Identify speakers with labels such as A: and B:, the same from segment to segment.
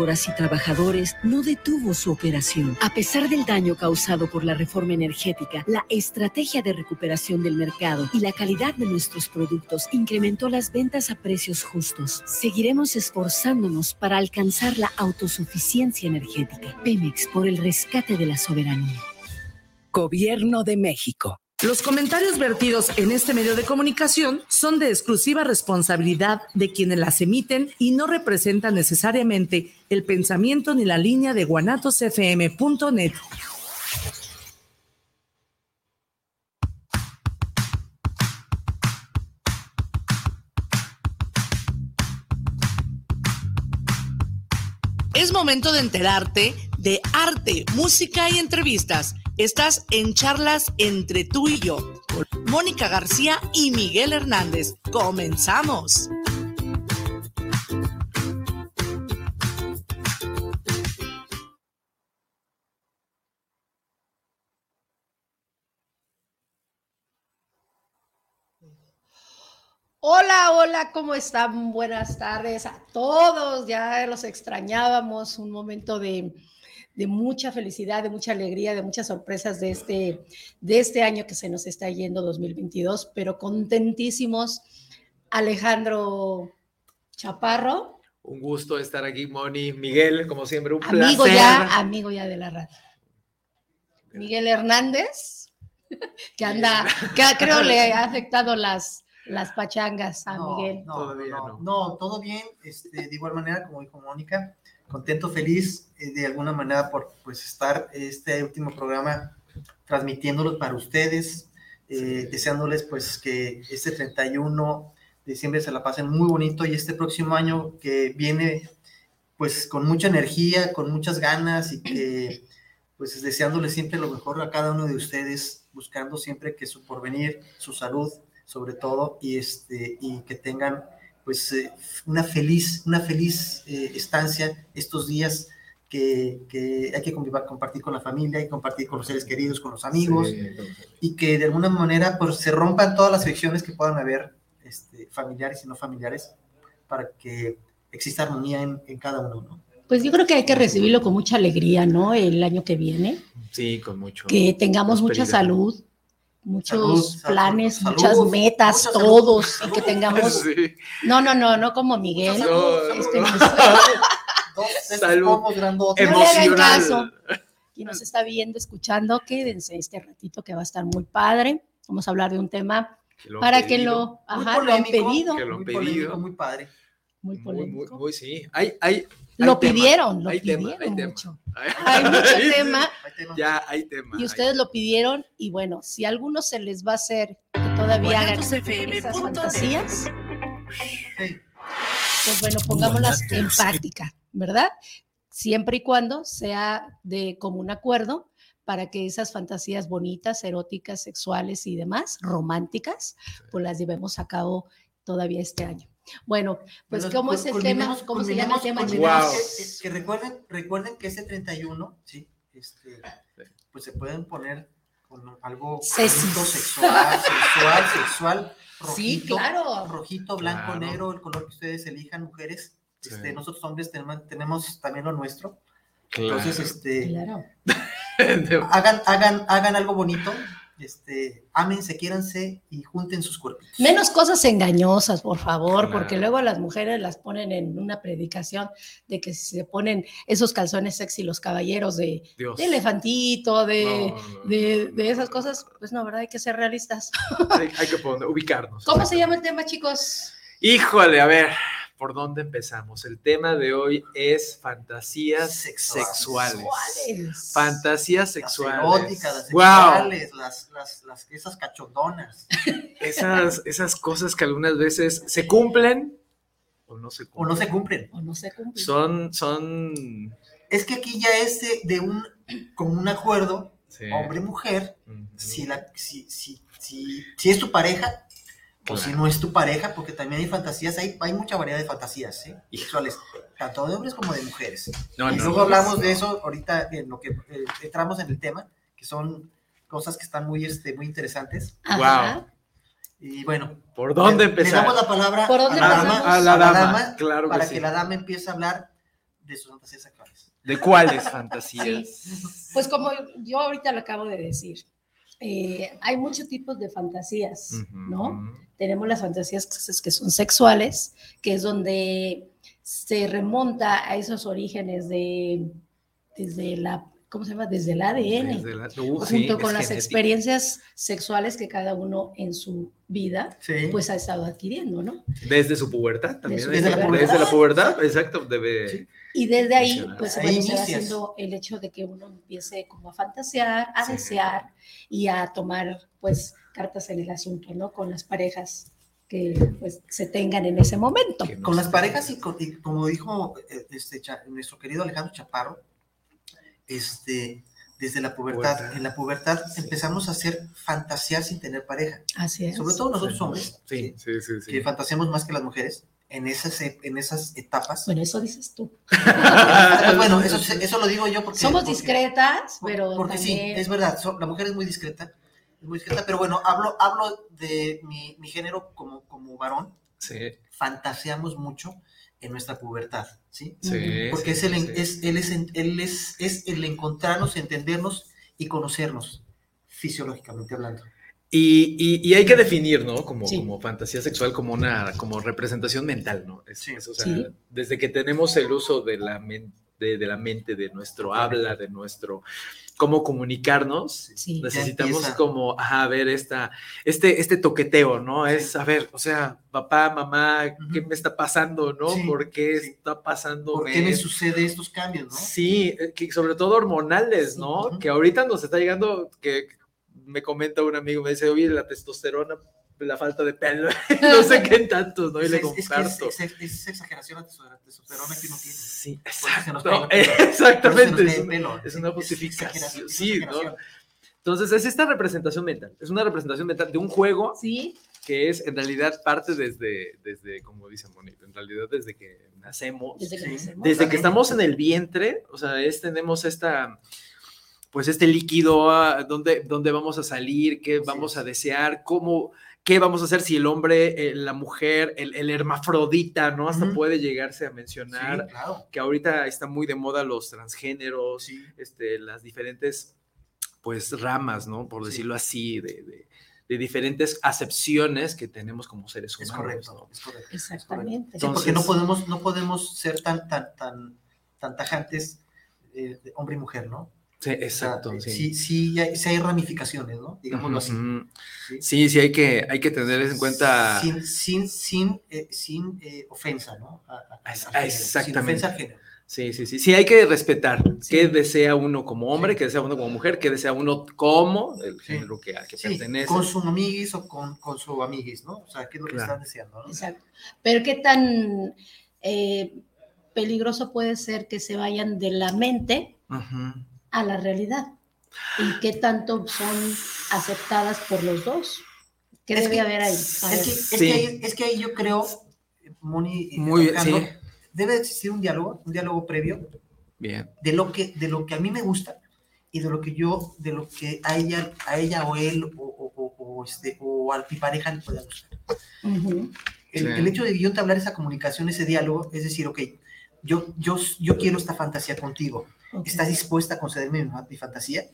A: y trabajadores no detuvo su operación. A pesar del daño causado por la reforma energética, la estrategia de recuperación del mercado y la calidad de nuestros productos incrementó las ventas a precios justos. Seguiremos esforzándonos para alcanzar la autosuficiencia energética. Pemex por el rescate de la soberanía.
B: Gobierno de México. Los comentarios vertidos en este medio de comunicación son de exclusiva responsabilidad de quienes las emiten y no representan necesariamente el pensamiento ni la línea de guanatosfm.net. Es momento de enterarte de arte, música y entrevistas Estás en charlas entre tú y yo, con Mónica García y Miguel Hernández. Comenzamos.
C: Hola, hola, ¿cómo están? Buenas tardes a todos. Ya los extrañábamos. Un momento de, de mucha felicidad, de mucha alegría, de muchas sorpresas de este, de este año que se nos está yendo 2022, pero contentísimos. Alejandro Chaparro.
D: Un gusto estar aquí, Moni. Miguel, como siempre, un
C: amigo ya, amigo ya de la radio. Miguel Hernández, que anda, que creo le ha afectado las, las pachangas a Miguel.
E: No, no, no, todo bien. Este, de igual manera, como dijo Mónica, contento, feliz eh, de alguna manera por pues estar este último programa transmitiéndolo para ustedes, eh, deseándoles pues que este 31 de diciembre se la pasen muy bonito y este próximo año que viene pues con mucha energía, con muchas ganas y que pues deseándoles siempre lo mejor a cada uno de ustedes, buscando siempre que su porvenir, su salud sobre todo y este y que tengan pues eh, una feliz, una feliz eh, estancia estos días que, que, hay que compartir con la familia y compartir con los seres queridos, con los amigos, y que de alguna manera pues, se rompan todas las fricciones que puedan haber este, familiares y no familiares para que exista armonía en, en cada uno, ¿no?
C: Pues yo creo que hay que recibirlo con mucha alegría, ¿no? El año que viene.
D: Sí, con mucho.
C: Que tengamos mucha salud, muchos planes, muchas metas, todos, y que tengamos... No, no, no, no como Miguel. este,
D: salud
C: emocional. Y nos está viendo, escuchando, quédense este ratito que va a estar muy padre. Vamos a hablar de un tema para que lo, ajá, lo han pedido.
E: Que lo han pedido. muy padre.
C: Muy polémico.
D: Muy, muy, sí. Hay, hay,
C: lo pidieron, lo pidieron mucho. Hay mucho tema.
D: Ya hay tema.
C: Y ustedes lo pidieron y bueno, si a algunos se les va a hacer que todavía hagan esas fantasías, pues bueno, pongámoslas en práctica, ¿verdad? Siempre y cuando sea de común acuerdo para que esas fantasías bonitas, eróticas, sexuales y demás, románticas, pues las llevemos a cabo todavía este año. Bueno, pues ¿cómo es el tema? ¿Cómo se llama el tema?
E: Que, recuerden, recuerden que ese 31, sí, este, pues se pueden poner con algo sexual, sexual, sexual, rojito,
C: sí, claro.
E: rojito, blanco, negro, el color que ustedes elijan, mujeres. Este, nosotros hombres tenemos, tenemos también lo nuestro. Entonces, este, claro. hagan, hagan, hagan algo bonito, este, ámense, quiéranse y junten sus cuerpos.
C: Menos cosas engañosas, por favor, porque luego las mujeres las ponen en una predicación de que se ponen esos calzones sexy los caballeros de, elefantito, de, de, esas cosas, pues no, ¿verdad? Hay que ser realistas.
D: Hay, hay que ubicarnos.
C: ¿Cómo se llama el tema, chicos?
D: Híjole, a ver, ¿por dónde empezamos? El tema de hoy es fantasías sexuales. Fantasías sexuales.
E: Las eróticas, las sexuales, las, las, las, esas cachondonas.
D: Esas, esas cosas que algunas veces se cumplen o no se cumplen.
E: O no se cumplen.
C: O no se cumplen.
D: Son, son...
E: Es que aquí ya es de, un, con un acuerdo, hombre-mujer, si, la, si, si, si, si es tu pareja, o si no es tu pareja, porque también hay fantasías, hay, hay mucha variedad de fantasías ¿eh? sexuales, tanto de hombres como de mujeres. y luego hablamos de eso ahorita en lo que eh, entramos en el tema, que son cosas que están muy, este, muy interesantes.
D: Wow.
E: Y bueno,
D: ¿por dónde empezar?
E: Le damos la palabra
C: a,
E: la dama,
D: a, la dama, claro
E: para que la dama empiece a hablar de sus fantasías sexuales.
D: ¿De cuáles fantasías?
C: Pues como yo ahorita lo acabo de decir, eh, hay muchos tipos de fantasías, ¿no? Tenemos las fantasías que son sexuales, que es donde se remonta a esos orígenes de desde la ¿cómo se llama? Desde el ADN, uh, junto con las experiencias sexuales que cada uno en su vida pues ha estado adquiriendo, ¿no?
D: Desde su pubertad también. Desde, la, pubertad. desde la pubertad, exacto, debe...
C: Y desde ahí, pues se va haciendo el hecho de que uno empiece como a fantasear, a desear y a tomar pues cartas en el asunto, ¿no? Con las parejas que pues se tengan en ese momento.
E: Con las parejas y, como dijo eh, este, nuestro querido Alejandro Chaparro, este, desde la pubertad. En la pubertad empezamos a hacer fantasías sin tener pareja.
C: Así es.
E: Sobre todo nosotros hombres.
D: Sí, sí, sí,
E: Que fantaseamos más que las mujeres en esas, e, en esas etapas.
C: Bueno, eso dices tú.
E: bueno, eso, eso, lo digo yo porque...
C: Somos discretas, pero
E: Porque sí, es verdad, la mujer es muy discreta, muy discreta, pero bueno, hablo, hablo de mi, mi género como, como varón.
D: Sí.
E: Fantaseamos mucho en nuestra pubertad, ¿sí?
D: sí
E: Porque es, el, es, él, es, él es, es el encontrarnos, entendernos y conocernos, fisiológicamente hablando.
D: Y, y, y, hay que definir, ¿no? Como, como fantasía sexual, como una como representación mental, ¿no? Es, o sea, desde que tenemos el uso de la, de, de la mente, de nuestro habla, de nuestro cómo comunicarnos, necesitamos como, a ver, esta, este, este toqueteo, ¿no? Es, a ver, o sea, papá, mamá, ¿qué me está pasando, no? ¿Por qué está pasando?
E: ¿Por qué me sucede estos cambios, no?
D: Sí, eh, que sobre todo hormonales, ¿no? Que ahorita nos está llegando, que me comenta un amigo, me dice, oye, la testosterona la falta de pelo, no sé qué tantos, ¿no? Y le comparto.
E: Es, es, es, exageración testosterona que no tiene.
D: Sí, exacto, exactamente. Es, una justificación. Sí, ¿no? Entonces, es esta representación mental. Es una representación mental de un juego
C: ¿Sí?
D: que es en realidad parte desde, desde como dice Monique, en realidad desde que nacemos.
C: Desde que, nacemos,
D: desde que estamos en el vientre, o sea, es, tenemos esta pues este líquido, ah, dónde, dónde vamos a salir, qué vamos a desear, cómo, ¿Qué vamos a hacer si el hombre, eh, la mujer, el, hermafrodita, ¿no? Hasta puede llegarse a mencionar que ahorita está muy de moda los transgéneros, este, las diferentes, pues, ramas, ¿no? Por decirlo así, de, diferentes acepciones que tenemos como seres humanos.
E: Es correcto, es correcto.
C: Exactamente.
E: Sí, porque no podemos, no podemos ser tan, tan, tan, tan tajantes eh, de hombre y mujer, ¿no?
D: Sí, exacto.
E: sí, sí, hay, ramificaciones, ¿no? Digámoslo así.
D: Sí, sí, hay, que, hay que tener en cuenta.
E: Sin, sin, sin, eh, sin eh, ofensa, ¿no?
D: exactamente. Sin
E: ofensa género.
D: Sí, sí, sí. Sí, hay que respetar qué desea uno como hombre, qué desea uno como mujer, qué desea uno como el género que, que pertenece.
E: Con su amiguis o con, con, su amiguis, ¿no? O sea, qué es lo que están deseando, ¿no?
C: Exacto. Pero qué tan eh, peligroso puede ser que se vayan de la mente. Ajá a la realidad y qué tanto son aceptadas por los dos. ¿Qué debe haber ahí?
E: Es que, es, que ahí, yo creo, Moni, Muy debe existir un diálogo, un diálogo previo
D: bien.
E: de lo que de lo que a mí me gusta y de lo que yo, de lo que a ella, a ella o él o, o, este, o a mi pareja le pueda gustar. el, el, hecho de yo entablar esa comunicación, ese diálogo, es decir, ok, yo, yo, yo quiero esta fantasía contigo ¿Estás dispuesta a concederme mi, fantasía?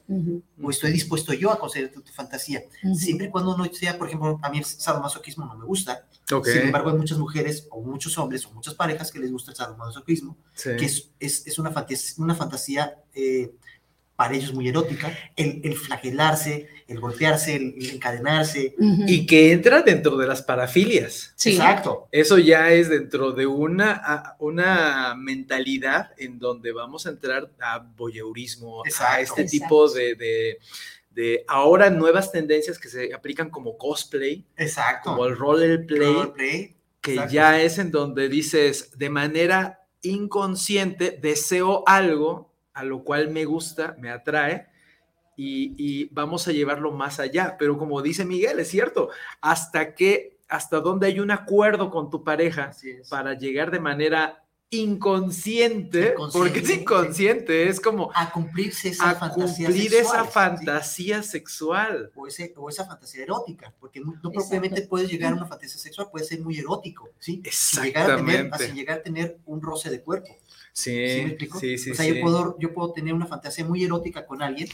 E: ¿O estoy dispuesto yo a concederte tu fantasía? Siempre y cuando no sea, por ejemplo, a mí el sadomasoquismo no me gusta. Sin embargo, hay muchas mujeres o muchos hombres o muchas parejas que les gusta el sadomasoquismo, que es, es, es, una fantasía, una fantasía eh, para ellos muy erótica, el, el flagelarse, el golpearse, el, encadenarse.
D: Y que entra dentro de las parafilias.
E: Sí. Exacto.
D: Eso ya es dentro de una, una mentalidad en donde vamos a entrar a voyeurismo, a este tipo de, de, de, ahora nuevas tendencias que se aplican como cosplay.
E: Exacto.
D: Como el roleplay. Que ya es en donde dices de manera inconsciente, deseo algo a lo cual me gusta, me atrae, y, vamos a llevarlo más allá. Pero como dice Miguel, es cierto, hasta que, hasta dónde hay un acuerdo con tu pareja para llegar de manera inconsciente, porque es inconsciente, es como
E: a cumplirse esa
D: a
E: fantasía
D: cumplir sexual, esa fantasía sexual
E: o, o, esa fantasía erótica, porque no, propiamente puedes llegar a una fantasía sexual, puede ser muy erótico, ¿sí?
D: Exactamente.
E: Sin llegar a tener, sin llegar a tener un roce de cuerpo.
D: Sí,
E: ¿Sí me explico?
D: sí, sí.
E: o sea,
D: sí.
E: yo, puedo, yo puedo tener una fantasía muy erótica con alguien,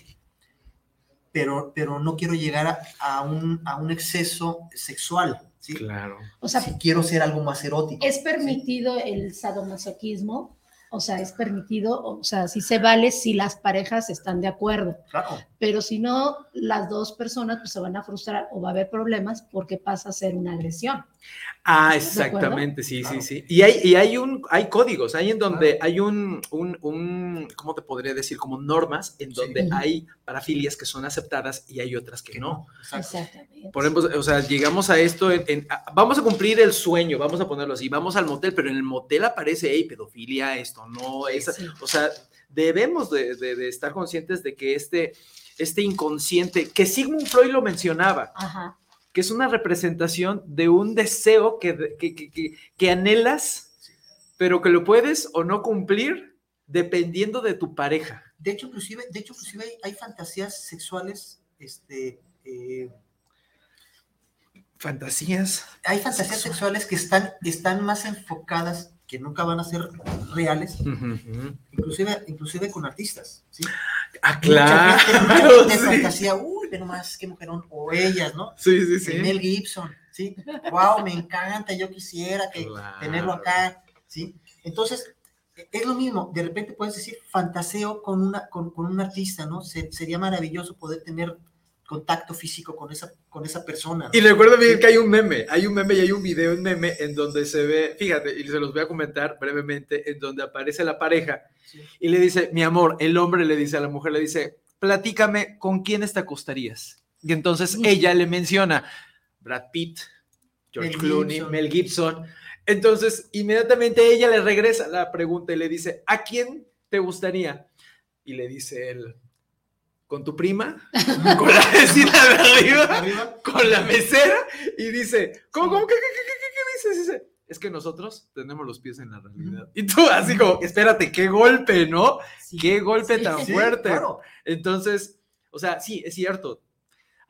E: pero, pero no quiero llegar a, a un, a un exceso sexual, ¿sí?
D: Claro.
C: O sea,
E: Si quiero ser algo más erótico.
C: es permitido el sadomasoquismo, o sea, es permitido, o sea, sí se vale si las parejas están de acuerdo,
E: Claro.
C: Pero si no, las dos personas pues, se van a frustrar o va a haber problemas porque pasa a ser una agresión.
D: Ah,
C: ¿De
D: exactamente, sí,
E: Claro.
D: sí, sí. Y hay, y hay un, hay códigos, hay en donde hay un, un, un, ¿cómo te podría decir? Como normas en donde hay parafilias que son aceptadas y hay otras que no.
E: Exacto.
C: Exactamente.
D: Por ejemplo, o sea, llegamos a esto, en, en- a- vamos a cumplir el sueño, vamos a ponerlo así, vamos al motel, pero en el motel aparece, hey, pedofilia, esto no,
C: Sí,
D: esa-
C: sí.
D: o sea, debemos de, de- de estar conscientes de que este, este inconsciente, que Sigmund Freud lo mencionaba,
C: Ajá.
D: que es una representación de un deseo que, que, que- que- que anhelas, pero que lo puedes o no cumplir dependiendo de tu pareja.
E: De hecho, inclusive, de hecho, inclusive hay, hay fantasías sexuales, este, eh,
D: Fantasías.
E: hay fantasías sexuales que están, están más enfocadas, que nunca van a ser reales, inclusive, inclusive con artistas, ¿sí?
D: Ah,
E: mucha
D: claro.
E: gente de
D: sí.
E: fantasía, uy, ve nomás, qué mujerón, o ellas, ¿no?
D: Sí, sí, sí.
E: El Mel Gibson, ¿sí? Wow, me encanta, yo quisiera que
D: Claro.
E: tenerlo acá, ¿sí? Entonces, e- es lo mismo, de repente puedes decir fantaseo con, una, con, con un artista, ¿no? Se- sería maravilloso poder tener contacto físico con esa, con esa persona.
D: Y recuerdo bien que hay un meme, hay un meme y hay un video, un meme en donde se ve, fíjate, y se los voy a comentar brevemente, en donde aparece la pareja
E: Sí.
D: y le dice, mi amor, el hombre le dice a la mujer, le dice, platícame, ¿con quiénes te acostarías? Y entonces ella le menciona Brad Pitt, George
E: Mel
D: Clooney,
E: Gibson.
D: Mel Gibson. Entonces, inmediatamente ella le regresa la pregunta y le dice, ¿a quién te gustaría? Y le dice él, ¿con tu prima? ¿Con la vecina de arriba?
E: Arriba,
D: con la mesera y dice, ¿cómo, cómo, qué, qué, qué, qué, qué dices? Dice, es que nosotros tenemos los pies en la realidad. Y tú así como, espérate, qué golpe, ¿no?
C: Sí.
D: Qué golpe
C: Sí.
D: tan
E: sí,
D: fuerte.
E: claro.
D: Entonces, o sea, sí, es cierto.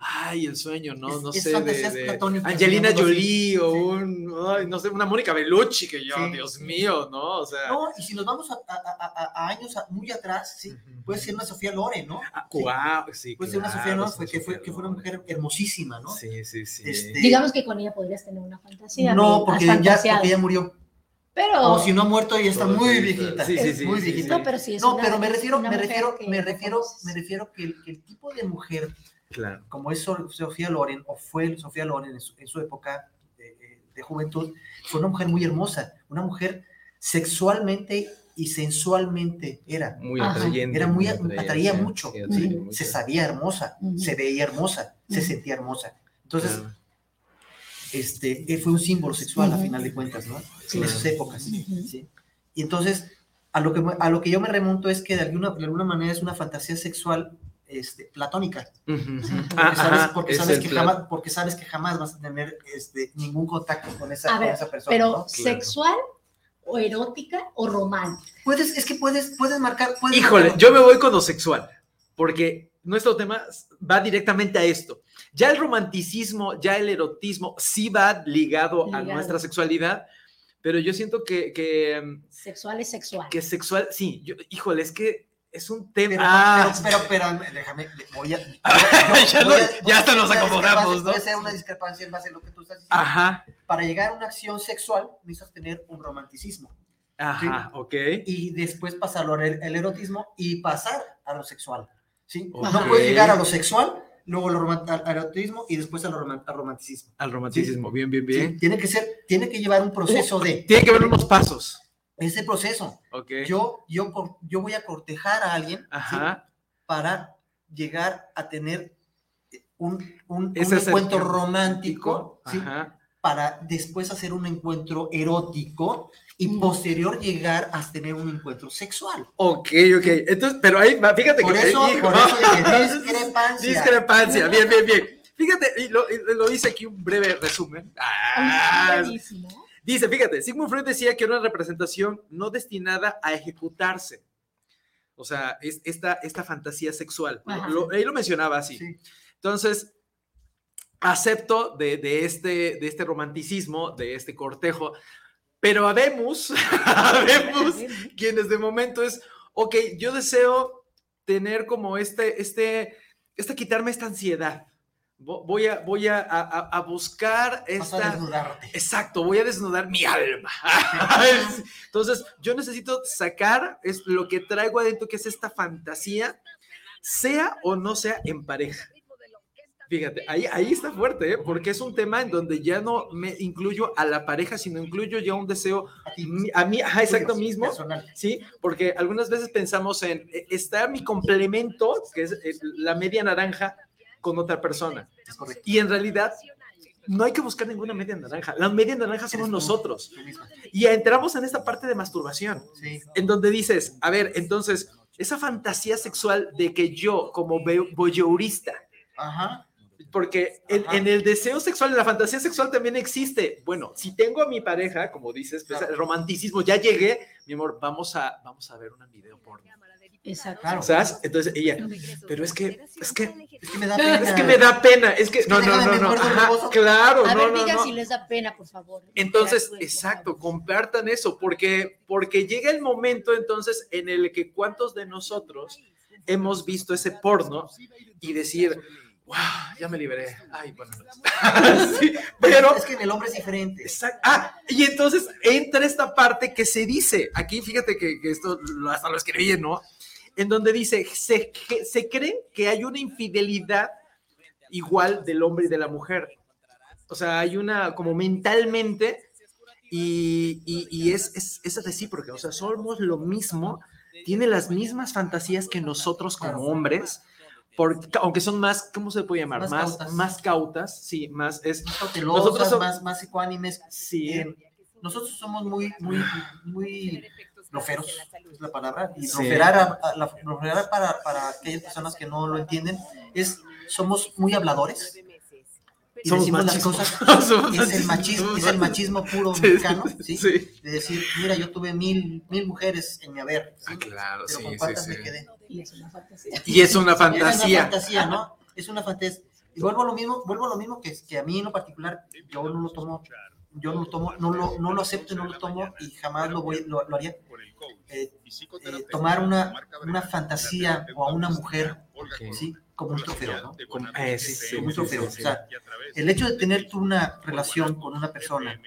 D: Ay, el sueño, ¿no?
E: Es-
D: no
E: es
D: sé, de, Angelina Jolie o
E: Sí.
D: un, ay, no sé, una Mónica Bellucci que yo,
E: Sí.
D: Dios mío, ¿no? O sea,
E: No, y si nos vamos a, a- a- a- a años muy atrás, sí, puede ser una Sofía Loren, ¿no?
D: ah,
E: Sí.
D: guau, sí,
E: Puede ser una Sofía Loren, fue- que, fue, que fue una mujer hermosísima, ¿no?
D: Sí, sí, sí.
E: Este,
C: Digamos que con ella podrías tener una fantasía.
E: no, porque ya, porque ya murió.
C: Pero,
E: O si no ha muerto, ya está muy viejita.
D: sí, sí, sí,
E: muy
D: sí,
E: viejita.
C: no, pero sí es
E: No,
C: una-
E: pero me refiero, me refiero,
C: que
E: me refiero, me refiero que el, que el tipo de mujer
D: Claro.
E: como es So- Sofía Loren, o fue Sofía Loren en su, en su época de, de- juventud, fue una mujer muy hermosa, una mujer sexualmente y sensualmente era.
D: Muy atrayente.
E: Era muy-
D: atrayente,
E: atraía mucho,
D: sí, atraía
C: ¿sí?
D: mucho.
E: Se sabía hermosa, se veía hermosa, se sentía hermosa. Entonces,
D: Claro.
E: este, eh, fue un símbolo sexual a final de cuentas, ¿no? En esas épocas. Y entonces, a lo, que, me- a lo que yo me remonto es que de alguna, de alguna manera es una fantasía sexual este, platónica.
D: Ujú, ujú.
C: Porque
E: Porque,
D: Ah,
E: sabes, porque,
D: es
E: sabes que
D: plan.
E: jamás, porque sabes que jamás vas a tener este, ningún contacto con esa,
C: A
E: con
C: ver,
E: esa persona.
C: pero
E: ¿no?
C: sexual o erótica o romántica.
E: Puedes, es que puedes, puedes marcar. Puedes
D: Híjole,
E: marcar-
D: yo me voy con lo sexual, porque nuestro tema va directamente a esto. Ya el romanticismo, ya el erotismo sí va ligado, a
C: Ligado.
D: nuestra sexualidad, pero yo siento que, que, mm,
C: Sexual es sexual.
D: que sexual, sí, yo, híjole, es que es un tema.
E: Pero,
D: Ah,
E: pero, pero, espérame, déjame, voy a.
D: Ya
E: voy a-
D: no-
E: voy
D: ya hasta nos acomodamos, ¿no?
E: A hacer una discrepancia en base a lo que tú estás diciendo.
D: ajá,
E: Para llegar a una acción sexual, necesitas tener un romanticismo.
D: ajá, ok.
E: Y después pasarlo al el erotismo y pasar a lo sexual. ¿sí?
D: Ok.
E: No puedes llegar a lo sexual, luego lo al erotismo y después al, al romanticismo.
D: Al romanticismo, bien, bien,
E: ¿sí?
D: bien.
E: Tiene que ser, tiene que llevar un proceso de
D: Tiene que haber unos pasos,
E: ese proceso.
D: ok.
E: Yo, yo, yo voy a cortejar a alguien para llegar a tener un, un, un encuentro romántico, para después hacer un encuentro erótico y
C: Mm.
E: posterior llegar a tener un encuentro sexual.
D: Ok, ok. Entonces, pero ahí, fíjate
E: Por
D: que.
E: eso,
D: hijo,
E: por eso dije, discrepancia.
D: Discrepancia, bien, bien, bien. Fíjate, y lo, y lo hice aquí un breve resumen. Ah,
C: Buenísimo.
D: Dice, fíjate, Sigmund Freud decía que era una representación no destinada a ejecutarse. O sea, es esta, esta fantasía sexual. Lo, él lo mencionaba así.
E: Sí.
D: Entonces, acepto de, de este, de este romanticismo, de este cortejo, Pero habemos, habemos quienes de momento es, ok, yo deseo tener como este, este, este quitarme esta ansiedad. Voy a, voy a, a, buscar esta. Exacto, voy a desnudar mi alma. Entonces, yo necesito sacar es lo que traigo adentro, que es esta fantasía, sea o no sea en pareja. Fíjate, ahí, ahí está fuerte, ¿eh? porque es un tema en donde ya no me incluyo a la pareja, sino incluyo ya un deseo a, mí, exacto mismo, ¿sí? Porque algunas veces pensamos en, e, está mi complemento, que es eh, la media naranja, con otra persona. Y en realidad no hay que buscar ninguna media naranja. La media naranja somos nosotros. Y entramos en esta parte de masturbación, en donde dices, a ver, entonces, esa fantasía sexual de que yo, como voyeurista, Ajá porque en, el deseo sexual, en la fantasía sexual también existe. Bueno, si tengo a mi pareja, como dices, pues, el romanticismo, ya llegué, mi amor, vamos a, vamos a ver un video porno. Exacto. ¿Sabes? Entonces ella, pero es que, es que, es que me da pena. Es que me da pena. Es que, no, no, no, no. claro,
C: a
D: no,
C: ver, digan si les da pena, por favor.
D: Entonces, exacto, compartan eso, porque, porque llega el momento entonces en el que cuántos de nosotros hemos visto ese porno y decir, wow, ya me liberé. Ay, bueno.
E: pero es que en el hombre es diferente.
D: Ah, y entonces entra esta parte que se dice, aquí fíjate que, esto hasta lo escribí, ¿no? En donde dice, se, se cree que hay una infidelidad igual del hombre y de la mujer. O sea, hay una como mentalmente y, y, es, es, es recíproca. O sea, somos lo mismo, tiene las mismas fantasías que nosotros como hombres aunque son más, ¿cómo se puede llamar? Más, más, cautas. sí, más es...
E: nosotros más, más ecuánimes. Sí. Eh, nosotros somos muy, muy, muy loferos, es la palabra, y loferar, para, para aquellas personas que no lo entienden, es, somos muy habladores, y Somos decimos las cosas, es el machismo, es el machismo puro mexicano, ¿sí? De decir, mira, yo tuve mil, mil mujeres en mi haber,
D: ah, claro,
E: pero con cuántas me quedé.
C: Y es una fantasía.
D: Y es una fantasía.
E: Es una fantasía, ¿no? Es una fantasía. Y vuelvo a lo mismo, vuelvo a lo mismo que, que a mí en lo particular, yo no lo tomo, yo no lo tomo, no lo, no lo acepto y no lo tomo y jamás lo, voy, lo, lo haría. Eh, eh, tomar una, una fantasía o a una mujer, ¿sí? como un trofeo, ¿no? Como, un trofeo. O sea, el hecho de tener tú una relación con una persona,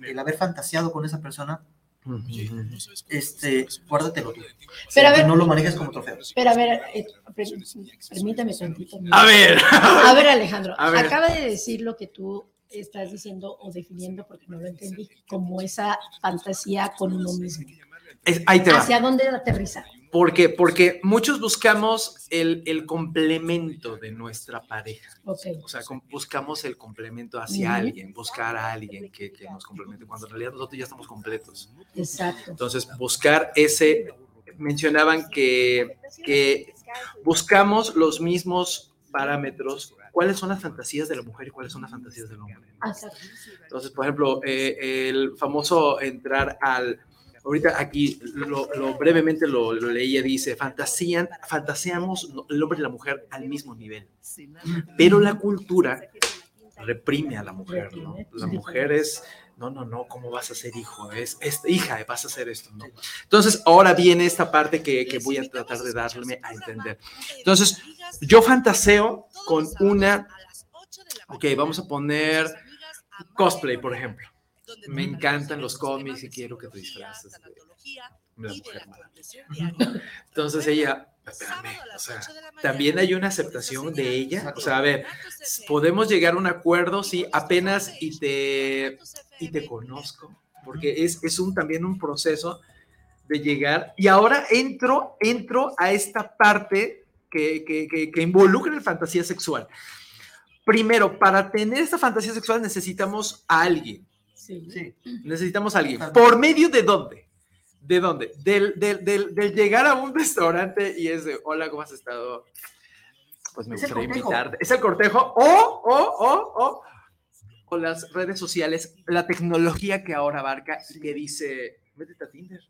E: el haber fantaseado con esa persona, este, guárdatelo tú. Pero a ver, no lo manejes como trofeo.
C: Pero a ver, eh, permítame tantito.
D: A ver.
C: A ver, Alejandro, acaba de decir lo que tú estás diciendo o definiendo, porque no lo entendí, como esa fantasía con uno mismo.
D: ahí te va.
C: ¿Hacia dónde aterriza?
D: Porque, porque muchos buscamos el, el complemento de nuestra pareja. O sea, buscamos el complemento hacia alguien, buscar a alguien que, que, nos complemente, cuando en realidad nosotros ya estamos completos.
C: Exacto.
D: Entonces, buscar ese, mencionaban que, que buscamos los mismos parámetros, cuáles son las fantasías de la mujer y cuáles son las fantasías del hombre. Entonces, por ejemplo, eh, el famoso entrar al ahorita aquí lo, brevemente lo, leía, dice, fantasían, fantaseamos el hombre y la mujer al mismo nivel, pero la cultura reprime a la mujer, ¿no? La mujer es, no, no, no, ¿cómo vas a ser hijo? Es, hija, vas a hacer esto, ¿no? Entonces, ahora viene esta parte que, que voy a tratar de darle a entender. Entonces, yo fantaseo con una, ok, vamos a poner cosplay, por ejemplo me encantan los cómics y quiero que te disfraces de la mujer maravilla. Entonces ella, espérame, o sea, también hay una aceptación de ella. O sea, a ver, podemos llegar a un acuerdo, sí, apenas y te, y te conozco, porque es, es un, también un proceso de llegar. Y ahora entro, entro a esta parte que, que, que, involucra la fantasía sexual. Primero, para tener esta fantasía sexual necesitamos a alguien Sí. Necesitamos a alguien. ¿Por medio de dónde? ¿De dónde? Del, del, del, llegar a un restaurante y es de, hola, ¿cómo has estado? Pues me gustaría invitarte. Es el cortejo. O, o, o, o, o las redes sociales, la tecnología que ahora abarca y que dice, métete a Tinder.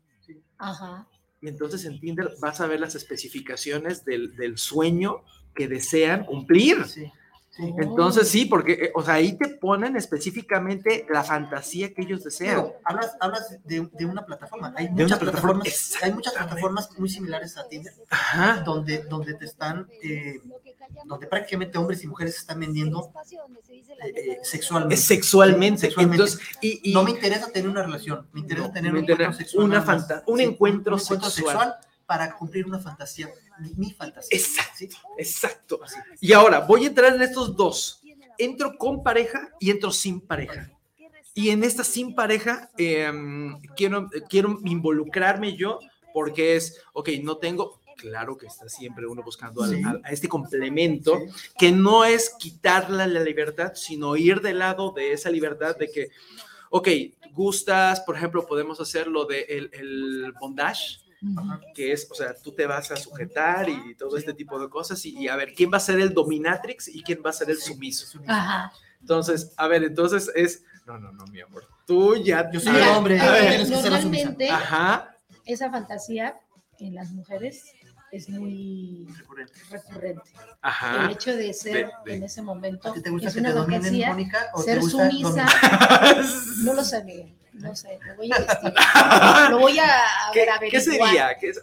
C: Ajá.
D: Y entonces en Tinder vas a ver las especificaciones del, del sueño que desean cumplir. Sí. Entonces sí, porque, eh, o sea, ahí te ponen específicamente la fantasía que ellos desean.
E: Pero hablas, hablas de, de una plataforma. Hay
D: De
E: muchas
D: una plataforma,
E: plataformas, hay muchas plataformas muy similares a Tinder,
D: Ajá.
E: donde, donde te están, eh, donde prácticamente hombres y mujeres se están vendiendo eh, eh, sexualmente.
D: Sexualmente.
E: Sexualmente.
D: Entonces, y, y
E: No me interesa tener una relación, me interesa
D: No,
E: tener
D: me
E: un
D: interesa
E: encuentro sexual.
D: una fanta- un encuentro
E: encuentro
D: sexual.
E: Para cumplir una fantasía, mi, mi fantasía.
D: Exacto.
E: ¿sí?
D: exacto. Y ahora voy a entrar en estos dos. Entro con pareja y entro sin pareja. Y en esta sin pareja em, quiero, quiero involucrarme yo porque es, ok, no tengo, claro que está siempre uno buscando
E: Sí.
D: al- a este complemento, que no es quitarle la libertad, sino ir del lado de esa libertad de que, ok, gustas, por ejemplo, podemos hacer lo de el, el bondage, Que es, o sea, tú te vas a sujetar y todo este tipo de cosas y, y a ver, ¿quién va a ser el dominatrix y quién va a ser el sumiso?
C: Ajá.
D: Entonces, a ver, entonces es, no, no, no, mi amor, tú ya,
E: Yo soy el hombre,
D: a ver,
E: que.
C: Normalmente
D: ajá,
C: esa fantasía en las mujeres es muy
E: Recurrente.
C: recurrente. El
D: ajá.
C: hecho de ser
D: De- de-
C: en ese momento
E: ¿A ti te gusta
C: es
E: que
C: una
E: te dominen. Mónica? ¿O te
C: Ser
E: gusta
C: sumisa,
E: dominar?
C: no lo Miguel. No sé, lo voy a investigar. Lo voy a, a
D: ¿Qué,
C: ver,
D: qué
C: averiguar.
D: sería? ¿Qué es?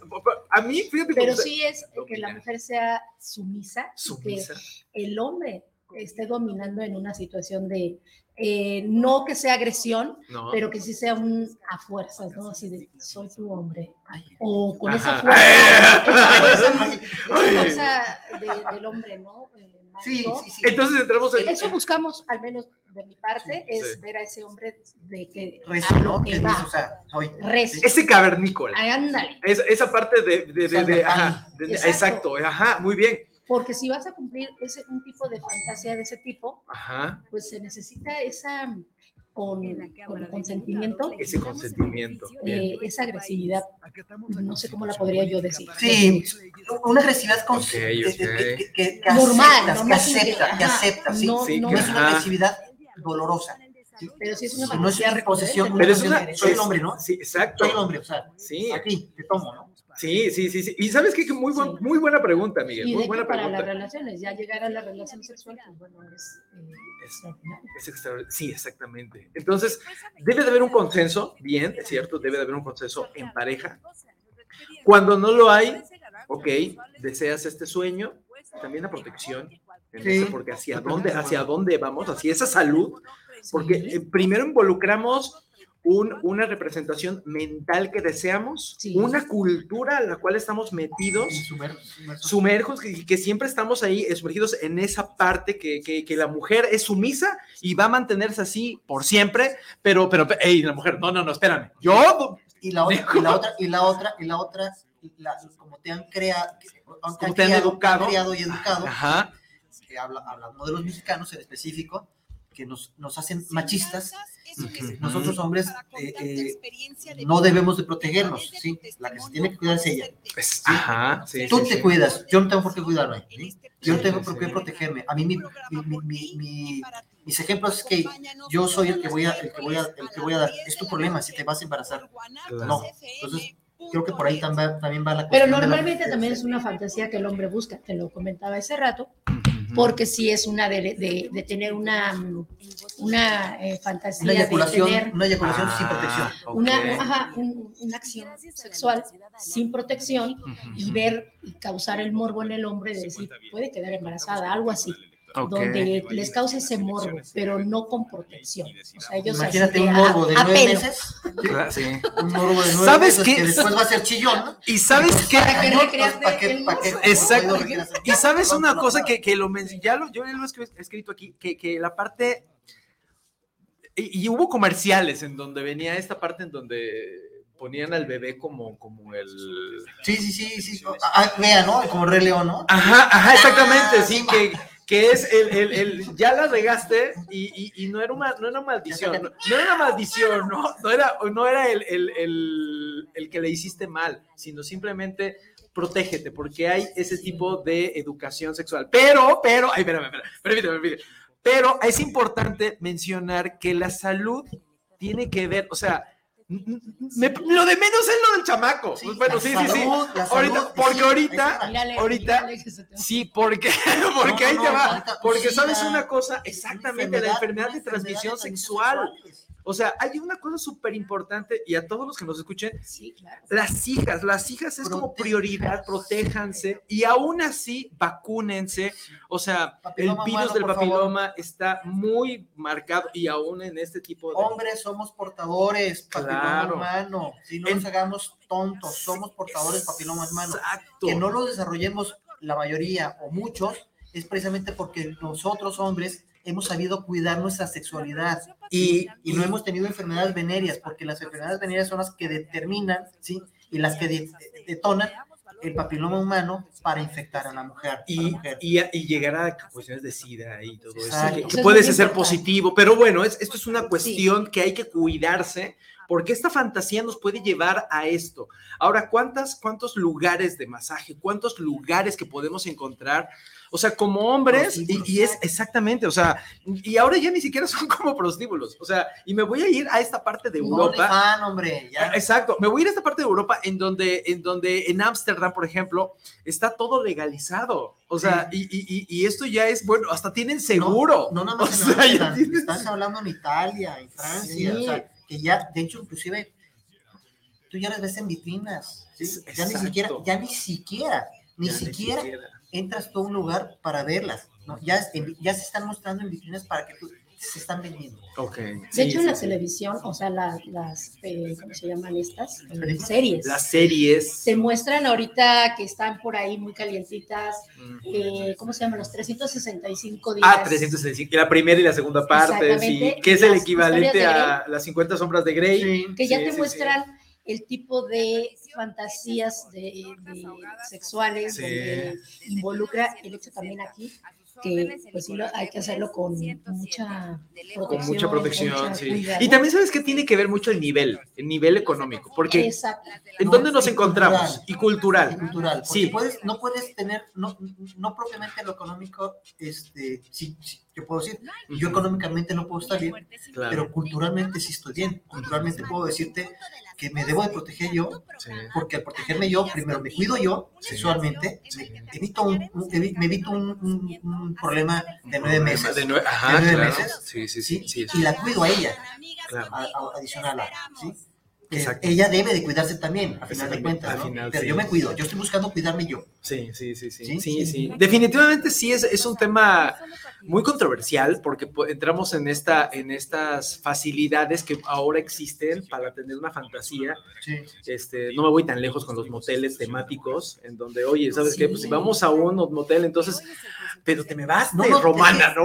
D: A mí, fíjate
C: Pero
D: se-
C: sí es que la mujer sea sumisa,
D: sumisa.
C: que el hombre esté dominando en una situación de, eh, no que sea agresión,
D: No.
C: pero que sí sea un a fuerzas, ¿no? Así de, soy tu hombre. O con
D: Ajá.
C: esa fuerza,
E: Ay,
C: esa fuerza de- del hombre, ¿no?
E: Sí, sí, sí.
D: Entonces entramos en...
C: Eso buscamos, al menos de mi parte,
D: Sí,
C: es
D: sí.
C: ver a ese hombre de que
E: Recio,
C: a
E: ¿no?
C: lo
E: Que
C: va.
E: o sea, soy.
C: Recio.
D: Ese cavernícola.
C: Ándale.
D: Es- esa parte de... de, de- de- ajá, de-
C: Exacto.
D: exacto, ajá, muy bien.
C: Porque si vas a cumplir ese, un tipo de fantasía de ese tipo,
D: Ajá,
C: pues se necesita esa con, con consentimiento,
D: ese consentimiento.
C: Eh, esa agresividad. No sé cómo la podría yo decir.
E: Sí, una agresividad con,
D: Ok,
E: que-
D: ok.
E: que- que- que- que
C: Normal,
E: aceptas,
C: no
E: que
C: más
E: acepta, que
C: ajá,
E: acepta, sí.
C: no-
D: Sí,
C: no-
E: es una agresividad dolorosa. ¿sí?
C: Pero sí es una
E: Si no es una
C: recurrente,
D: Pero es una...
E: Soy el hombre, ¿no?
D: Sí, exacto.
E: Soy el hombre, o sea,
D: Sí,
E: aquí te tomo, ¿no?
D: sí, sí, sí, sí. Y sabes qué? Que muy, buen-
C: Sí.
D: muy buena pregunta, Miguel.
C: Y
D: Muy buena
C: para las
D: pregunta.
C: relaciones, ya llegar a la relación sexual, pues bueno, es... eh,
D: Es-
C: extraordinario.
D: Es extraordinario. Sí, exactamente. Entonces, debe de haber un consenso, bien, es cierto, debe de haber un consenso en pareja. Cuando no lo hay, ok, deseas este sueño, también la protección,
E: Sí.
D: eso, porque hacia dónde, hacia dónde vamos, hacia esa salud, porque eh, primero involucramos un- una representación mental que deseamos,
C: Sí.
D: una cultura a la cual estamos metidos,
E: Sumer- sumerso.
D: sumerjos, que, que siempre estamos ahí sumergidos en esa parte que, que, que la mujer es sumisa y va a mantenerse así por siempre, pero, pero, hey, la mujer, no, no, no, espérame, yo,
E: Y la otra, y la otra, y la otra, y la otra, y la- como te han creado,
D: Como te han educado.
E: criado y educado,
D: ajá,
E: que habla, hablando de los mexicanos en específico, que nos, nos hacen machistas,
D: Ujú.
E: nosotros hombres eh, eh, no debemos de protegernos, ¿sí? La que se tiene que cuidar es ella.
D: es- ajá, sí,
E: Tú
D: sí,
E: te
D: sí.
E: cuidas, yo no tengo por qué cuidarme, ¿sí? Yo no
D: Sí,
E: tengo
D: sí,
E: por qué
D: sí.
E: protegerme. A mí mi, mi- mi- mi- mi- mis ejemplos es que yo soy el que voy a, el que voy a, el que voy a dar. Es tu problema si te vas a embarazar. No. Entonces, creo que por ahí también va, también va la
C: Pero
E: cuestión de la-
C: normalmente también es una fantasía que el hombre busca, te lo comentaba hace rato. Porque sí es una de, de- de tener una, una eh, fantasía
E: Una
C: de
E: eyaculación,
C: tener
E: una eyaculación sin
D: Ah,
E: protección.
C: una, ajá, un- una acción sexual sin protección y ver y causar el morbo en el hombre de decir, puede quedar embarazada, algo así, donde les cause ese morbo, pero no con protección. O sea, ellos
E: Imagínate un
C: a-
E: morbo de nueve meses.
D: Sí.
E: Un morbo de nueve
D: ¿Sabes qué?
E: que después va a ser chillón, ¿no?
D: Y sabes qué,
C: Para que
E: Ay, no,
C: recrearte
E: ¿para qué-
C: el
E: para qué-
C: morbo.
D: Exacto. Y sabes una cosa que, que lo ya lo, yo ya lo he escri- escrito aquí, que, que la parte, y, y hubo comerciales en donde venía esta parte en donde ponían al bebé como, como el...
E: Sí, sí, sí, sí. Ah, vea, ¿no? Como Rey León, ¿no?
D: Ajá, ajá, exactamente,
E: Ah,
D: sí,
E: sí,
D: que, que es el, el, el- ya la regaste y, y, no era una, no era maldición, no, era una maldición, no, no era, no era el, el, el, el que le hiciste mal, sino simplemente protégete, porque hay ese tipo de educación sexual. Pero, pero, ay, espérame, espérame, permíteme, permíteme. Pero es importante mencionar que la salud tiene que ver, o sea, Me- lo de menos es lo del chamaco.
E: Sí,
D: Pues bueno, sí, sí, sí. Ahorita,
E: salud,
D: porque
E: sí,
D: ahorita,
C: Mírale,
D: ahorita-
C: mírale
D: sí, porque, porque
E: No,
D: ahí te
E: no,
D: va. Porque sabes una cosa, exactamente, la enfermedad de transmisión sexual. O sea, hay una cosa súper importante y a todos los que nos escuchen,
C: Sí, claro.
D: las hijas, las hijas es como prioridad, protéjanse y aún así vacúnense. O sea, el virus
E: humano,
D: del
E: favor.
D: papiloma está muy marcado y aún en este tipo de...
E: Hombres somos portadores, papiloma
D: Claro.
E: humano. Si no
D: En-
E: nos hagamos tontos, somos portadores de papiloma humano.
D: Exacto.
E: Que no lo desarrollemos la mayoría o muchos es precisamente porque nosotros hombres hemos sabido cuidar nuestra sexualidad
D: Y,
E: y no hemos tenido enfermedades venéreas, porque las enfermedades venéreas son las que determinan, ¿sí? Y las que de- detonan el papiloma humano para infectar a la mujer. a la
D: y,
E: mujer.
D: y, y llegar a cuestiones de SIDA y todo eso,
E: Exacto.
D: que,
E: Eso
D: que
C: es
D: puede ser positivo, pero bueno, es, esto es una cuestión que hay que cuidarse porque esta fantasía nos puede llevar a esto. Ahora, ¿cuántas, ¿cuántos lugares de masaje, cuántos lugares que podemos encontrar? O sea, como hombres, y, y es exactamente, o sea, y ahora ya ni siquiera son como prostíbulos, o sea, y me voy a ir a esta parte de Europa.
E: OnlyFans, hombre, ya.
D: Exacto, me voy a ir a esta parte de Europa en donde en donde en Ámsterdam, por ejemplo, está todo legalizado. O sea, y, y- y- y esto ya es, bueno, hasta tienen seguro.
E: No, no
D: O sea,
E: Ámsterdam,
D: tienes-
E: estás hablando en Italia, en Francia,
D: Sí.
E: o sea, que ya, de hecho, inclusive, tú ya las ves en vitrinas, ¿sí? Ya ni siquiera, ya ni siquiera, ni siquiera entras tú a un lugar para verlas, ¿no? Ya, ya se están mostrando en vitrinas para que tú, se están vendiendo.
D: Ok.
C: De
D: sí,
C: hecho, en
D: sí,
C: la
D: sí.
C: televisión, o sea, la- las, eh, ¿cómo se llaman estas? Eh,
E: ¿Películas?
C: series.
D: Las series.
C: Se muestran ahorita que están por ahí muy calientitas,
D: Mm.
C: eh, ¿cómo se llaman? Los 365 días.
D: Ah, 365, la primera y la segunda parte, sí,
C: Exactamente.
D: que es el
C: Las
D: equivalente
C: historias de
D: a las 50 sombras de Grey.
C: que ya
D: Sí,
C: te
D: sí,
C: muestran el tipo de fantasías de, de sexuales
D: Sí.
C: donde involucra el hecho también aquí que pues sí lo- hay que hacerlo con mucha protección,
D: Con mucha protección,
C: mucha
D: sí.
C: cuidado.
D: Y también sabes que tiene que ver mucho el nivel, el nivel económico, porque
C: Exacto.
D: ¿en dónde nos
E: y
D: encontramos?
E: cultural.
D: Y
E: y
D: cultural. Sí.
E: puedes, no puedes tener, no, no propiamente lo económico, este, sí, sí, yo puedo decir, yo económicamente no puedo estar bien,
D: Claro.
E: pero culturalmente sí estoy bien. Culturalmente puedo decirte que me debo de proteger yo,
D: Sí.
E: porque al protegerme yo, primero me cuido yo sexualmente, me evito un, un- evi- me evito un, un- un problema de nueve meses,
D: De nueve, ajá,
E: de nueve
D: claro.
E: meses,
D: Sí, sí, sí.
E: ¿sí?
D: sí,
E: y la cuido a ella,
D: claro.
E: a- a- adicional a, ¿sí?
D: Exacto.
E: ella debe de cuidarse también, a final de cuentas, ¿no?
D: final,
E: pero
D: sí.
E: yo me cuido, yo estoy buscando cuidarme yo.
D: Sí, sí, sí, sí,
E: Sí,
D: sí, sí. Definitivamente sí es, es un tema muy controversial porque pues, entramos en, esta, en estas facilidades que ahora existen para tener una fantasía.
E: Sí.
D: Este, no me voy tan lejos con los moteles temáticos, en donde, oye, ¿sabes qué? Pues si vamos a un motel, entonces, pero te me vas
E: No,
D: de
E: no,
D: romana,
E: es
D: ¿no?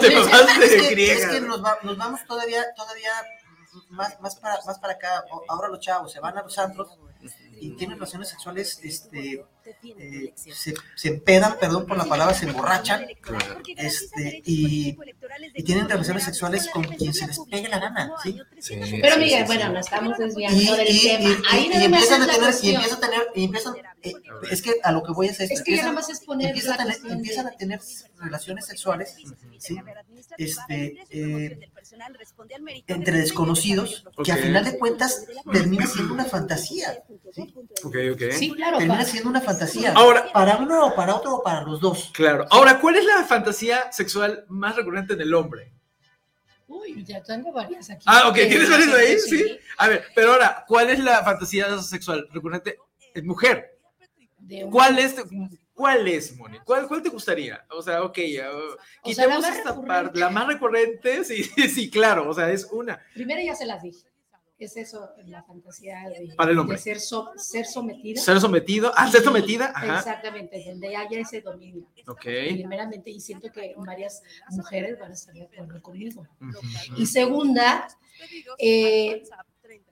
E: que-
D: te me vas
E: es
D: de
E: que,
D: griega.
E: es que nos, va- nos vamos todavía, todavía más, más, para, más para acá. Ahora los chavos se van a los antros y tienen relaciones sexuales, este, eh, se, se empedan, perdón por la palabra, se emborrachan este, y, y tienen relaciones sexuales con quien se les pegue la gana, ¿sí?
D: Sí,
C: Pero
D: sí,
C: Miguel,
D: sí,
C: bueno, nos estamos
E: Y,
C: desviando del
E: y-
C: tema.
E: y-
C: Ahí
E: empiezan a tener, y empiezan a tener, y empiezan, eh, es que a lo que voy a hacer
C: Es que
E: empiezan-
C: más es poner
E: empiezan, a tener, empiezan a tener relaciones sexuales ¿sí? este, eh, entre desconocidos que a final de cuentas termina siendo una fantasía. ¿sí?
D: Ok, ok.
C: Sí, claro.
E: Termina siendo una fantasía.
D: Ahora-
E: para uno o para otro o para los dos.
D: Claro. Ahora, ¿cuál es la fantasía sexual más recurrente en el hombre?
C: Uy, ya tengo varias aquí.
D: Ah, ok, ¿tienes varias ahí?
C: sí.
D: Sí. A ver, pero ahora, ¿cuál es la fantasía sexual recurrente en mujer? ¿Cuál es, cuál es, Moni? ¿Cuál, cuál te gustaría? O sea, ok, ya,
C: O
D: quitemos
C: sea, la más
D: esta parte. La más recurrente, sí, sí, sí, claro, o sea, es una.
C: Primero ya se las dije. Es eso, la fantasía de,
D: Para el hombre.
C: de ser, so- ser sometida.
D: Ser sometido, ah, ser sometida, ajá.
C: Exactamente, donde haya ese dominio.
D: Ok.
C: Primeramente, y siento que varias mujeres van a estar de acuerdo conmigo.
D: Ujú.
C: Y segunda, eh,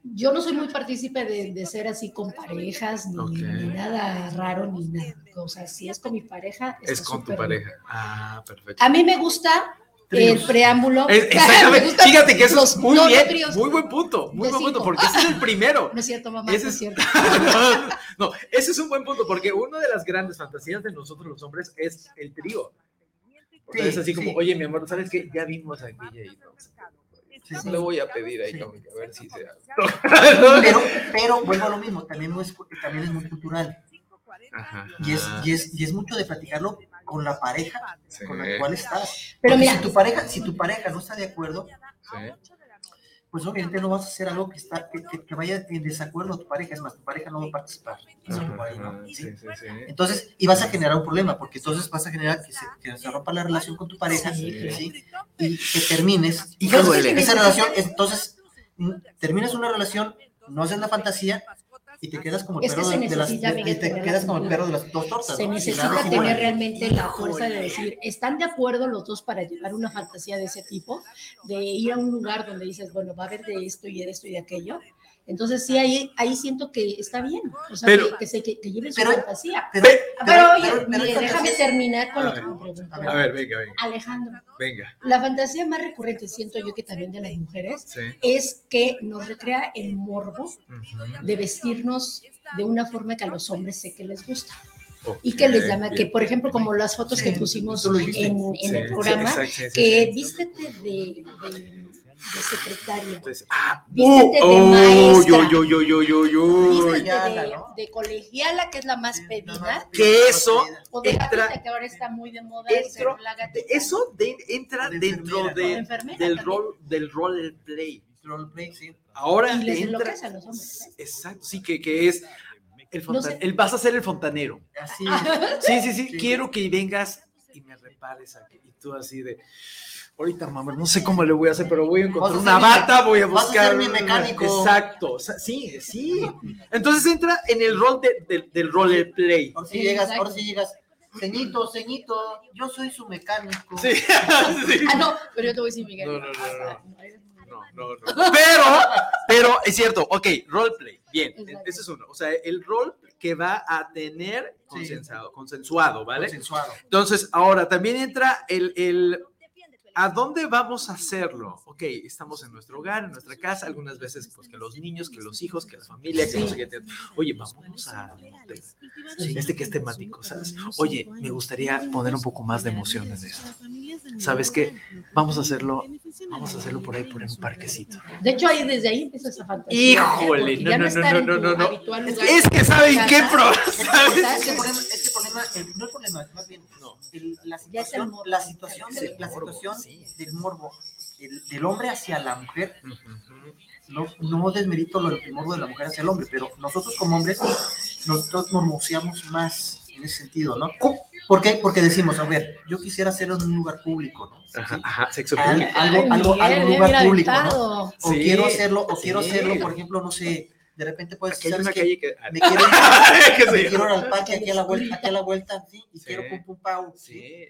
C: yo no soy muy partícipe de, de ser así con parejas, ni,
D: Ok.
C: ni nada raro, ni nada. O sea, si es con mi pareja,
D: Es con tu
C: súper bien.
D: pareja. Ah, perfecto.
C: A mí me gusta el preámbulo.
D: Es- exactamente. Fíjate que eso
C: los-
D: es muy
C: no,
D: bien.
C: tríos.
D: Muy buen punto. Muy
C: De
D: buen punto,
C: cinco.
D: porque ese es el primero.
C: No es cierto, mamá,
D: Ese
C: no es cierto.
D: no, ese es un buen punto, porque una de las grandes fantasías de nosotros los hombres es el trío.
E: Sí,
D: es así como,
E: sí.
D: oye, mi amor, ¿sabes qué? Ya vimos aquella y no sé. Le voy a pedir ahí, a ver si se
E: Pero, pero vuelvo a lo mismo, también, no es, también es muy cultural.
D: Ajá.
E: Y es, y, es, y es mucho de platicarlo con la pareja
D: Sí.
E: con la cual estás.
C: Pero mira,
E: si tu pareja, si tu pareja no está de acuerdo,
D: Sí.
E: pues obviamente no vas a hacer algo que, está, que, que- que vaya en desacuerdo a tu pareja, es más, tu pareja no va a participar. Entonces, y vas a generar un problema, porque entonces vas a generar que se, que se rompa la relación con tu pareja,
C: Sí.
E: ¿sí? Y que termines. Entonces, esa relación, entonces, terminas una relación, no haces la fantasía y te quedas como el
C: Es que
E: perro
C: se
E: de, las, dos tortas.
C: se
E: ¿no?
C: necesita tener realmente la fuerza de decir, ¿están de acuerdo los dos para llevar una fantasía de ese tipo? De ir a un lugar donde dices, bueno, va a haber de esto y de esto y de aquello. Entonces sí, ahí, ahí siento que está bien, o sea,
D: Pero-
C: que, que, se, que, que lleven su
E: pero-
C: fantasía.
E: Pero,
D: Pe-
C: Pero, oye, déjame terminar con
D: A
C: lo que me preguntó.
E: a ver.
D: Venga, venga,
C: Alejandro,
D: venga.
C: la fantasía más recurrente, siento yo que también de las mujeres,
D: Sí.
C: es que nos recrea el morbo de vestirnos de una forma que a los hombres sé que les gusta. Y que les llama,
D: bien.
C: que por ejemplo, como las fotos que pusimos en, en
D: Sí,
C: el
D: sí,
C: programa,
D: exacto, sí, sí,
C: que
D: sí.
C: vístete de, de, de secretaria,
D: Entonces, ah,
C: Vístete de
D: oh,
C: maestra.
D: yo, yo, yo, yo, yo, yo.
C: vístete
E: colegiala,
C: de,
E: ¿no?
C: de colegiala, que es la más pedida,
D: Que eso-
C: o de
D: entra-
C: gatita, que ahora está muy de moda
D: Entro-
C: la gatita.
D: Eso de- entra
E: de
D: dentro
C: de
D: del rol del roleplay.
E: Roleplay, sí.
D: Ahora
C: Y les
D: entra.
C: a los hombres. ¿eh?
D: Exacto, sí, que, que es el,
C: No
D: fontan- el vas a ser el fontanero.
E: Así
D: Sí, sí, sí,
E: Sí.
D: quiero que vengas y me repares aquí. Y tú así de, ahorita, mamá, no sé cómo le voy a hacer, pero voy a encontrar
E: a
D: una bata, voy a
E: vas a
D: buscar.
E: ser mi mecánico.
D: Exacto, o sea, sí, sí. Entonces entra en el rol de- de- del roleplay.
E: Ahora sí
C: Sí,
E: llegas, ahora sí llegas. Ceñito, ceñito, yo soy su mecánico.
D: Sí, sí.
C: Ah, no, pero yo te voy a decir, Miguel.
D: No, no, no, no.
C: no, eres muy-
D: No, no, no. Pero, pero es cierto, ok, roleplay, bien,
C: Exacto.
D: ese es uno. O sea, el rol que va a tener consensuado, consensuado ¿vale?
E: Consensuado.
D: Entonces, ahora también entra el, el ¿a dónde vamos a hacerlo? Ok, estamos en nuestro hogar, en nuestra casa, algunas veces, pues que los niños, que los hijos, que la familia, que no sé qué. Oye, vámonos a. Este que es temático, ¿sabes? Oye, me gustaría poner un poco más de emoción en esto. ¿Sabes qué? Vamos a hacerlo, vamos a hacerlo por ahí, por un parquecito.
C: De hecho, ahí desde ahí empieza esa fantasía.
D: Híjole, no, no, no, no, no, no. Es que saben qué pro,
E: problema, no el problema, más bien. El- la
C: el
E: situación,
C: morbo.
E: la situación, la
D: morbo,
E: situación
D: sí.
E: del morbo, el- del hombre hacia la mujer, no, no desmerito lo del morbo de la mujer hacia el hombre, pero nosotros como hombres, nosotros mormoseamos más en ese sentido, ¿no? ¿Por qué? Porque decimos, a ver, yo quisiera hacerlo en un lugar público, ¿no?
D: Ajá, ajá, sexo
E: Al-
D: público.
E: algo, algo, algo
C: bien
E: lugar público, ¿no? O
D: Sí,
E: quiero hacerlo, o quiero
D: sí.
E: hacerlo, por ejemplo, no sé, de repente puedes
D: Aquí hay
E: ¿sabes
D: calle que.
E: Me quiero,
D: que
E: me quiero ir al parque aquí a la vuelta, aquí a la vuelta, sí, y
D: Sí.
E: quiero pum pum pau.
D: Sí.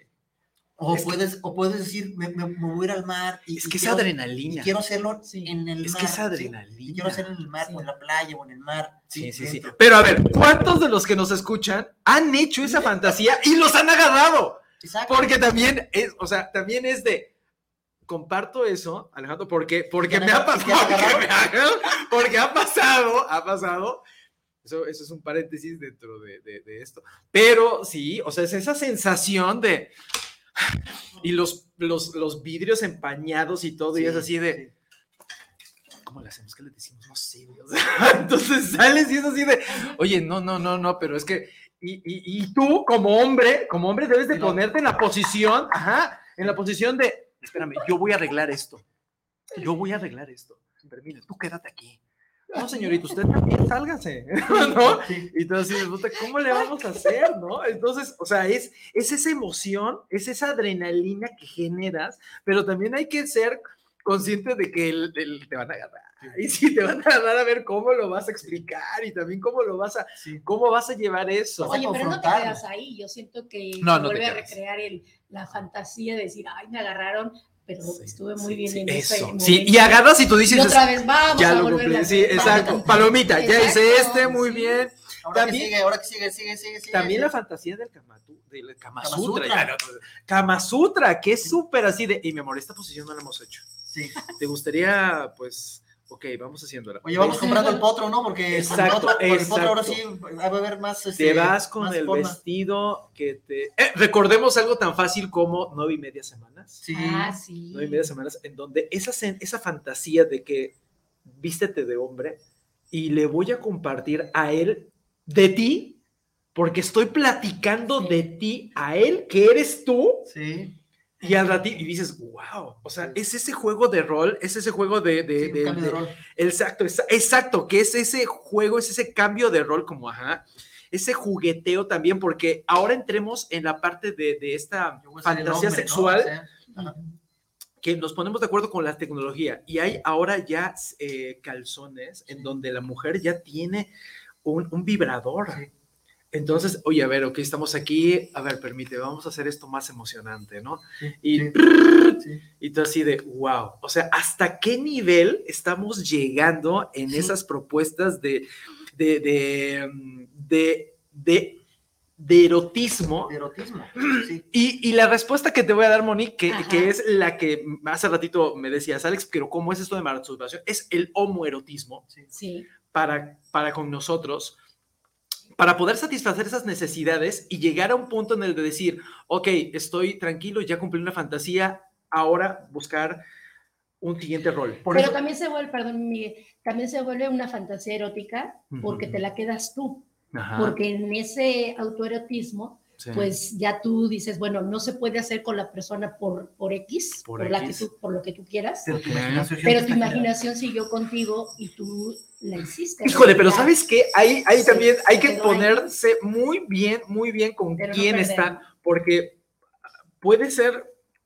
E: O
D: Es que-
E: puedes, o puedes decir, me, me- me voy a ir al mar y,
D: Es
E: y
D: que es
E: quiero, y
D: adrenalina.
E: quiero hacerlo
C: Sí.
E: en el
D: Es
E: mar.
D: que es
E: ¿sí?
D: adrenalina.
E: Y quiero hacerlo en el mar,
C: Sí.
E: o en la playa, o en el mar.
D: Sí, sí, sí. Pero a ver, ¿cuántos de los que nos escuchan han hecho esa fantasía y los han agarrado?
E: Exacto.
D: Porque también es, o sea, también es de. Comparto eso, Alejandro, porque, porque
E: ¿Te
D: me ha pasado. porque me ha- Porque ha pasado, ha pasado. Eso, eso es un paréntesis dentro de, de- de esto. Pero sí, o sea, es esa sensación de. Y los, los, los vidrios empañados y todo, y es así de. ¿Cómo le hacemos? ¿Qué le decimos? No sé, sea, entonces sales y es así de, oye, no, no, no, no, pero es que, y, y, y tú como hombre, como hombre debes de ponerte en la posición, ajá, en la posición de, espérame, yo voy a arreglar esto, yo voy a arreglar esto, mire, tú quédate aquí. No, señorita, usted también sálgase, ¿no? Y puta, ¿cómo le vamos a hacer, no? Entonces, o sea, es, es esa emoción, es esa adrenalina que generas, pero también hay que ser consciente de que el- el- te van a agarrar. Y sí, te van a agarrar a ver cómo lo vas a explicar y también cómo lo vas a,
E: Sí.
D: cómo vas a llevar eso.
C: Oye, pero no te quedas ahí. Yo siento que
D: No, no
C: vuelve a recrear el, la fantasía de decir, ay, me agarraron, pero
D: Sí,
C: estuve muy
D: sí,
C: bien
D: sí,
C: en
D: eso. Sí, y agarras y tú
C: Y
D: dices,
C: otra vez vamos
D: ya
C: a
D: lo cumplí.
C: a
D: Sí, exacto. Palomita, ya hice este, muy
C: sí.
D: bien.
E: Ahora
D: También-
E: que sigue, ahora que sigue, sigue, sigue, sigue.
D: También la fantasía del Kama, del Kama
E: Kama
D: Sutra.
E: Sutra.
D: ya, no, Kama Sutra, que es súper así de, y mi amor, esta posición no la hemos hecho.
E: Sí.
D: ¿Te gustaría, pues, ok, vamos haciéndola.
E: Oye, vamos comprando el potro, ¿no? Porque
D: exacto,
E: con el, potro,
D: exacto.
E: ahora sí va a haber más.
D: Te
E: Este,
D: vas con el
E: forma.
D: vestido que te... Eh, recordemos algo tan fácil como nueve y media semanas.
E: Sí.
C: Ah, sí.
D: nueve y media semanas, en donde esa, esa fantasía de que vístete de hombre y le voy a compartir a él de ti, porque estoy platicando
C: Sí.
D: de ti a él, que eres tú,
E: Sí.
D: Y al ratito, y dices, wow, o sea, es ese juego de rol, es ese juego de... de-
E: sí,
D: de-
E: cambio de
D: de-
E: rol.
D: Exacto, exa- exacto, que es ese juego, es ese cambio de rol como, ajá, ese jugueteo también, porque ahora entremos en la parte de, de esta fantasía
E: hombre, ¿no?
D: sexual
E: O sea,
D: que nos ponemos de acuerdo con la tecnología y hay ahora ya eh, calzones en donde la mujer ya tiene un, un vibrador.
E: Sí.
D: Entonces, oye, a ver, ok, estamos aquí, a ver, permite, vamos a hacer esto más emocionante, ¿no?
E: Sí,
D: Y,
E: sí, sí.
D: y tú así de, wow, o sea, ¿hasta qué nivel estamos llegando en
E: Sí.
D: esas propuestas de, de, de, de, de, de erotismo?
E: Erotismo. Sí.
D: Y, y la respuesta que te voy a dar, Monique, que, que es la que hace ratito me decías, Alex, pero ¿cómo es esto de masturbación? Es el homoerotismo
C: Sí.
D: para, para con nosotros, para poder satisfacer esas necesidades y llegar a un punto en el de decir, ok, estoy tranquilo, ya cumplí una fantasía, ahora buscar un siguiente rol.
E: Por
C: Pero
E: eso,
C: también se vuelve, perdón, Miguel, también se vuelve una fantasía erótica porque te la quedas tú.
D: Ajá,
C: Porque en ese autoerotismo,
D: sí.
C: pues ya tú dices, bueno, no se puede hacer con la persona por, por X,
D: Por
C: por, la que
D: X.
C: tú- por lo que tú quieras,
E: pero tu imaginación
C: pero
E: está
C: tu
E: generada.
C: imaginación siguió contigo y tú la hiciste.
D: Híjole, pero. ¿sabes qué? Ahí, ahí
C: Sí,
D: también hay que
C: ahí.
D: ponerse muy bien, muy bien con
C: Pero no
D: quién está, porque puede ser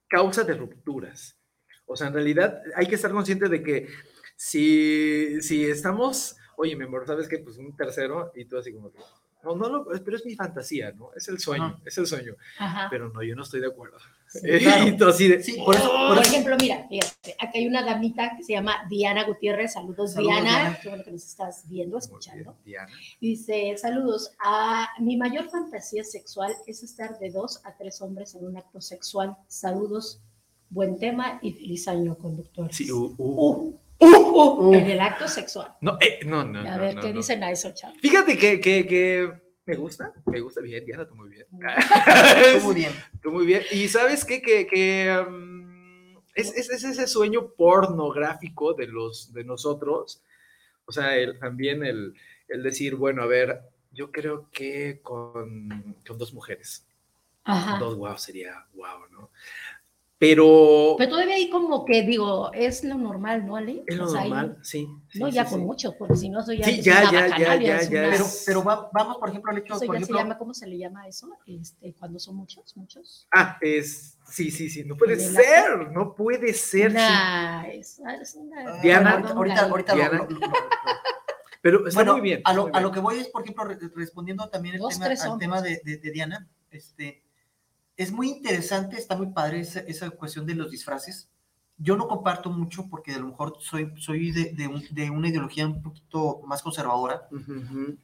D: causa de rupturas. O sea, en realidad hay que estar consciente de que si, si estamos, oye, mi amor, ¿sabes qué? Pues un tercero y tú así como que, no, no, lo- pero es mi fantasía, ¿no? Es el sueño,
E: Ajá.
D: es el sueño.
C: Ajá.
D: Pero no, yo no estoy de acuerdo.
C: Sí,
E: claro.
D: Y tú así de,
E: Sí, por eso- por
C: Por
E: eso-
C: ejemplo, mira, fíjate, aquí hay una damita que se llama Diana Gutiérrez. Saludos,
E: Saludos,
C: Diana.
E: Diana.
C: Qué bueno que nos estás viendo,
D: bien,
C: escuchando.
D: Diana.
C: Dice, saludos. A mi mayor fantasía sexual es estar de dos a tres hombres en un acto sexual. Saludos, buen tema y feliz año, conductores.
D: Sí, uh, uh,
C: Uh,
D: uh, uh.
C: en el acto sexual.
D: No, eh, no, no.
C: a
D: no,
C: ver,
D: no,
C: ¿qué
D: no.
C: dicen a eso, chavos?
D: Fíjate que, que, que me gusta, me gusta bien, Diana, tú muy bien.
E: Tú muy bien.
D: Tú muy bien. Y sabes qué? que, que um, es, es, es ese sueño pornográfico de, los, de nosotros. O sea, el, también el, el decir, bueno, a ver, yo creo que con, con dos mujeres,
C: Ajá.
D: dos wow sería wow, ¿no? Pero
C: Pero todavía hay como que, digo, es lo normal, ¿no, Ale?
D: es lo
C: O sea, hay-
D: normal, sí. sí,
C: no,
D: sí,
C: ya
D: sí.
C: con muchos, porque si no, eso ya
D: Sí,
C: es
D: ya,
C: una
D: ya, ya,
C: bacanalia,
D: ya, ya
C: una-
E: Pero, pero va- vamos, por ejemplo, al hecho,
C: Eso
E: por
C: ya se
E: ejemplo,
C: llama, ¿cómo se le llama eso? Este, cuando son muchos, muchos.
D: Ah, es, sí, sí, sí, no puede
C: ¿En el
D: ser, no puede ser. sí.
C: Una, es, es una-
E: ah,
D: Diana.
E: ahorita, ahorita, ahorita lo-
D: Diana.
E: lo- lo- lo-
D: Pero está
E: bueno,
D: muy bien.
E: A lo,
D: muy
E: a lo
D: bien.
E: que voy es, por ejemplo, re- respondiendo también el
C: Dos,
E: tema, al tema de, de- de Diana, este, es muy interesante, está muy padre esa, esa cuestión de los disfraces. Yo no comparto mucho porque a lo mejor soy, soy de, de un- de una ideología un poquito más conservadora.
D: Ujú, ujú.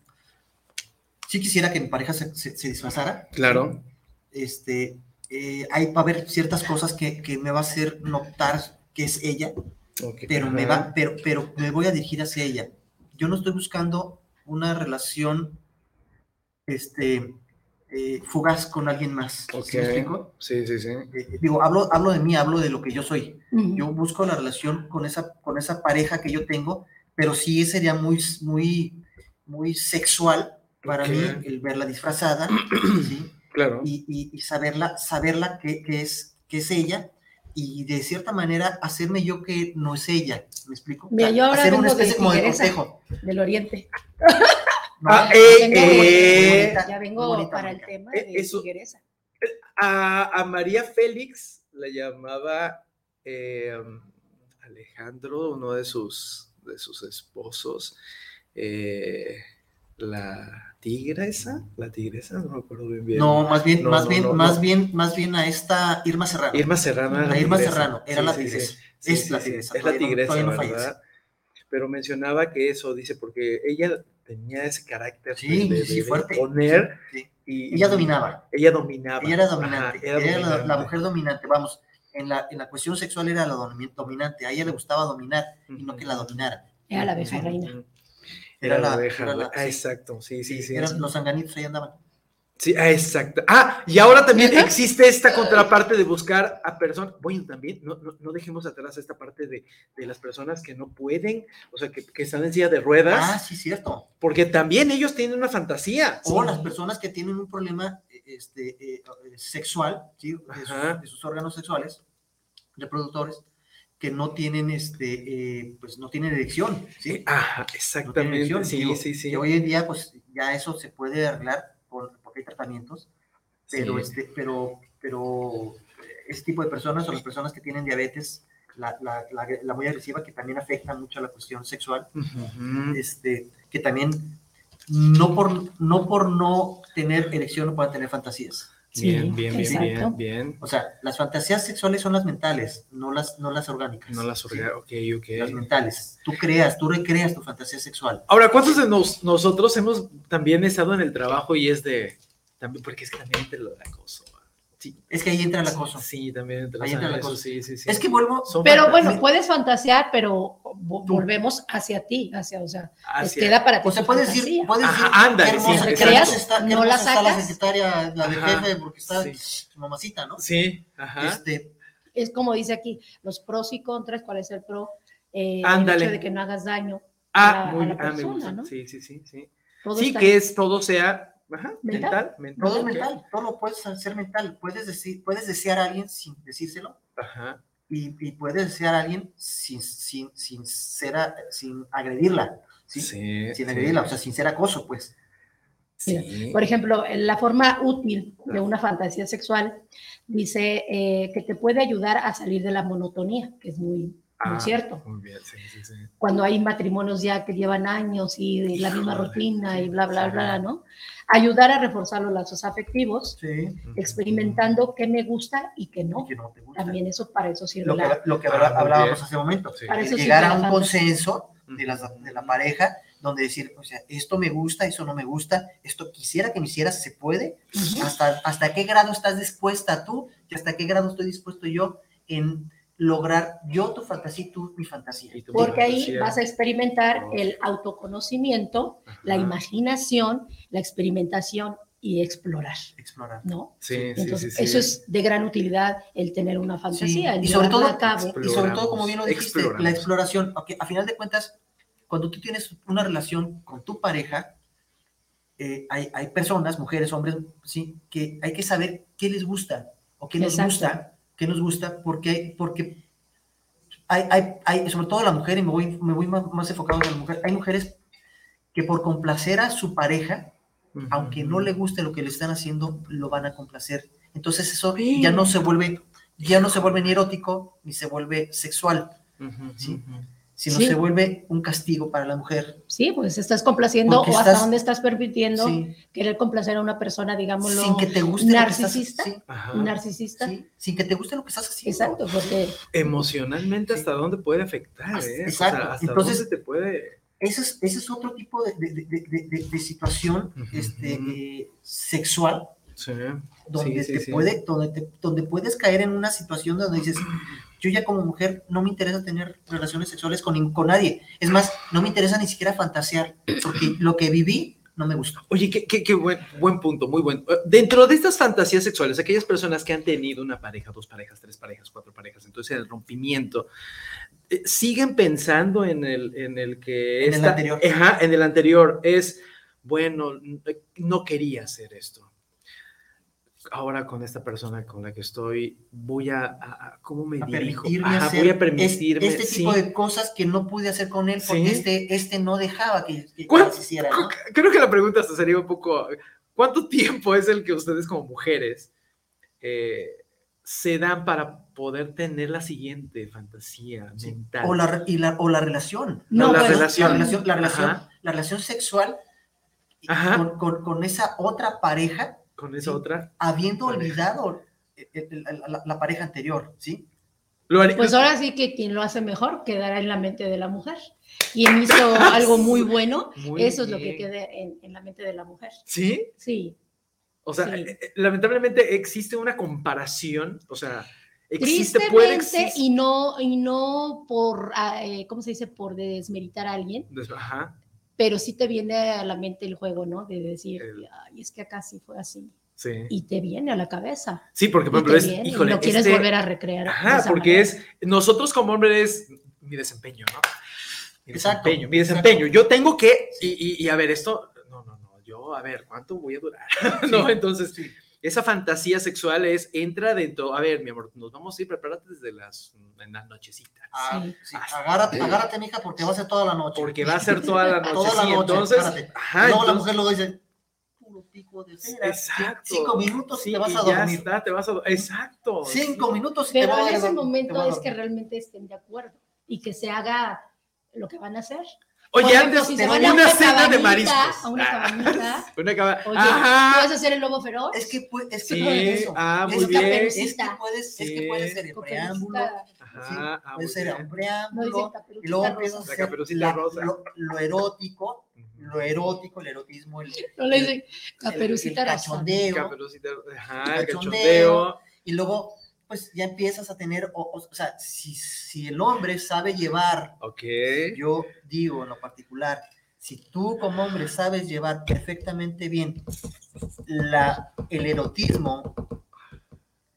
E: Sí quisiera que mi pareja se, se- se disfrazara.
D: Claro.
E: Este, eh, hay, va a haber ciertas cosas que, que me va a hacer notar que es ella,
D: Ok,
E: pero me va, pero, pero me voy a dirigir hacia ella. Yo no estoy buscando una relación este, eh, fugaz con alguien más. ¿Sí
D: Ok.
E: me explico?
D: Sí, sí, sí.
E: Eh, digo, hablo, hablo de mí, hablo de lo que yo soy.
C: Ujú.
E: Yo busco la relación con esa, con esa pareja que yo tengo, pero sí sería muy, muy, muy sexual para
D: Ok.
E: mí el verla disfrazada, ¿sí?
D: Claro.
E: y, y- y saberla, saberla que, que es, que es ella y de cierta manera hacerme yo que no es ella. ¿Me explico?
C: Mira, yo ahora
E: Hacer una especie como de cortejo.
C: del oriente.
E: ¿no?
D: Ah,
C: Ya
D: eh,
C: vengo,
D: eh.
E: bonita,
C: ya vengo
E: bonita,
C: para el tema
D: Eh,
C: de
D: eso-
C: tigresa.
D: A, a María Félix la llamaba eh, Alejandro, uno de sus, de sus esposos, eh, la tigresa, la tigresa, no me acuerdo bien bien.
E: No, más bien,
D: No,
E: más
D: no,
E: bien,
D: no,
E: más
D: no.
E: bien, más bien a esta Irma Serrano.
D: Irma Serrano. era
E: A Irma
D: tigresa.
E: Serrano, era
D: Sí,
E: la
D: sí, sí.
E: tigresa.
D: Sí,
E: Es
D: sí,
E: la
D: sí,
E: tigresa,
D: Es la tigresa. ¿verdad? Pero mencionaba que eso, dice, porque ella tenía ese carácter
E: Sí,
D: de, de-
E: sí,
D: de
E: fuerte.
D: poner
E: Sí, sí.
D: y
E: Ella dominaba.
D: ella dominaba.
E: Ella era
D: Ajá,
E: dominante.
D: era
E: Ella era la, mujer dominante. Vamos, en la, en la cuestión sexual era la domi- dominante, a ella le gustaba dominar y no que la dominara.
C: Era la abeja
E: Sí.
C: reina.
D: Era,
E: Era
D: la abeja.
E: era la-
D: ah,
E: sí.
D: exacto. Sí, sí, sí.
E: Eran
D: sí.
E: los sanganitos ahí andaban.
D: Sí, ah, exacto. Ah, y ahora también existe esta contraparte de buscar a personas. Bueno, también no, no, no dejemos atrás esta parte de, de las personas que no pueden, o sea, que, que están en silla de ruedas,
E: Ah, sí, cierto.
D: porque también ellos tienen una fantasía.
E: O las personas que tienen un problema eh, este, eh, eh, sexual, ¿sí? de, sus,
D: Ajá.
E: de sus órganos sexuales, reproductores, que no tienen, este, eh, pues no tienen erección, ¿sí? No tienen
D: exactamente.
E: erección.
D: sí,
E: Digo,
D: sí, sí.
E: Que hoy en día, pues ya eso se puede arreglar hay tratamientos, pero,
D: Sí.
E: este, pero, pero este tipo de personas o las personas que tienen diabetes, la, la, la, la muy agresiva, que también afecta mucho a la cuestión sexual,
D: Ujú.
E: este, que también no por, no por no tener erección no puedan tener fantasías.
C: Sí,
D: Bien, bien, bien, bien, bien.
E: O sea, las fantasías sexuales son las mentales, no las, no las orgánicas.
D: No las
E: ¿sí?
D: orga- ok,
E: Las
D: ok.
E: mentales. Tú creas, tú recreas tu fantasía sexual.
D: Ahora, ¿cuántos de nos- nosotros hemos también estado en el trabajo y es de, también, porque es que también entre lo de acoso. Sí,
E: Es que ahí entra el acoso.
D: Sí, también entre
E: Ahí entra el acoso.
D: sí, sí, sí.
E: Es que vuelvo,
D: Son
C: Pero
D: fantasías
C: bueno, puedes fantasear, pero vo- volvemos hacia ti, hacia, o sea,
D: hacia-
C: queda para ti.
E: o sea, puedes decir,
C: fantasía.
E: puedes
D: Ajá,
E: decir, hermosa, qué
C: exacto.
E: hermosa está, qué
C: No la
E: está la
C: sacas.
E: secretaria, la de
D: Ajá,
E: jefe, porque está
D: sí.
E: su mamacita, ¿no?
D: Sí, ajá.
E: Este,
C: Es como dice aquí, los pros y contras, ¿cuál es el pro? Eh, el hecho de que no hagas daño
D: ah,
C: a la-
D: muy,
C: a la
D: ah, me
C: persona,
D: gusta.
C: ¿no?
D: Sí, sí, sí, sí.
C: Todo
D: Sí, que es todo sea ajá,
C: Mental.
D: mental, mental.
E: todo es mental, todo lo puedes hacer mental. Puedes, decir, puedes desear a alguien sin decírselo
D: Ajá.
E: y, y puedes desear a alguien sin, sin, sin, ser a- sin agredirla, ¿sí?
D: Sí.
E: sin
D: sí.
E: agredirla, o sea, sin ser acoso, pues.
D: Sí.
C: Por ejemplo, la forma útil de una fantasía sexual dice eh, que te puede ayudar a salir de la monotonía, que es muy, muy
D: Ah,
C: cierto.
D: Muy bien, sí, sí, sí.
C: Cuando hay matrimonios ya que llevan años y la misma
D: Híjole,
C: rutina
D: sí,
C: y bla, bla,
D: sí.
C: bla, ¿no? Ayudar a reforzar los lazos afectivos,
E: Sí.
C: experimentando qué me gusta y qué no.
E: que no te gusta.
C: También eso, para eso sirve
E: Lo que,
C: la...
E: lo que
D: Ah,
E: hablábamos hace un momento.
D: Sí.
C: Para eso
E: llegar
C: la
E: a un
C: fantasía.
E: consenso de, las, de la pareja, donde decir, o sea, esto me gusta, eso no me gusta, esto quisiera que me hicieras, se puede,
C: Ujú.
E: hasta, hasta qué grado estás dispuesta tú y hasta qué grado estoy dispuesto yo en lograr yo tu fantasía y tú mi fantasía.
D: Tu
C: Porque ahí
D: fantasía.
C: vas a experimentar
D: Oh.
C: el autoconocimiento, la
D: Ajá.
C: imaginación, la experimentación y explorar,
E: Explorar.
C: ¿no?
D: Sí, sí, sí,
C: Entonces,
D: sí.
C: eso es de gran utilidad el tener una fantasía,
E: Sí,
C: el
E: y sobre todo-
C: llevarla a cabo.
E: Y sobre todo, como bien lo dijiste,
D: Exploramos.
E: la exploración, ok, a final de cuentas, cuando tú tienes una relación con tu pareja, eh, hay, hay personas, mujeres, hombres, sí, que hay que saber qué les gusta o qué nos
C: Exacto.
E: gusta, qué nos gusta, porque, porque hay, hay, hay, sobre todo la mujer, y me voy, me voy más, más enfocado en la mujer, hay mujeres que por complacer a su pareja, aunque no le guste lo que le están haciendo, lo van a complacer. Entonces eso
D: Sí.
E: ya no se vuelve, ya no se vuelve ni erótico, ni se vuelve sexual, Sí. Sino
C: Sí.
E: se vuelve un castigo para la mujer.
C: Sí, pues estás complaciendo
E: Porque
C: o hasta
E: estás-
C: dónde estás permitiendo
E: Sí,
C: querer complacer a una persona, digámoslo,
E: sin que te guste lo que estás-
C: narcisista,
E: sí,
C: narcisista.
E: sí, sin que te guste lo que estás haciendo.
C: Exacto, porque
D: Emocionalmente, ¿hasta dónde puede afectar?
E: Hasta-
D: eh? O
E: exacto.
D: sea, ¿hasta
E: Entonces-
D: dónde te puede...?
E: Ese es, ese es otro tipo de, de- de- de- de- de situación este, eh, sexual
D: Sí,
E: donde,
D: sí,
E: te
D: sí, sí.
E: Puede, donde, te- donde puedes caer en una situación donde dices, yo ya como mujer no me interesa tener relaciones sexuales con, con nadie. Es más, no me interesa ni siquiera fantasear, porque lo que viví no me gustó.
D: Oye, qué, qué- qué buen, buen punto, muy bueno. Eh, Dentro de estas fantasías sexuales, aquellas personas que han tenido una pareja, dos parejas, tres parejas, cuatro parejas, entonces el rompimiento, eh, siguen pensando en el, en el que
E: En el anterior.
D: Ajá, en el anterior es, bueno, n- no quería hacer esto. Ahora con esta persona con la que estoy, voy a, a- ¿cómo me
E: A
D: dirijo?
E: permitirme
D: Ajá,
E: hacer
D: voy a permitirme.
E: este
D: sí.
E: tipo de cosas que no pude hacer con él porque
D: Sí.
E: este, este no dejaba que, que
D: ¿Cuál-
E: las hiciera. ¿no?
D: Creo que la pregunta hasta sería un poco, ¿cuánto tiempo es el que ustedes como mujeres eh, se dan para poder tener la siguiente fantasía
E: Sí.
D: mental?
E: O la, y la, o la relación.
C: No,
D: la relación.
E: La relación, la relación,
D: Ajá.
E: la relación sexual
D: Ajá.
E: con, con- con esa otra pareja,
D: Con esa
E: Sí.
D: otra.
E: habiendo
D: Pareja.
E: olvidado el- el- la, la- la pareja anterior, ¿sí?
C: Pues ahora sí que quien lo hace mejor quedará en la mente de la mujer. Quien hizo algo muy bueno,
D: Muy
C: eso es lo que queda en, en la mente de la mujer.
D: ¿Sí?
C: Sí,
D: O sea,
C: Sí.
D: eh, eh, lamentablemente existe una comparación, o sea, existe, puede
C: Tristemente,
D: existir.
C: y no, y no por, ah, eh, ¿cómo se dice? Por desmeritar a alguien,
D: Ajá,
C: pero sí te viene a la mente el juego, ¿no? De decir,
D: El-
C: ay, es que acá sí fue así.
D: sí.
C: Y te viene a la cabeza.
D: Sí, porque por ejemplo
C: te
D: es,
C: viene, y
D: híjole,
C: lo quieres
D: este-
C: volver a recrear.
D: Ajá, porque
C: manera.
D: es, nosotros como hombres, mi desempeño, ¿no? Mi
E: Exacto,
D: desempeño, mi
E: exacto.
D: desempeño. Yo tengo que, y, y- y a ver, esto, no, no, no, yo, a ver, ¿cuánto voy a durar? no, entonces,
E: Sí.
D: Esa fantasía sexual es, entra dentro, a ver, mi amor, nos vamos a ir, prepárate desde las, en la nochecita.
E: Ah,
C: Sí.
E: sí, Agárrate, agárrate, mija, porque va a ser toda la noche.
D: Porque va a ser toda la noche,
E: Toda la
D: sí,
E: noche,
D: entonces, ajá,
E: Y luego la mujer luego dice, puro pico de cera.
D: Exacto.
E: Cinco minutos
D: Sí,
E: y te vas a
D: ya
E: dormir.
D: está, te vas a, exacto.
E: Cinco minutos y te
C: Pero
E: vas a
C: en ese
E: dormir, te
C: momento
E: vas a
C: es que realmente estén de acuerdo y que se haga lo que van a hacer.
D: Oye,
C: Por ejemplo,
D: antes,
C: si a
D: una
C: una
D: cena de mariscos.
C: a una
D: Ah,
C: cabañita.
D: Una caba-
C: Oye,
D: Ajá.
C: ¿tú vas a ser el lobo feroz?
E: Es que, puede, es que
D: Sí,
E: puede eso.
D: ah,
E: es
D: muy
E: que-
D: bien.
E: Es que, puedes, es que
D: Sí.
E: puede ser el preámbulo,
D: Ajá,
E: sí,
D: ah,
E: puede ser un
C: no
E: preámbulo,
C: dicen
E: y luego empiezas a.
D: La
E: hacer
D: rosa.
E: Lo, lo erótico, lo erótico, el erotismo, el,
C: No le dicen caperucita
E: el
C: rosa.
E: cachondeo,
D: Caperucita, ajá, el
E: Cachondeo.
D: cachondeo.
E: y luego pues ya empiezas a tener, o, o- o sea, si, si el hombre sabe llevar,
D: Ok.
E: yo digo en lo particular, si tú como hombre sabes llevar perfectamente bien la, el erotismo,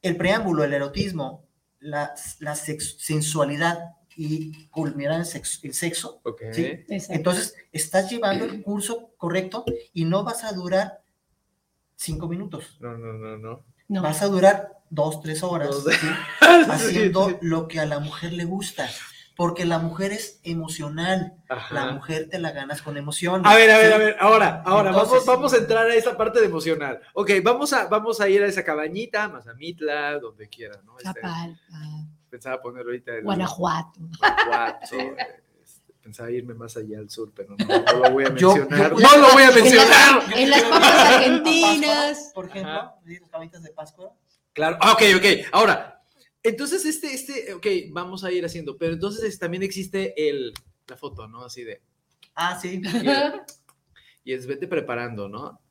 E: el preámbulo, el erotismo, la, la sex- sensualidad y culminar el sexo,
D: Ok.
E: Sí.
C: Exacto.
E: entonces estás llevando el curso correcto y no vas a durar cinco minutos,
D: No, no, no, no.
C: No.
E: vas a durar dos, tres horas
D: Dos-
E: ¿sí? haciendo
D: Sí, sí.
E: lo que a la mujer le gusta, porque la mujer es emocional,
D: Ajá.
E: la mujer te la ganas con emoción.
D: A ver, a ver, a ver, ahora, ahora,
E: Entonces,
D: vamos, vamos a entrar a esa parte de emocional. Ok, vamos a, vamos a ir a esa cabañita, Mazamitla, donde quiera, ¿no? Este, pensaba poner ahorita el
C: Guanajuato.
D: Guanajuato, este, pensaba irme más allá al sur, pero no, no lo voy a mencionar.
E: yo-
D: no lo voy a
C: En las-
D: mencionar.
C: En las papas
E: Pascua,
C: argentinas.
E: por ejemplo, las cabitas de Pascua.
D: Claro, ah, ok, ok. Ahora, entonces este, este, ok, vamos a ir haciendo, pero entonces es- también existe el, la foto, ¿no? Así de,
E: Ah, sí.
D: y es vete preparando, ¿no?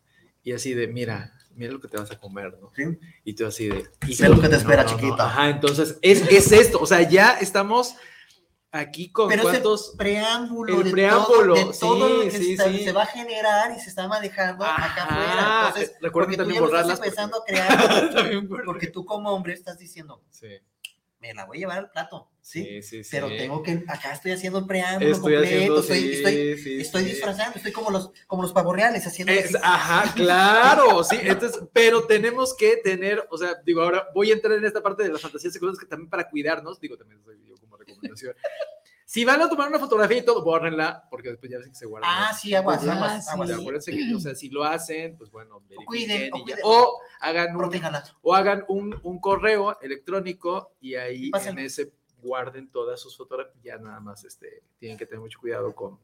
D: Y así de, mira, mira lo que te vas a comer, ¿no?
E: sí.
D: Y tú así de, y
E: Sé lo que te espera, chiquita.
D: Ajá, entonces es, es esto, o sea, ya estamos aquí con
E: Pero
D: cuántos...
E: preámbulo,
D: El
E: de
D: preámbulo,
E: todo, de todo lo que
D: sí,
E: está-
D: sí.
E: se va a generar y se está manejando acá
D: Ajá,
E: afuera. Entonces,
D: recuerden
E: porque tú
D: también borrarlas.
E: empezando a crear, porque tú como hombre estás diciendo, me la voy a llevar al plato, ¿sí?
D: sí, sí.
E: Pero tengo que, acá estoy haciendo el preámbulo
D: Estoy
E: completo,
D: haciendo,
E: estoy, estoy, estoy disfrazando, estoy como los, como los pavorreales haciendo
D: Es- ajá, claro, sí, entonces, pero tenemos que tener, o sea, digo, ahora voy a entrar en esta parte de las fantasías sexuales que también para cuidarnos, digo, también soy yo como recomendación. Si van a tomar una fotografía y todo, bórrenla, porque después ya ves que se guardan.
E: Ah, sí, aguas,
D: Pues,
E: aguas,
C: sí.
E: aguas.
D: O sea, acuérdense que, o sea, si lo hacen, pues bueno, verifiquen
E: o
D: y ya.
E: cuiden.
D: o hagan un, o hagan un, un correo electrónico y ahí
E: Pásenlo.
D: en ese guarden todas sus fotografías. Ya nada más este, tienen que tener mucho cuidado con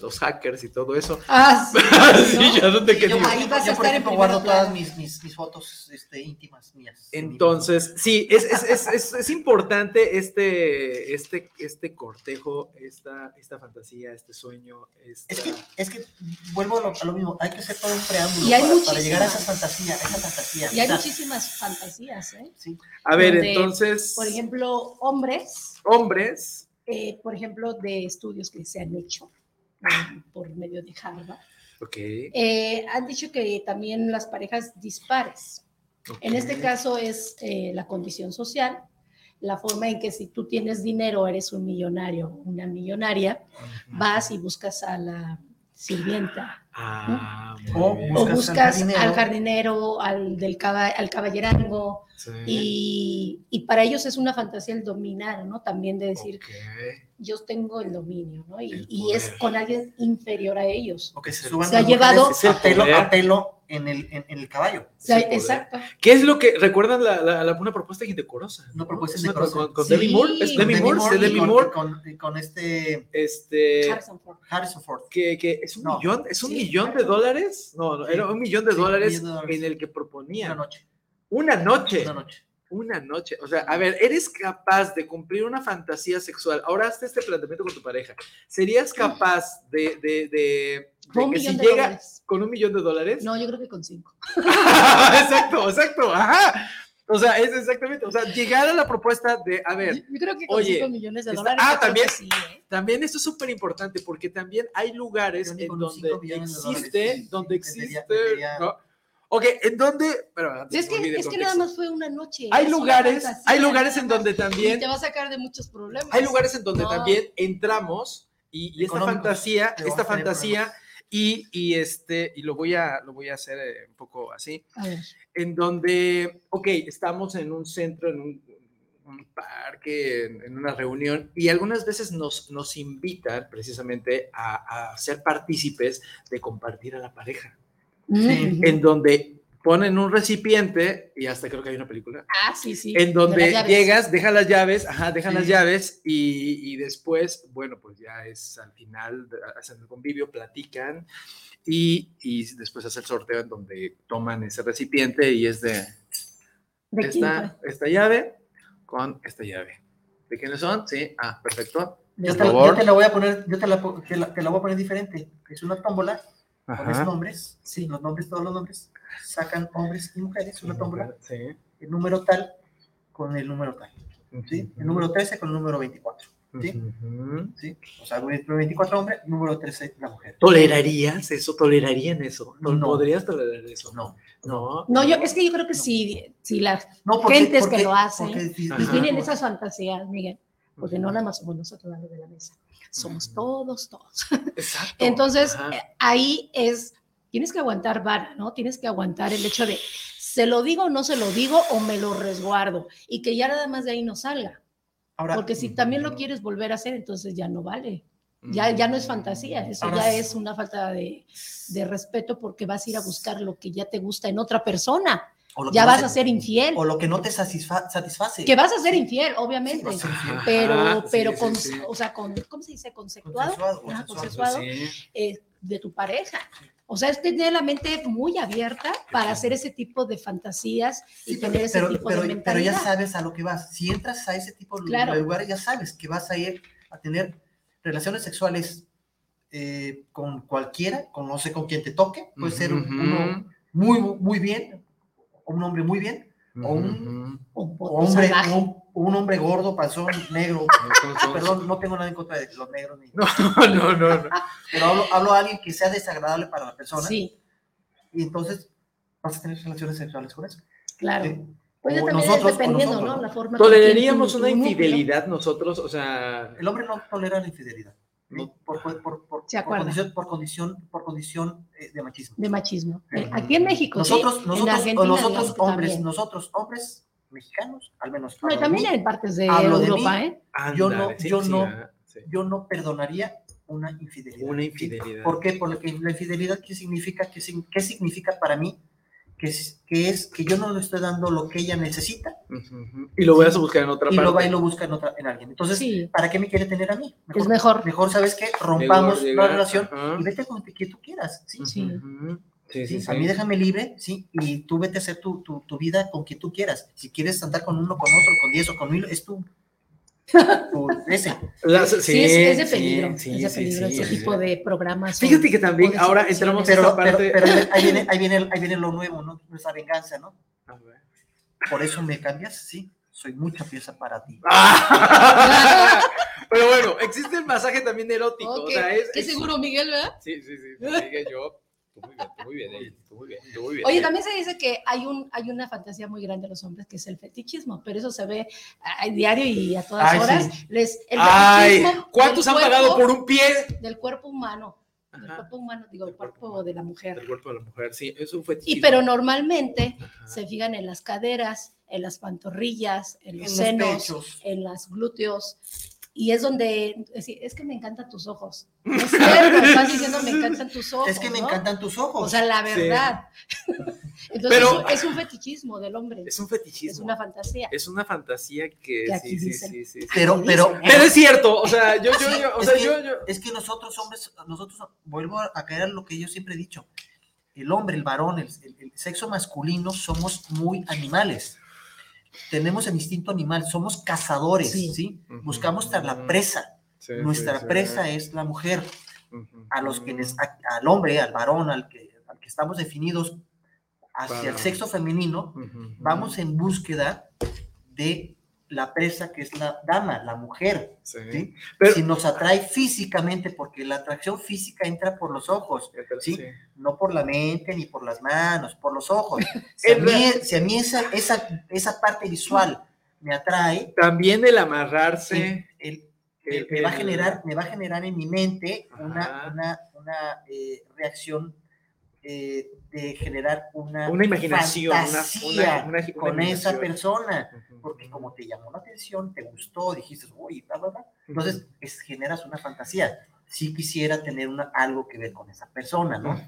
D: los hackers y todo eso.
C: Ah, sí.
D: Sí, ya no te
E: Yo,
D: quería.
E: por
C: Ahí vas a
E: yo, por
C: estar
E: ejemplo, guardo todas mis, mis, mis fotos este, íntimas mías.
D: Entonces, sí, es, es, es, es, es importante este, este, este cortejo, esta, esta fantasía, este sueño. Esta...
E: Es que, es que vuelvo a lo, a lo mismo, hay que hacer todo un preámbulo
C: Y hay
E: para, para llegar a esa fantasía, a esa fantasía.
C: Y hay muchísimas fantasías, ¿eh?
E: sí.
D: A ver,
C: donde,
D: entonces,
C: Por ejemplo, hombres,
D: hombres,
C: eh, por ejemplo, de estudios que se han hecho eh, por medio de Harvard,
D: ok.
C: eh, han dicho que también las parejas dispares. En este caso es eh, la condición social, la forma en que si tú tienes dinero, eres un millonario, una millonaria,
D: Ujú.
C: vas y buscas a la sirvienta
D: Ah,
E: O Buscas al jardinero.
C: al jardinero, al, del caba- al caballerango,
D: Sí.
C: y, y para ellos es una fantasía el dominar, ¿no? También de decir,
D: Ok.
C: yo tengo el dominio, ¿no? Y,
D: El
C: y es con alguien inferior a ellos.
E: O que se
D: Se
E: suban
C: ha llevado-
E: a pelo,
D: poder.
E: a pelo en, el, en, en el caballo.
C: O sea, exacto.
D: ¿Qué es lo que recuerdan la, la, la- una propuesta indecorosa?
E: Una propuesta indecorosa.
D: Con, con
C: Sí.
D: Demi Moore, es Demi, Moore, Demi
E: con,
D: Moore,
E: Con, con este
D: este,
C: Harrison Ford.
E: Harrison Ford.
D: que, que es un
E: No.
D: millón, es un
C: Sí.
D: Millón de dólares, no, no,
E: Sí.
D: era un millón de
E: Sí,
D: dólares
E: millón de dólares.
D: en el que proponía
E: Una noche.
D: una noche,
E: Una noche.
D: una noche, o sea, a ver, eres capaz de cumplir una fantasía sexual, ahora hazte este planteamiento con tu pareja, ¿serías capaz de, de, de, de que si llega
C: dólares.
D: con un millón de dólares?
C: No, yo creo que con cinco.
D: exacto, exacto, ajá. O sea, es exactamente, o sea, llegar a la propuesta de, a ver,
C: Yo creo que con
D: Oye,
C: 5 millones de
D: está-
C: dólares.
D: ah, también.
C: sí, ¿eh?
D: también esto es súper importante porque también hay lugares en donde existe,
E: sí,
D: donde existe, ¿no? Ok, en donde, pero antes
C: Es que, es que nada más fue una noche.
D: Hay lugares,
C: fantasía,
D: hay lugares en donde
C: Y
D: también,
C: te va a sacar de muchos problemas.
D: hay lugares en donde
C: No.
D: también entramos y, y esta fantasía, esta fantasía
E: problemas.
D: Y, y este, y lo voy a, lo voy a hacer eh, un poco así,
C: A ver.
D: en donde, ok, estamos en un centro, en un, un parque, en, en una reunión, y algunas veces nos, nos invitan precisamente a, a ser partícipes de compartir a la pareja,
C: Mm,
D: en donde ponen un recipiente, y hasta creo que hay una película,
C: Ah, sí, sí.
D: en
C: de
D: donde llegas, dejas las llaves, ajá, dejan las llaves y, y después, bueno, pues ya es al final, hacen el convivio, platican y, y después hace el sorteo en donde toman ese recipiente y es de
C: ¿De quién
D: esta, esta llave con esta llave. ¿De quiénes son? Sí, ah, perfecto.
E: Yo te,
D: favor.
E: yo te la voy a poner, yo te la, po- te la, te la voy a poner diferente. Es una tómbola, pones
D: Ajá.
E: nombres, sí, los nombres, todos los nombres, sacan hombres y mujeres, una tómbola,
D: Sí.
E: el número tal con el número tal, ¿sí? El número 13 con el número 24, ¿sí?
D: Ujú.
E: ¿sí? O sea, el número 24 hombre, número 13 la mujer.
D: ¿Tolerarías eso? ¿Tolerarían eso? ¿No
E: No.
D: podrías tolerar eso?
E: No.
D: No.
C: No, yo, es que yo creo que sí, sí las
E: No,
C: Gentes que lo hacen.
E: porque si-
C: pues tienen esas fantasías, Miguel, porque no nada más somos nosotros los de la mesa, somos todos, todos.
D: Exacto.
C: Entonces,
D: Ajá.
C: eh, ahí es, tienes que aguantar vara, ¿no? Tienes que aguantar el hecho de, ¿se lo digo o no se lo digo o me lo resguardo? Y que ya nada más de ahí no salga.
E: Ahora,
C: Porque si también lo quieres volver a hacer, entonces ya no vale. Ya, ya no es fantasía, eso ya
E: sí.
C: es una falta de, de respeto porque vas a ir a buscar lo que ya te gusta en otra persona.
E: o lo que
C: Ya
E: no
C: vas
E: se-
C: a ser infiel.
E: O lo que no te satisfa- satisface.
C: Que vas a ser infiel, obviamente.
E: infiel.
C: pero,
D: Ajá,
C: pero
D: sí,
C: con,
D: sí.
C: o sea, con, ¿cómo se dice? Conceptuado,
E: Consensuado,
C: eh, de tu pareja. O sea, es tener la mente muy abierta para hacer ese tipo de fantasías y
E: Sí, pero,
C: tener ese
E: pero-
C: tipo
E: pero-
C: de
E: pero
C: mentalidad.
E: ya sabes a lo que vas. Si entras a ese tipo de
C: Claro.
E: lugares, ya sabes que vas a ir a tener relaciones sexuales eh, con cualquiera, con no sé con quién te toque. Puede ser un- uno muy, muy bien, o un hombre muy bien, o un
C: O- o-
E: o
C: o
E: hombre, un, un hombre gordo, panzón, negro. Perdón, no tengo nada en contra de los negros, ni-
D: No, no, no, no.
E: pero hablo, hablo a alguien que sea desagradable para la persona.
C: Sí,
E: Y entonces vas a tener relaciones sexuales con eso.
C: claro.
E: Sí.
C: Pues
E: O
C: también
E: nosotros- o
C: dependiendo,
E: nosotros,
C: ¿no? La forma
D: ¿Toleraríamos una infidelidad nosotros? O sea,
E: El hombre no tolera la infidelidad.
D: No.
E: Por, por, por, por-
C: Se
E: por
C: acuerda.
E: condición, por condición, por condición eh, de machismo.
C: de machismo.
E: Sí.
C: Eh, Aquí en México,
E: Nosotros,
C: sí. en
E: nosotros, nosotros hombres,
C: también.
E: nosotros hombres mexicanos, al menos
C: No, también en partes de
E: Hablo de
C: Europa,
E: mí.
C: ¿eh?
E: Yo no- yo
D: sí,
E: no-
D: ah, sí.
E: yo no perdonaría una infidelidad.
D: Una infidelidad.
E: ¿Por qué? Porque la infidelidad, ¿qué significa? ¿Qué, sig- qué significa para mí? Que es, que es que yo no le estoy dando lo que ella necesita.
D: Y lo voy a buscar en otra
E: y
D: parte.
E: lo va y lo busca en, otra, en alguien. Entonces,
C: Sí,
E: ¿para qué me quiere tener a mí?
C: es mejor.
E: Mejor, ¿sabes qué? Rompamos la relación y vete con que tú quieras, ¿sí?
D: Ujú,
C: Sí.
D: Sí,
E: ¿sí?
D: sí,
E: A mí
D: sí.
E: déjame libre, ¿sí? Y tú vete a hacer tu, tu, tu vida con quien tú quieras. Si quieres andar con uno, con otro, con diez o con mil, es tú. tu- ese.
D: La-
C: Sí, es, es de peligro,
D: sí,
C: es de peligro
D: sí,
C: ese
D: sí.
C: tipo de programas.
D: Fíjate que también ahora entramos
E: Pero,
D: esa parte.
E: pero ahí, viene, ahí, viene, ahí viene lo nuevo, ¿no? Nuestra venganza, ¿no? Por eso me cambias, sí. Soy mucha pieza para ti.
D: Ah. Pero bueno, existe el masaje también erótico.
C: Ok,
D: O sea, es,
C: seguro, Miguel, ¿verdad?
D: Sí, sí, sí. Sigue yo. Tú muy bien, tú muy bien, ey, tú muy bien, tú muy bien.
C: Oye, también se dice que hay, un, hay una fantasía muy grande de los hombres que es el fetichismo, pero eso se ve a diario y a todas
E: Ay,
C: horas.
E: sí.
C: Les, el
D: Ay, ¿cuántos han pagado por un pie?
C: Del cuerpo humano. Del cuerpo humano, digo, el
D: Del cuerpo
C: cuerpo de la mujer.
D: El cuerpo de la mujer, sí, es un fetichismo.
C: Y pero normalmente
D: Ajá.
C: se fijan en las caderas, en las pantorrillas, en los senos, en los glúteos. Y es donde, es, es que me encantan tus ojos. Es cierto, estás diciendo me encantan tus ojos.
E: Es que me
C: ¿no?
E: encantan tus ojos.
C: O sea, la
D: Sí.
C: verdad. Entonces
D: Pero-
C: es, un, es un fetichismo del hombre.
D: Es un
C: Es
D: fetichismo.
C: una fantasía.
D: Es una fantasía que, sí, sí,
C: dicen.
D: sí, sí, sí.
E: pero, pero,
C: dicen,
D: Pero es cierto, o sea, yo, yo, o
E: es
D: sea,
E: que-
D: yo, yo.
E: es que nosotros hombres, nosotros, vuelvo a caer en lo que yo siempre he dicho, el hombre, el varón, el, el- el sexo masculino, somos muy animales. Tenemos el instinto animal, somos cazadores,
C: Sí.
E: Buscamos a la presa.
D: Sí,
E: Nuestra
D: sí, sí.
E: presa es la mujer. A los que les- a- al hombre, al varón, al que, al que estamos definidos hacia
D: Para-
E: el sexo femenino, vamos en búsqueda de la presa que es la dama, la mujer.
D: Sí.
E: ¿sí?
D: Pero-
E: si nos atrae físicamente, porque la atracción física entra por los ojos, ¿sí? no por la mente ni por las manos, por los ojos. Si a mí,
D: verdad.
E: si a mí esa, esa, esa parte visual me atrae,
D: También el amarrarse.
E: el-
D: el-
E: el- me, va a generar, me va a generar en mi mente una, una, una, eh, reacción eh, de generar una,
D: Una imaginación, una-
E: fantasía
D: una-
E: con esa persona. Porque como te llamó la atención, te gustó, dijiste, uy, bla, bla, bla. Entonces es- generas una fantasía. Si quisiera tener una, algo que ver con esa persona, ¿no?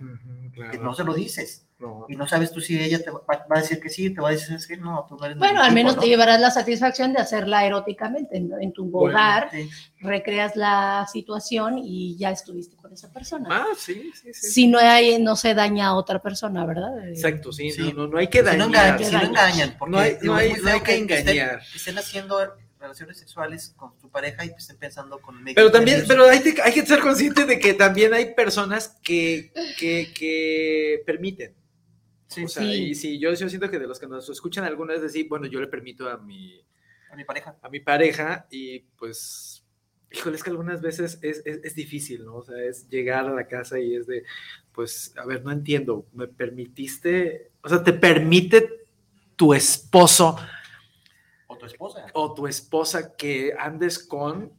D: Claro.
E: Que no se lo dices.
D: No.
E: Y no sabes tú si ella te va, va a decir que sí, te va a decir "Es que no, tú no eres
C: Bueno, al
E: tipo",
C: menos
E: ¿no?
C: te llevarás la satisfacción de hacerla eróticamente en, en tu
D: Bueno,
C: hogar,
E: Sí.
C: recreas la situación y ya estuviste con esa persona.
D: Ah, sí, sí, sí.
C: Si no hay, no se daña a otra persona, ¿verdad? Eh,
D: Exacto, sí,
E: Sí.
D: No, no, no hay que
E: Si no,
D: dañar.
E: engañan, si no
C: dañar.
E: engañan, porque
D: No hay- que
E: estén-
D: engañar.
E: Estén, haciendo relaciones sexuales con tu pareja y pues estén pensando con
D: Pero también, pero hay, que- hay que ser consciente de que también hay personas que, que, que permiten.
E: Sí,
D: O sea,
C: Sí.
D: y yo, yo siento que de los que nos escuchan alguna vez decir, bueno, yo le permito a mi,
E: a mi pareja.
D: a mi pareja y pues, híjole, es que algunas veces es, es, es difícil, ¿no? O sea, es llegar a la casa y es de, pues, a ver, no entiendo, ¿me permitiste? O sea, ¿te permite tu esposo
E: O tu esposa.
D: o tu esposa que andes con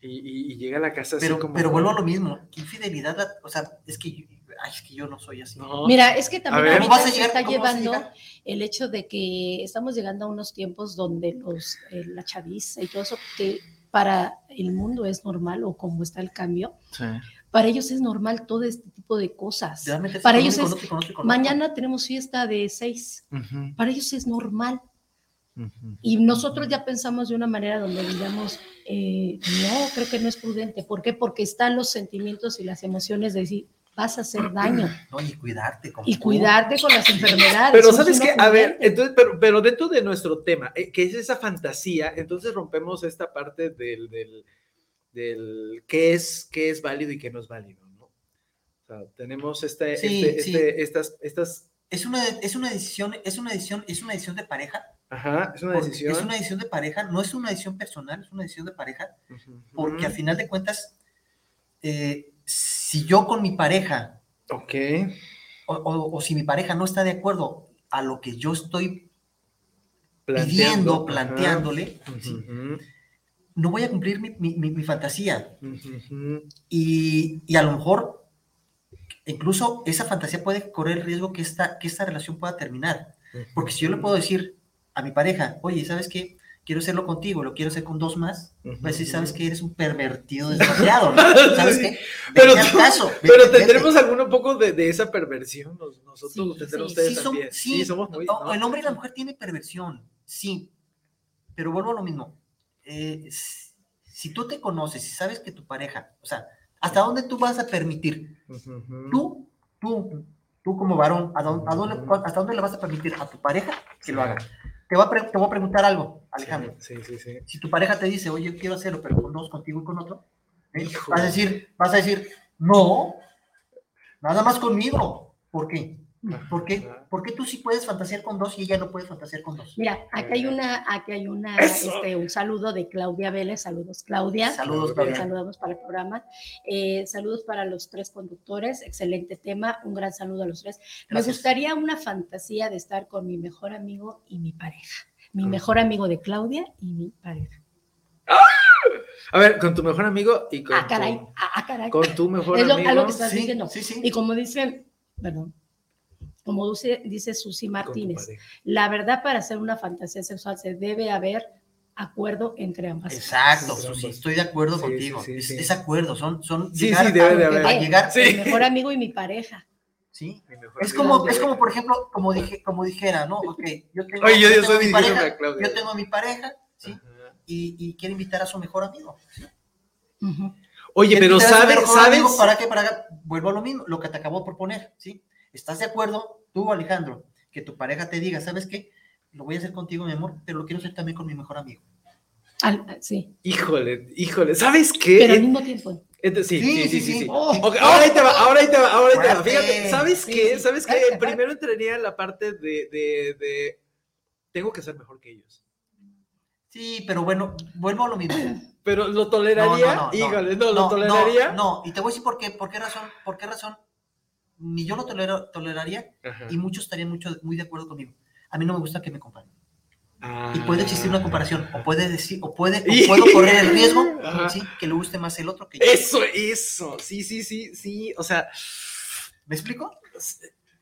D: y, y- y llega a la casa así
E: Pero,
D: como...
E: pero vuelvo a lo mismo. Infidelidad, o sea, es que, yo- ay, es que yo no soy así.
D: No.
C: Mira, es que
D: A
C: también
D: ver.
C: ahorita
E: ¿Cómo vas a
C: se está
E: ¿Cómo vas a
C: llevando el hecho de que estamos llegando a unos tiempos donde los, eh, la chaviza y todo eso, que para el mundo es normal o como está el cambio,
D: Sí.
C: para ellos es normal todo este tipo de cosas.
E: Te vas a meter
C: Para ellos es,
E: con otro y con otro y con otro.
C: mañana tenemos fiesta de seis, para ellos es normal. Y nosotros ya pensamos de una manera donde digamos, eh, no, creo que no es prudente. ¿Por qué? Porque están los sentimientos y las emociones de decir, vas a hacer daño
E: No, y cuidarte. como
C: y
E: tú.
C: cuidarte con las enfermedades.
D: Pero sabes qué, a ver, entonces, pero, pero dentro de nuestro tema, eh, que es esa fantasía, entonces rompemos esta parte del, del, del qué es, qué es válido y qué no es válido, ¿no? O sea, tenemos este,
E: Sí,
D: este,
E: sí.
D: este- estas, estas,
E: Es una, es una decisión, es una decisión, es una decisión de pareja.
D: Ajá, es una decisión.
E: Es una decisión de pareja, no es una decisión personal, es una decisión de pareja, porque a
D: ujú.
E: final de cuentas, eh, si yo con mi pareja,
D: Ok,
E: o, o- o si mi pareja no está de acuerdo a lo que yo estoy
D: planteando,
E: pidiendo, planteándole, no voy a cumplir mi, mi- mi- mi fantasía. Y, y a lo mejor, incluso esa fantasía puede correr el riesgo que esta, que esta relación pueda terminar. Porque si yo le puedo decir a mi pareja, oye, ¿sabes qué? Quiero hacerlo contigo, lo quiero hacer con dos más. Va a decir, ¿sabes qué? Eres un pervertido desgraciado, ¿no? ¿Sabes qué?
D: Pero, tú-
E: caso,
D: tendremos algún poco de, de esa perversión, nos- nosotros
C: Sí,
D: tendremos
C: sí,
D: ustedes
E: Sí,
D: también.
E: sí,
D: Sí, somos muy...
E: El hombre y la mujer tienen perversión, sí. Pero vuelvo a lo mismo. Eh, si tú te conoces y sabes que tu pareja, o sea, ¿hasta dónde tú vas a permitir? Tú, tú, tú como varón, ¿a dónde, a dónde-. ¿hasta dónde le vas a permitir a tu pareja que lo haga? Te voy a, te voy a preguntar algo, Alejandro.
D: Sí, sí, sí.
E: Si tu pareja te dice, oye, yo quiero hacerlo, pero con dos, contigo y con otro, ¿eh? Vas a decir, vas a decir, no, nada más conmigo. ¿Por qué? ¿Por qué? ¿Por qué tú sí puedes fantasear con dos y ella no puede fantasear con dos?
C: Mira, aquí hay una, aquí hay una, este, un saludo de Claudia Vélez, saludos Claudia.
E: Saludos, Claudia.
C: saludamos para el programa. Eh, saludos para los tres conductores, excelente tema, un gran saludo a los tres. Me gustaría una fantasía de estar con mi mejor amigo y mi pareja. Mi
D: Ah.
C: mejor amigo de Claudia y mi pareja.
D: A ver, con tu mejor amigo y con,
C: Ah, caray,
D: tu,
C: ah, ah, caray.
D: con tu mejor
C: Es lo-
D: amigo.
C: algo que estás
E: Sí,
C: diciendo.
E: sí, sí.
C: Y como dice, perdón, como dice, dice Susi Martínez, la verdad para hacer una fantasía sexual se debe haber acuerdo entre ambas
E: Exacto, Susi, estoy de acuerdo
D: Sí,
E: contigo.
D: sí, sí,
E: es,
D: sí.
E: es acuerdo, son, son
D: Sí,
E: llegar
D: sí, debe
E: a,
D: de
E: a
D: haber.
E: llegar.
D: Sí.
C: Mi mejor amigo y mi pareja.
E: Sí. Es como, es como, por ejemplo, como dije, como dijera, ¿no? Ok, yo tengo,
D: Oye, yo,
E: yo tengo
D: estoy
E: mi pareja,
D: a Claudia.
E: yo tengo a mi pareja, ¿sí? Y, y quiere invitar a su mejor amigo. ¿sí?
D: Oye, pero
E: a
D: ¿sabes? ¿Sabes?
E: amigo, ¿Para qué? Para. Vuelvo a lo mismo, lo que te acabo por poner, ¿sí? ¿Estás de acuerdo, tú, Alejandro, que tu pareja te diga, ¿sabes qué? Lo voy a hacer contigo, mi amor, pero lo quiero hacer también con mi mejor amigo.
C: Al- sí,
D: Híjole, híjole, ¿sabes qué?
C: pero al mismo tiempo.
D: Ent- Sí, sí, sí, sí. sí.
C: Oh,
D: Ok, ahora ahí te va, ahora ahí te va, ahora ahí te va. Fíjate, ¿sabes
C: Sí,
D: qué?
C: sí.
D: ¿Sabes qué? Primero entraría en la parte de, de, de tengo que ser mejor que ellos.
E: Sí, pero bueno, vuelvo a lo mismo.
D: Pero lo toleraría,
E: No, no, no, no.
D: híjole, no, lo toleraría.
E: No, y te voy a decir por qué, por qué razón, por qué razón ni yo lo tolero, toleraría
D: Ajá.
E: y muchos estarían mucho, muy de acuerdo conmigo. A mí no me gusta que me comparen.
D: Ah.
E: Y puede existir una comparación, o puede decir, o puede, o puedo correr el riesgo, sí, que le guste más el otro que yo.
D: Eso, eso, sí, sí, sí, sí, o sea,
E: ¿Me explico?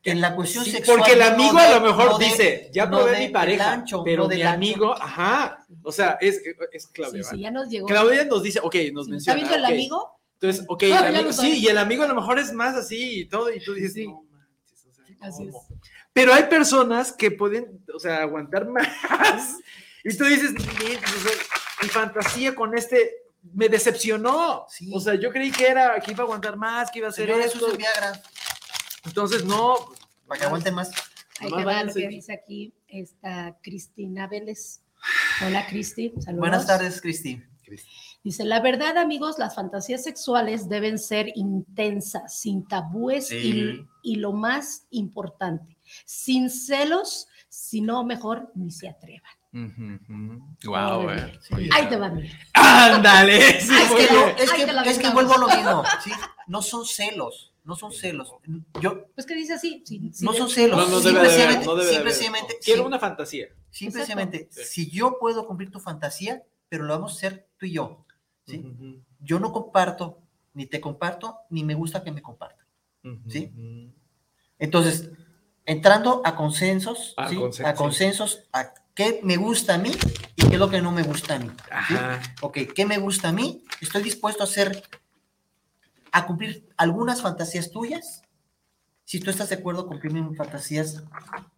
E: En la cuestión
D: sí,
E: sexual.
D: porque el
E: no
D: amigo
E: de-
D: a lo mejor
E: no de-
D: dice, ya
E: no
D: probé
E: de-
D: mi pareja,
E: ancho,
D: pero
E: no
D: mi
E: ancho.
D: amigo, ajá, o sea, es, es Claudia.
C: Sí, sí, ya nos llegó.
D: Claudia nos dice, ok, nos
C: Sí,
D: menciona.
C: ¿Está viendo el
D: ok.
C: amigo?
D: Entonces, ok,
C: Ah,
D: el amigo- sí, y el amigo a lo mejor es más así y todo, y tú dices,
C: Sí.
D: no manches, o sea,
C: Así es.
D: Pero hay personas que pueden, o sea, aguantar más. Y tú dices, "Ni- o sea, mi fantasía con este me decepcionó.
E: Sí.
D: O sea, yo creí que era, que iba a aguantar más, que iba a hacer
E: Señores,
D: esto.
E: usen Viagra
D: Entonces, no.
E: para que aguanten más.
C: Ahí te va lo que dice aquí esta Cristina Vélez. Hola, Cristi. Saludos.
E: Buenas tardes, Cristi.
C: Dice, la verdad, amigos, las fantasías sexuales deben ser intensas, sin tabúes
E: Sí.
C: y, y lo más importante, sin celos, si no, mejor ni se atrevan.
D: Wow,
C: Órale.
D: eh.
C: Ahí te va, mira.
D: Ándale. sí,
E: Es que, es que, es vuelvo a lo mismo. ¿sí? No son celos, no son celos. Yo,
C: Pues que dice así. sin- sin
E: No son
C: el-
E: celos.
D: No, no
E: precisamente-
D: no Quiero
E: sí.
D: una fantasía.
E: simplemente,
D: Exacto.
E: si yo puedo cumplir tu fantasía, pero lo vamos a hacer tú y yo. ¿Sí? Yo no comparto, ni te comparto, ni me gusta que me compartan. ¿Sí? Entonces, entrando a consensos,
D: A
E: ¿sí?
D: consen-
E: a consensos, a qué me gusta a mí y qué es lo que no me gusta a mí. ¿sí? Ok, ¿qué me gusta a mí? Estoy dispuesto a hacer, a cumplir algunas fantasías tuyas. Si tú estás de acuerdo, cumplir mis fantasías,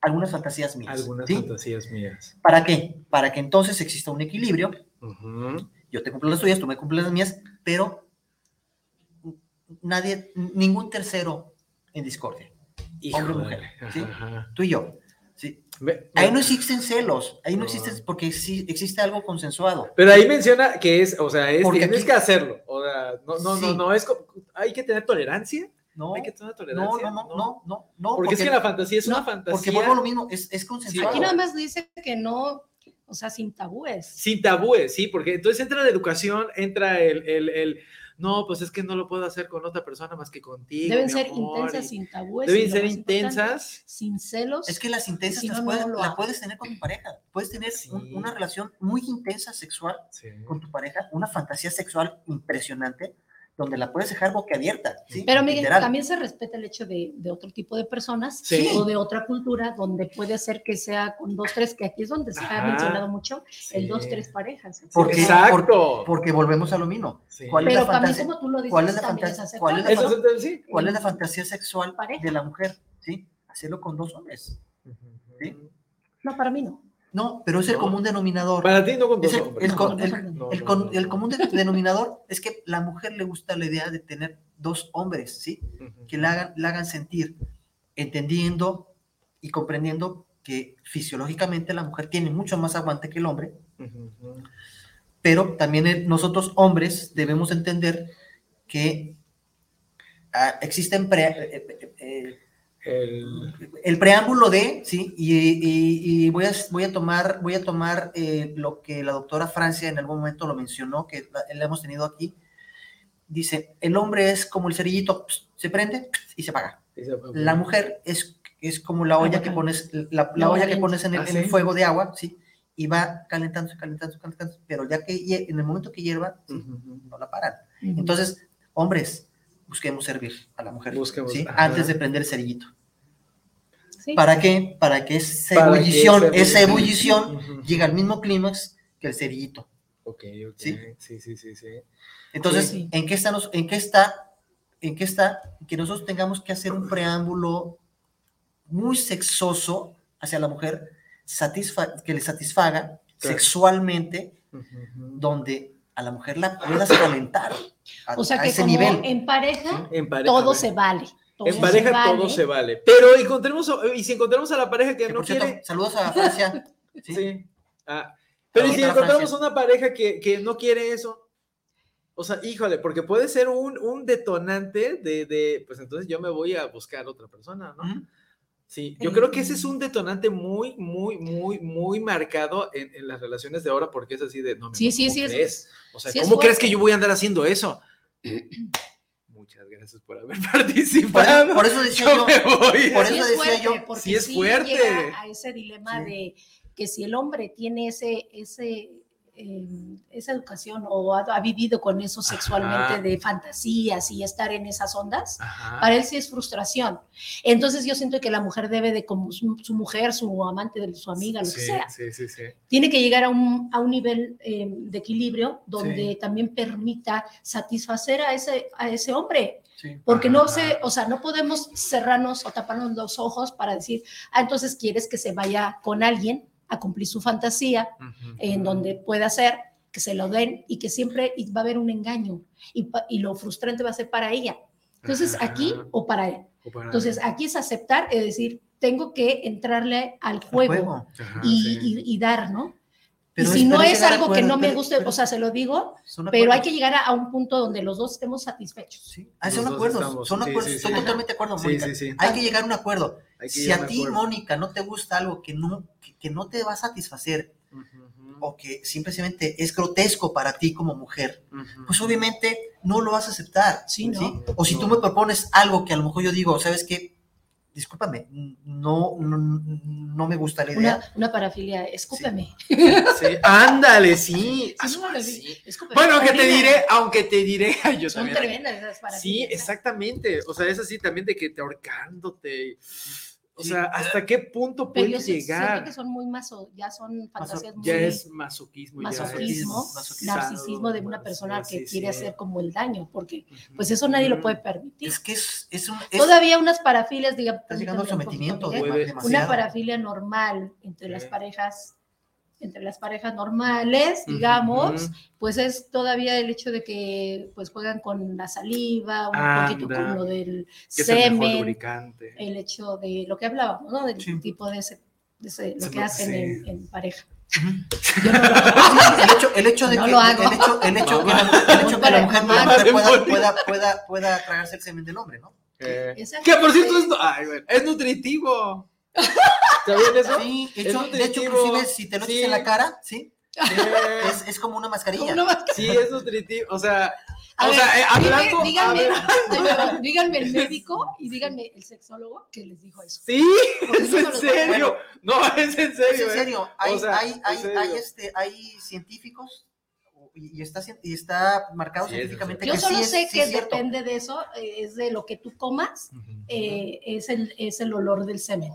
E: algunas fantasías mías.
D: Algunas
E: ¿sí?
D: fantasías mías.
E: ¿Para qué? Para que entonces exista un equilibrio. Yo te cumplo las tuyas, tú me cumples las mías, pero nadie, ningún tercero en discordia. Hombre o mujer, ¿sí? Tú y yo. ¿sí?
D: Ve-
E: Ahí no existen celos, ahí no
D: No.
E: existen, porque sí existe algo consensuado.
D: Pero ahí menciona que es, o sea, es,
E: Porque
D: tienes
E: aquí-
D: que hacerlo. O sea, no, no, no,
E: Sí.
D: no, es, hay que tener tolerancia.
E: No,
D: Hay que tener
E: no,
D: tolerancia.
E: no, no, no, no, no,
D: Porque, es que la fantasía es una
C: no,
D: fantasía.
E: porque vuelvo a lo mismo, es, es consensuado.
C: Aquí nada más dice que no, o sea, sin tabúes.
D: Sin tabúes, sí, porque entonces entra la educación, entra el, el, el, no, pues es que no lo puedo hacer con otra persona más que contigo.
C: Deben ser
D: amor",
C: intensas,
D: y
C: sin tabúes.
D: Deben ser intensas.
C: Sin celos.
E: Es que las intensas
C: Si
E: las
C: no,
E: puedes,
C: no lo
E: la
C: hago.
E: puedes tener con tu pareja. Puedes tener
D: Sí.
E: un- una relación muy intensa sexual
D: Sí.
E: con tu pareja, una fantasía sexual impresionante, donde la puedes dejar boquiabierta. ¿sí?
C: Pero Miguel,
E: Literal.
C: también se respeta el hecho de, de otro tipo de personas
D: Sí.
C: o de otra cultura donde puede ser que sea con dos, tres, que aquí es donde se ha mencionado mucho, el
D: Sí.
C: dos, tres parejas.
E: Porque-
D: Exacto.
E: Porque volvemos a lo mismo.
D: Sí.
E: ¿Cuál es
C: Pero
E: la
C: también
E: fantasía?
C: como tú lo dices,
E: ¿Cuál es la
C: es
E: fantasía? ¿Cuál es la
D: es-.
E: ¿Cuál es la fantasía sexual
C: Pareja.
E: de la mujer? ¿Sí? Hacerlo con dos hombres. ¿Sí?
C: No, para mí no.
E: No, pero es el
D: No.
E: común denominador.
D: Para ti no con dos hombres.
E: el común de- denominador es que la mujer le gusta la idea de tener dos hombres, ¿sí? Que la hagan, la hagan sentir, entendiendo y comprendiendo que fisiológicamente la mujer tiene mucho más aguante que el hombre, pero también nosotros hombres debemos entender que ah, existen pre- eh, eh, eh,
D: El-
E: el preámbulo de, sí, y, y- y voy, a, voy a tomar, voy a tomar eh, lo que la doctora Francia en algún momento lo mencionó, que la, la hemos tenido aquí. Dice, el hombre es como el cerillito, se prende y se apaga. La mujer es, es como la olla que pones, la, la
C: La
E: olla que pones en el,
D: Ah,
E: en el
D: ¿sí?
E: fuego de agua, sí, y va calentándose, calentándose, calentándose, pero ya que en el momento que hierva, sí,
D: Ujú.
E: no la paran. Entonces, hombres, busquemos servir a la mujer,
D: Busquemos,
E: ¿sí?
D: ajá.
E: antes de prender el cerillito.
C: Sí.
E: ¿Para qué? Para que esa
D: Para que
E: ebullición,
D: esa
E: esa
D: ebullición-
E: ebullición llegue al mismo clímax que el cerillito.
D: Ok, ok.
E: ¿Sí?
D: Sí, sí, sí, sí.
E: Entonces,
C: Sí.
E: ¿en qué está, nos- en qué está, en qué está que nosotros tengamos que hacer un preámbulo muy sexoso hacia la mujer, satisfa- que le satisfaga
D: Claro.
E: sexualmente, donde a la mujer la puedas calentar a,
C: O sea
E: a
C: que
E: ese
C: como
E: nivel?
C: en pareja
D: En pareja.
C: todo
D: bueno.
C: se vale. todo
D: En
C: se
D: pareja
C: vale.
D: todo se vale. Pero encontremos, y si encontramos a la pareja que
E: Que,
D: no
E: cierto,
D: quiere.
E: saludos a Francia. ¿sí?
D: Sí. Ah, Pero ¿y
E: Ahorita
D: si encontramos
E: Francia.
D: una pareja que, que no quiere eso, o sea, híjole, porque puede ser un, un detonante de, de, pues entonces yo me voy a buscar otra persona, ¿no? Sí, yo creo que ese es un detonante muy, muy, muy, muy marcado en, en las relaciones de ahora, porque es así de, no,
C: Sí, sí,
D: ¿cómo
C: sí, es-
D: crees? O sea,
C: sí es
D: ¿cómo crees que yo voy a andar haciendo eso? Muchas gracias por haber
E: Por,
D: participado.
E: por eso decía
D: yo
E: yo,
D: me voy.
E: por
C: Sí
E: eso
C: es
E: decía
C: fuerte,
E: yo,
C: porque
D: sí es
C: sí
D: fuerte.
C: llega a ese dilema
E: Sí.
C: de que si el hombre tiene ese, ese, eh, esa educación o ha, ha vivido con eso sexualmente
D: Ajá.
C: de fantasías y estar en esas ondas,
D: Ajá.
C: para él sí es frustración. Entonces yo siento que la mujer debe de, como su, su mujer, su amante, su amiga, lo que sea,
D: Sí, sí, sí.
C: tiene que llegar a un, a un nivel eh, de equilibrio donde también permita satisfacer a ese, a ese hombre. Porque no se, o sea, no podemos cerrarnos o taparnos los ojos para decir, ah, entonces quieres que se vaya con alguien a cumplir su fantasía, en donde pueda ser que se lo den y que siempre va a haber un engaño y, y lo frustrante va a ser para ella. Entonces,
D: Ajá.
C: aquí o para él.
D: O para-
C: Entonces, aquí es aceptar, es decir, tengo que entrarle al
E: Al
C: juego,
E: juego.
D: Ajá,
C: y,
D: sí.
C: y- y dar, ¿no?
E: Pero
C: y si no es algo que no me guste,
E: pero-
C: o sea, se lo digo, pero hay que llegar a, a un punto donde los dos estemos satisfechos.
E: Sí, ah, son
D: dos
E: acuerdos,
D: estamos,
E: son
D: sí,
E: acuerdos,
D: sí,
E: estoy
D: sí.
E: totalmente de acuerdo, Mónica.
D: sí, sí.
E: Hay que llegar a un acuerdo. Si a ti,
D: acuerdo.
E: Mónica, no te gusta algo que no, que, que no te va a satisfacer o que simplemente es grotesco para ti como mujer, pues obviamente no lo vas a aceptar.
C: Sí, ¿no?
E: O si tú me propones algo que a lo mejor yo digo, ¿sabes qué? Discúlpame, no, no, no me gusta la idea.
C: Una, una parafilia, escúpeme.
D: Sí, ándale, sí. Ah. Bueno, que te diré, aunque te diré, yo
C: Son
D: también.
C: tremendas esas
D: Sí,
C: parafilias.
D: exactamente. O sea, es así también de que te ahorcándote. O
E: Sí.
D: sea, ¿hasta qué punto puedes
C: sí siento
D: llegar?
C: que son muy maso, ya son fantasías muy
D: Ya es masoquismo. ya es
C: masoquismo,
E: masoquismo,
C: narcisismo de una
D: sí,
C: persona
D: sí,
C: que
D: sí.
C: quiere hacer como el daño, porque pues eso nadie lo puede permitir.
E: Es que es, es un... es-
C: Todavía unas parafilias, diga,
E: estás llegando al
C: poquito,
E: sometimiento, de-
D: Puede-
C: una parafilia normal entre las
D: Sí.
C: parejas entre las parejas normales, digamos,
D: Ujú.
C: pues es todavía el hecho de que pues juegan con la saliva, un poquito
D: Anda.
C: con lo del semen, el hecho de lo que hablábamos, ¿no? Del
E: Sí.
C: tipo de ese, de ese- lo que hacen
D: sí.
C: en, en pareja.
E: Ujú.
C: Yo no lo
E: el hecho, el hecho de
C: No
E: que
C: lo hago.
E: el hecho, el hecho
D: No,
E: que la mujer, el hecho que la mujer pueda, pueda, pueda, pueda, tragarse el semen del hombre, ¿no?
D: Eh, que por cierto es, ay, bueno, es nutritivo. ¿Sabían eso?
E: Sí, de
D: Es
E: hecho, de hecho, inclusive si te lo echas
D: Sí.
E: en la cara, sí,
D: Eh,
E: es, es como una mascarilla.
C: ¿Cómo no vas a-
D: sí, es nutritivo. O sea,
C: A
D: o
C: ver,
D: sea, eh, hablando.
C: díganme, díganme el médico y díganme el sexólogo que les dijo eso.
D: sí, es en serio. No, es en
E: Es
D: serio.
E: en
D: eh.
E: serio, hay,
D: O sea,
E: hay,
D: en
E: hay,
D: serio.
E: hay, este, hay científicos y y está, y está marcado
D: Sí, es en
E: científicamente
C: Yo
E: que
C: solo
E: sí es,
C: sé
E: sí
C: que
E: es
C: depende de eso, eh, es de lo que tú comas, eh, es, el, es el olor del semen.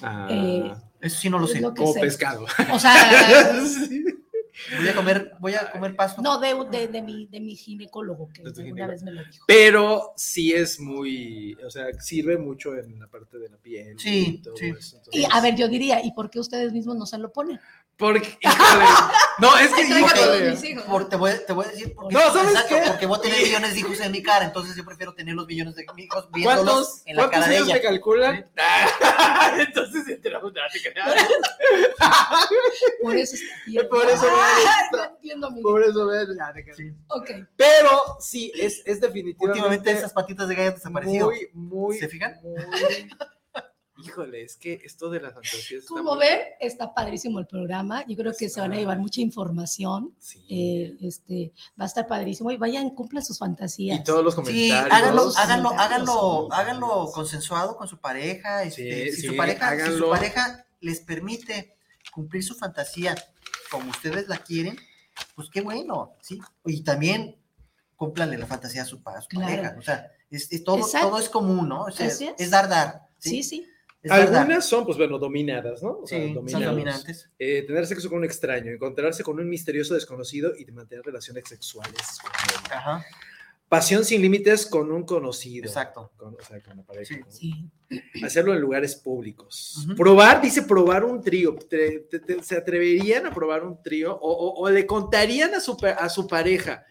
D: Ah,
C: eh,
E: Eso sí no lo sé.
C: lo
D: como
C: sé.
D: pescado.
C: O sea,
D: Sí.
E: Voy a comer, voy a comer pasto.
C: no de, de, de mi, de mi ginecólogo, que
D: ginecólogo.
C: vez me lo dijo.
D: Pero sí es muy, o sea, sirve mucho en la parte de la piel.
E: Sí,
D: y todo
E: sí.
D: eso.
C: Y a ver, yo diría, ¿y por qué ustedes mismos no se lo ponen?
D: Porque, híjole, no, es que, híjole,
C: mis hijos.
E: Por- te, voy, te voy a decir porque,
D: No, ¿sabes
E: exacto,
D: qué?
E: porque voy a tener millones de hijos en mi cara, entonces yo prefiero tener los millones de hijos viéndolos
D: ¿cuántos,
E: en la
D: cuántos
E: cara de
D: años
E: ella.
D: calculan? Entonces, entre los
C: Por eso está bien.
D: Por eso,
C: Ah,
D: por
C: no entiendo, mi
D: Por eso, ya, te creas.
E: Sí.
C: Ok.
D: Pero sí, es, es definitivamente
E: Últimamente esas patitas de gallo han desaparecido.
D: muy, muy,
E: ¿Se fijan?
D: muy- Híjole, es que esto de las fantasías
C: Como
D: muy-
C: ven, está padrísimo el programa. Yo creo que se van a llevar mucha información.
D: Sí.
C: eh, este, va a estar padrísimo. Y vayan, cumplan sus fantasías.
D: y todos los
E: Sí,
D: comentarios.
E: háganlo,
C: Todos
E: háganlo, háganlo,
C: sí.
E: háganlo consensuado con su pareja. este,
D: Sí,
E: si,
D: sí,
E: su pareja si su
D: háganlo.
E: pareja les permite cumplir su fantasía como ustedes la quieren, pues qué bueno, ¿sí? Y también cúmplanle la fantasía a su, a su
C: Claro.
E: pareja. O sea, es, es todo,
C: Exacto.
E: todo es común, ¿no? O sea,
C: Así
E: es.
C: es.
E: dar, dar.
C: Sí, sí.
D: Algunas son, pues bueno, dominadas, ¿no? O sea,
E: son dominantes.
D: Eh, tener sexo con un extraño, encontrarse con un misterioso desconocido y mantener relaciones sexuales. con.
E: Ajá,
D: Pasión sin límites con un conocido.
E: exacto.
D: Con, o sea, con la pareja.
E: Sí.
D: ¿no?
C: Sí.
D: Hacerlo en lugares públicos. Probar, dice probar un trío. Te- te- te- ¿Se atreverían a probar un trío? O, o- o le contarían a su, a su pareja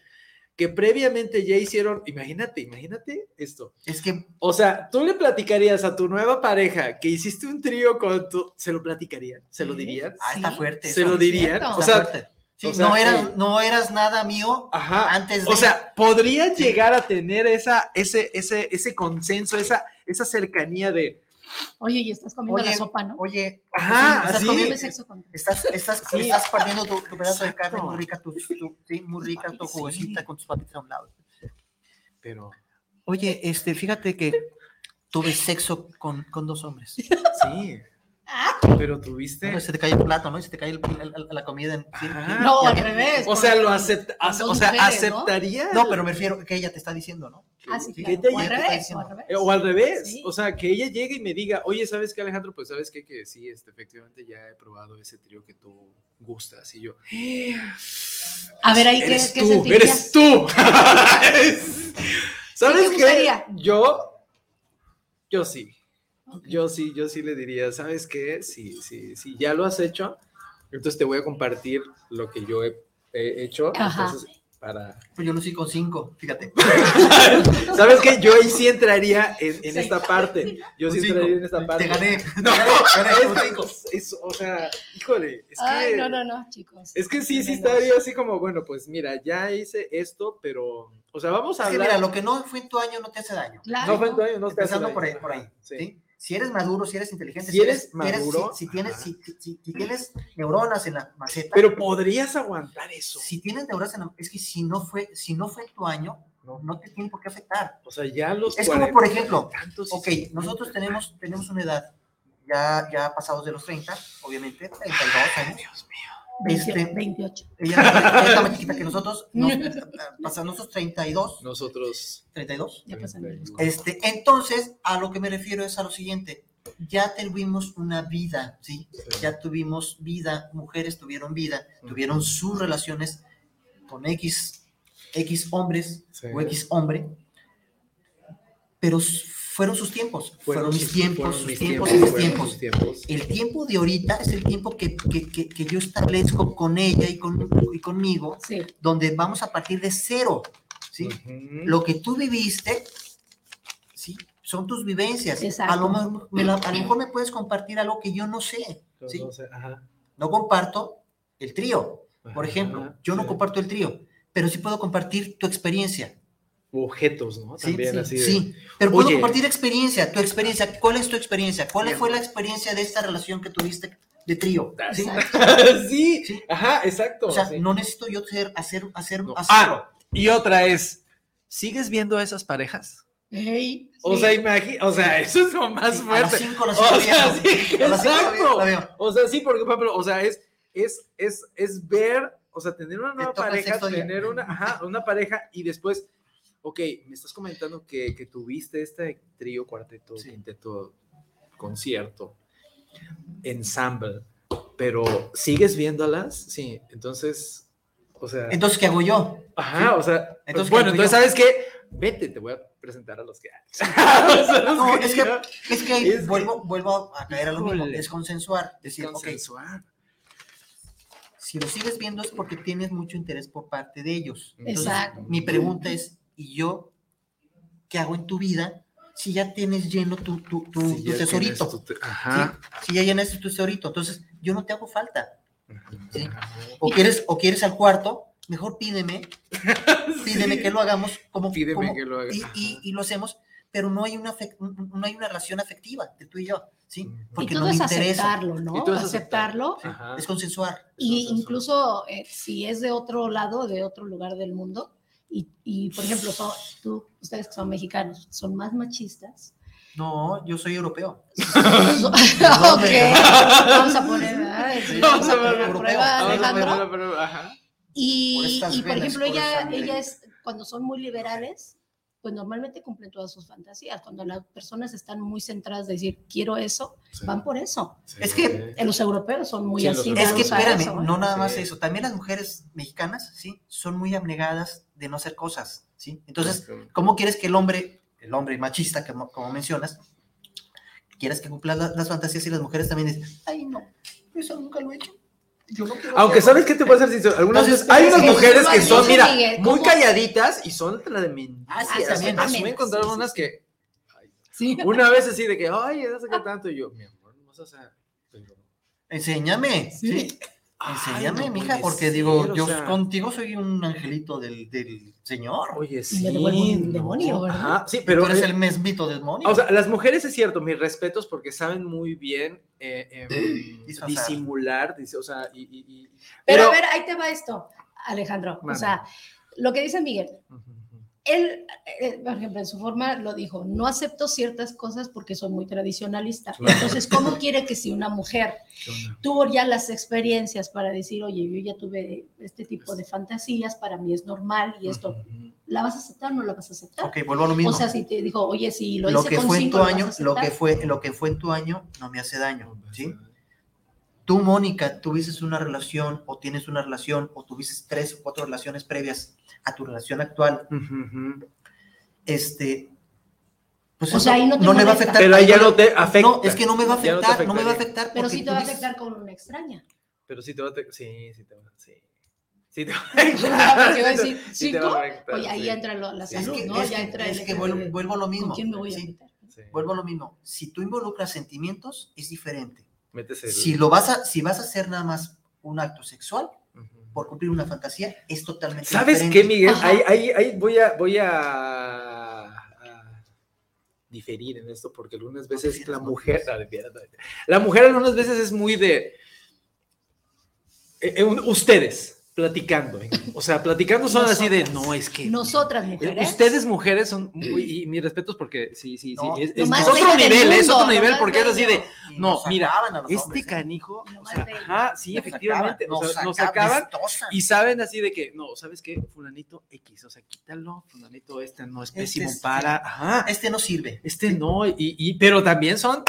D: que previamente ya hicieron, imagínate, imagínate esto.
E: Es que
D: O sea, tú le platicarías a tu nueva pareja que hiciste un trío con tu, ¿se lo platicarían? ¿Se lo
C: Sí.
D: dirían?
E: ah, está fuerte.
D: ¿Se lo dirían?
C: cierto.
D: O
E: Está
D: sea,
E: fuerte. Sí,
D: o sea,
E: no, eras,
D: eh,
E: no eras nada mío
D: ajá.
E: antes de.
D: O sea, podría llegar a tener esa, ese, ese, ese consenso, esa, esa cercanía de,
C: Oye, y estás comiendo
E: Oye,
C: la sopa, ¿no?
E: oye,
D: Ajá,
E: estás comiendo-
C: sexo con-
E: Estás, estás,
D: Sí.
E: estás partiendo tu, tu pedazo de carne muy rica, tu, tu- sí, muy rica, tu
D: Sí.
E: juguecita con tus papitas a un lado.
D: pero
E: Oye, este, fíjate que tuve sexo con, con dos hombres.
D: sí. Pero tuviste...
E: Bueno, se te cae el plato, ¿no? Y se te cae el- el- el- la comida. En, sí,
C: No, al
E: que-
C: revés.
D: O sea, lo acepta, ace- o sea, aceptaría.
E: No, pero me refiero que ella te está diciendo, ¿no?
C: Ah, sí,
E: Que
C: claro. O al
E: que
C: revés, o al revés.
D: O al revés,
C: Sí.
D: o sea, que ella llegue y me diga, oye, ¿sabes qué, Alejandro? Pues sabes qué? que sí, este, efectivamente ya he probado ese trío que tú gustas. Y yo,
C: A ver, ahí
D: eres
C: qué
D: tú,
C: sentirías.
D: eres tú. Es- ¿Sabes qué? Yo, yo sí, Yo sí, yo sí le diría, ¿sabes qué? Sí, sí, sí, ya lo has hecho, entonces te voy a compartir lo que yo he, he hecho.
C: Ajá.
D: Entonces, para...
E: Pues yo lo hice con cinco, fíjate.
D: ¿Sabes qué? Yo ahí sí entraría en, en
C: Sí.
D: esta parte. Yo sí
E: cinco.
D: entraría en esta parte.
E: Te gané.
D: No,
E: Te gané
D: es, o sea, híjole, es
C: Ay,
D: que,
C: no, no, no, chicos.
D: es que sí, sí estaría así como, bueno, pues mira, ya hice esto, pero, o sea, vamos a
E: Es que
D: hablar.
E: mira, lo que no fue en tu año no te hace daño.
C: Claro.
D: no fue en tu año, no te hace
E: Empezando
D: daño.
E: por ahí, por ahí.
D: ¿sí?
E: Si eres maduro, si eres inteligente,
D: Si eres
E: si eres-
D: maduro,
E: si, si tienes, si, si- tienes neuronas en la maceta,
D: Pero podrías aguantar eso.
E: si tienes neuronas en la, es que si no fue, si no fue en tu año, no, no te tiene por qué afectar.
D: O sea, ya los
E: Es como,
D: 40
E: por ejemplo, Ok, nosotros tenemos, tenemos una edad ya, ya pasados de los 30, obviamente, 32 años.
D: Dios mío.
C: 28.
E: este-
C: 28.
E: Ella ella está más chiquita que nosotros, nos, pasan nosotros 32,
D: Nosotros.
E: 32.
C: Ya pasan
E: Este, entonces, a lo que me refiero es a lo siguiente. Ya tuvimos una vida, ¿sí? Ya tuvimos vida, mujeres tuvieron vida, tuvieron sus relaciones con X, X hombres
D: Sí.
E: o X hombre, pero fueron sus tiempos, fueron, mis
D: sus-
E: tiempos,
D: fueron
E: sus tiempos y mis tiempos. El tiempo de ahorita es el tiempo que, que, que, que yo establezco con ella y, con, y conmigo,
C: Sí.
E: donde vamos a partir de cero, ¿sí? Lo que tú viviste, ¿sí? Son tus vivencias.
C: Exacto.
E: A lo, mejor, me la- a lo mejor me puedes compartir algo que yo no sé, ¿sí?
D: No sé, ajá.
E: No comparto el trío, por
D: Ajá,
E: ejemplo. Yo no
D: sí.
E: comparto el trío, pero sí puedo compartir tu experiencia.
D: Objetos, ¿no?
E: Sí,
D: También
C: sí,
D: así de.
E: Sí, pero puedo
D: Oye.
E: compartir experiencia, tu experiencia. ¿Cuál es tu experiencia? ¿Cuál
D: Bien.
E: fue la experiencia de esta relación que tuviste de trío? ¿Sí?
D: sí,
E: Sí.
D: ajá, exacto.
E: O sea,
D: sí.
E: no necesito yo hacer, hacer,
D: No.
E: hacerlo.
D: Ah, y otra es, ¿sigues viendo a esas parejas?
C: Ey,
D: O
C: sí.
D: sea, imagina, o sea, eso es lo más
E: Sí, a las
D: fuerte.
E: 5 las
D: O sea,
E: viendo.
D: sí,
E: A las cinco la veo-
D: exacto. O sea, sí, porque, por ejemplo, o sea, es, es, es, es ver, o sea, tener una nueva pareja, tener una, ajá, una pareja y después, ok, me estás comentando que, que tuviste este trío, cuarteto,
E: Sí.
D: quinteto, concierto, ensemble, pero ¿sigues viéndolas? Sí, entonces, o sea,
E: Entonces, ¿qué hago yo?
D: ajá, o sea,
E: Entonces,
D: bueno,
E: ¿qué hago
D: entonces,
E: yo?
D: ¿sabes qué? Vete, te voy a presentar a los que
E: No, es que, es que vuelvo, vuelvo a caer a lo mismo, es consensuar. Decir,
D: consensuar.
E: si lo sigues viendo es porque tienes mucho interés por parte de ellos. Entonces,
C: Exacto.
E: mi pregunta es, ¿y yo qué hago en tu vida si ya tienes lleno tu, tu, tu,
D: Si
E: tu tesorito?
D: tu te-
E: ¿sí?
D: Ajá.
E: Si ya llenaste tu tesorito, entonces yo no te hago falta. Sí. O quieres, o quieres al cuarto, mejor pídeme, pídeme
D: Sí.
E: que lo hagamos como,
D: Pídeme
E: como-
D: que lo haga.
E: y, y- y lo hacemos, pero no hay una no hay una relación afectiva de tú y yo, ¿sí?
D: Ujú.
C: Y
E: Porque
C: todo
E: no me
C: es
E: interesa.
C: aceptarlo, ¿no?
D: Y todo es
C: Aceptarlo.
E: Sí,
D: Ajá.
E: Es consensuar.
C: Y
D: Entonces,
C: incluso eh, si es de otro lado, de otro lugar del mundo, y, y, por ejemplo, tú, ustedes que son mexicanos, son más machistas.
E: No, yo soy europeo.
C: ok, vamos a poner,
E: Vamos a
C: poner
E: europeo.
C: prueba,
E: Vamos a
D: ajá.
E: Por
C: Y, y, por ejemplo, ella, ella es, cuando son muy liberales, pues normalmente cumplen todas sus fantasías. Cuando las personas están muy centradas de decir, quiero eso,
D: Sí.
C: van por eso.
D: Sí.
E: Es que-
C: Los europeos son muy así.
E: Es que espérame,
C: eso, ¿eh?
E: no nada más eso. También las mujeres mexicanas, sí, son muy abnegadas de no hacer cosas, sí. Entonces, ¿cómo quieres que el hombre, el hombre machista, como, como mencionas, quieras que cumpla la- las fantasías y las mujeres también dicen, ay, no, eso nunca lo he hecho. Yo no quiero
D: Aunque sabes qué te puede hacer sincero? Algunas veces hay unas
E: que
D: mujeres que son, mira,
C: Miguel,
D: muy calladitas y son la de mentiras.
E: Ah, sí,
C: Ah,
E: también.
C: también.
D: me he encontrado
C: Sí, sí,
D: unas
C: sí.
D: que
C: Sí.
D: una vez así de que, ay, no sé qué tanto, y yo, mi amor, no vas a hacer.
E: Enséñame.
C: Sí.
E: Enséñame,
D: no
E: mija, porque
D: ser,
E: digo, yo
D: sea,
E: contigo soy un angelito del, del Señor.
D: Oye, sí. no,
C: demonio, ¿verdad?
D: Ajá, sí,
E: pero
D: pero
E: eres
D: eh,
E: el mesmito demonio.
D: O sea, las mujeres es cierto, mis respetos porque saben muy bien eh,
E: Disfrazar.
D: disimular, dice, o sea, y, y- y-
C: Pero, a ver, ahí te va esto, Alejandro. O sea, lo que dice Miguel. Él, eh, por ejemplo, en su forma lo dijo, no acepto ciertas cosas porque soy muy tradicionalista.
D: Claro.
C: Entonces, ¿cómo quiere que si una mujer tuvo ya las experiencias para decir, oye, yo ya tuve este tipo de fantasías, para mí es normal y esto. ¿la vas a aceptar o no la vas a aceptar?
E: ok, vuelvo a lo mismo.
C: O sea, si te dijo, oye, si lo,
E: lo
C: hice
E: que
C: con
E: fue en tu
C: ¿lo
E: año, lo que
C: aceptar?
E: fue, lo que fue en tu año no me hace daño, ¿sí? Tú, Mónica, tuviste una relación o tienes una relación o tuviste tres o cuatro relaciones previas a tu relación actual, este, pues
C: O
E: eso
C: sea, ahí no te
E: le va a afectar.
D: Pero ahí ya
E: no-
D: te afecta.
E: No, es que no me va a
D: no
E: afectar, no, me va a afectar.
C: Pero sí te va a
E: dices-
C: afectar con una extraña.
D: Pero sí te va a... te- Sí, sí te va... Sí. Sí te va a
C: decir,
D: Sí te va a afectar,
C: Oye, ahí
D: sí.
C: entra lo- la
D: Sí.
E: Es que,
C: ¿no?
E: es
C: ya
E: que-
C: entra
E: es
C: el
E: que vuelvo,
C: de-
E: vuelvo a lo mismo.
C: ¿Con quién me voy a
E: sí,
C: meter?
D: Sí.
E: Vuelvo a lo mismo. Si tú involucras sentimientos, es diferente.
D: Metes el-
E: Si lo vas a, si vas a hacer nada más un acto sexual por cumplir una fantasía, es totalmente
D: ¿Sabes
E: diferente.
D: qué, Miguel? Ahí, ahí, ahí voy a, voy a, a diferir en esto porque algunas veces la
E: no
D: mujer, no, la mujer algunas veces es muy de eh, eh, ustedes platicando, ¿eh? o sea, platicando son así de
C: Nosotras.
D: no es que
C: Nosotras,
D: eh,
C: mujeres.
D: Ustedes mujeres son muy, y mis respetos porque sí, sí, sí,
E: No,
D: es,
C: lo
D: es-
C: más
D: es otro nivel, es
C: mundo,
D: otro
C: lo
D: nivel porque es así de no,
E: nos
D: mira, este
E: hombres, ¿eh?
D: canijo, o sea, ajá, sí,
E: Nos
D: efectivamente,
E: acaban,
D: o sea, nos
E: acaban,
D: acaban
E: destrozan.
D: y saben así de que, no, ¿sabes qué? Fulanito X, o sea, quítalo, fulanito este no es
E: Este
D: pésimo
E: es-
D: para, ajá,
E: Este no sirve.
D: este no, y, y, pero también son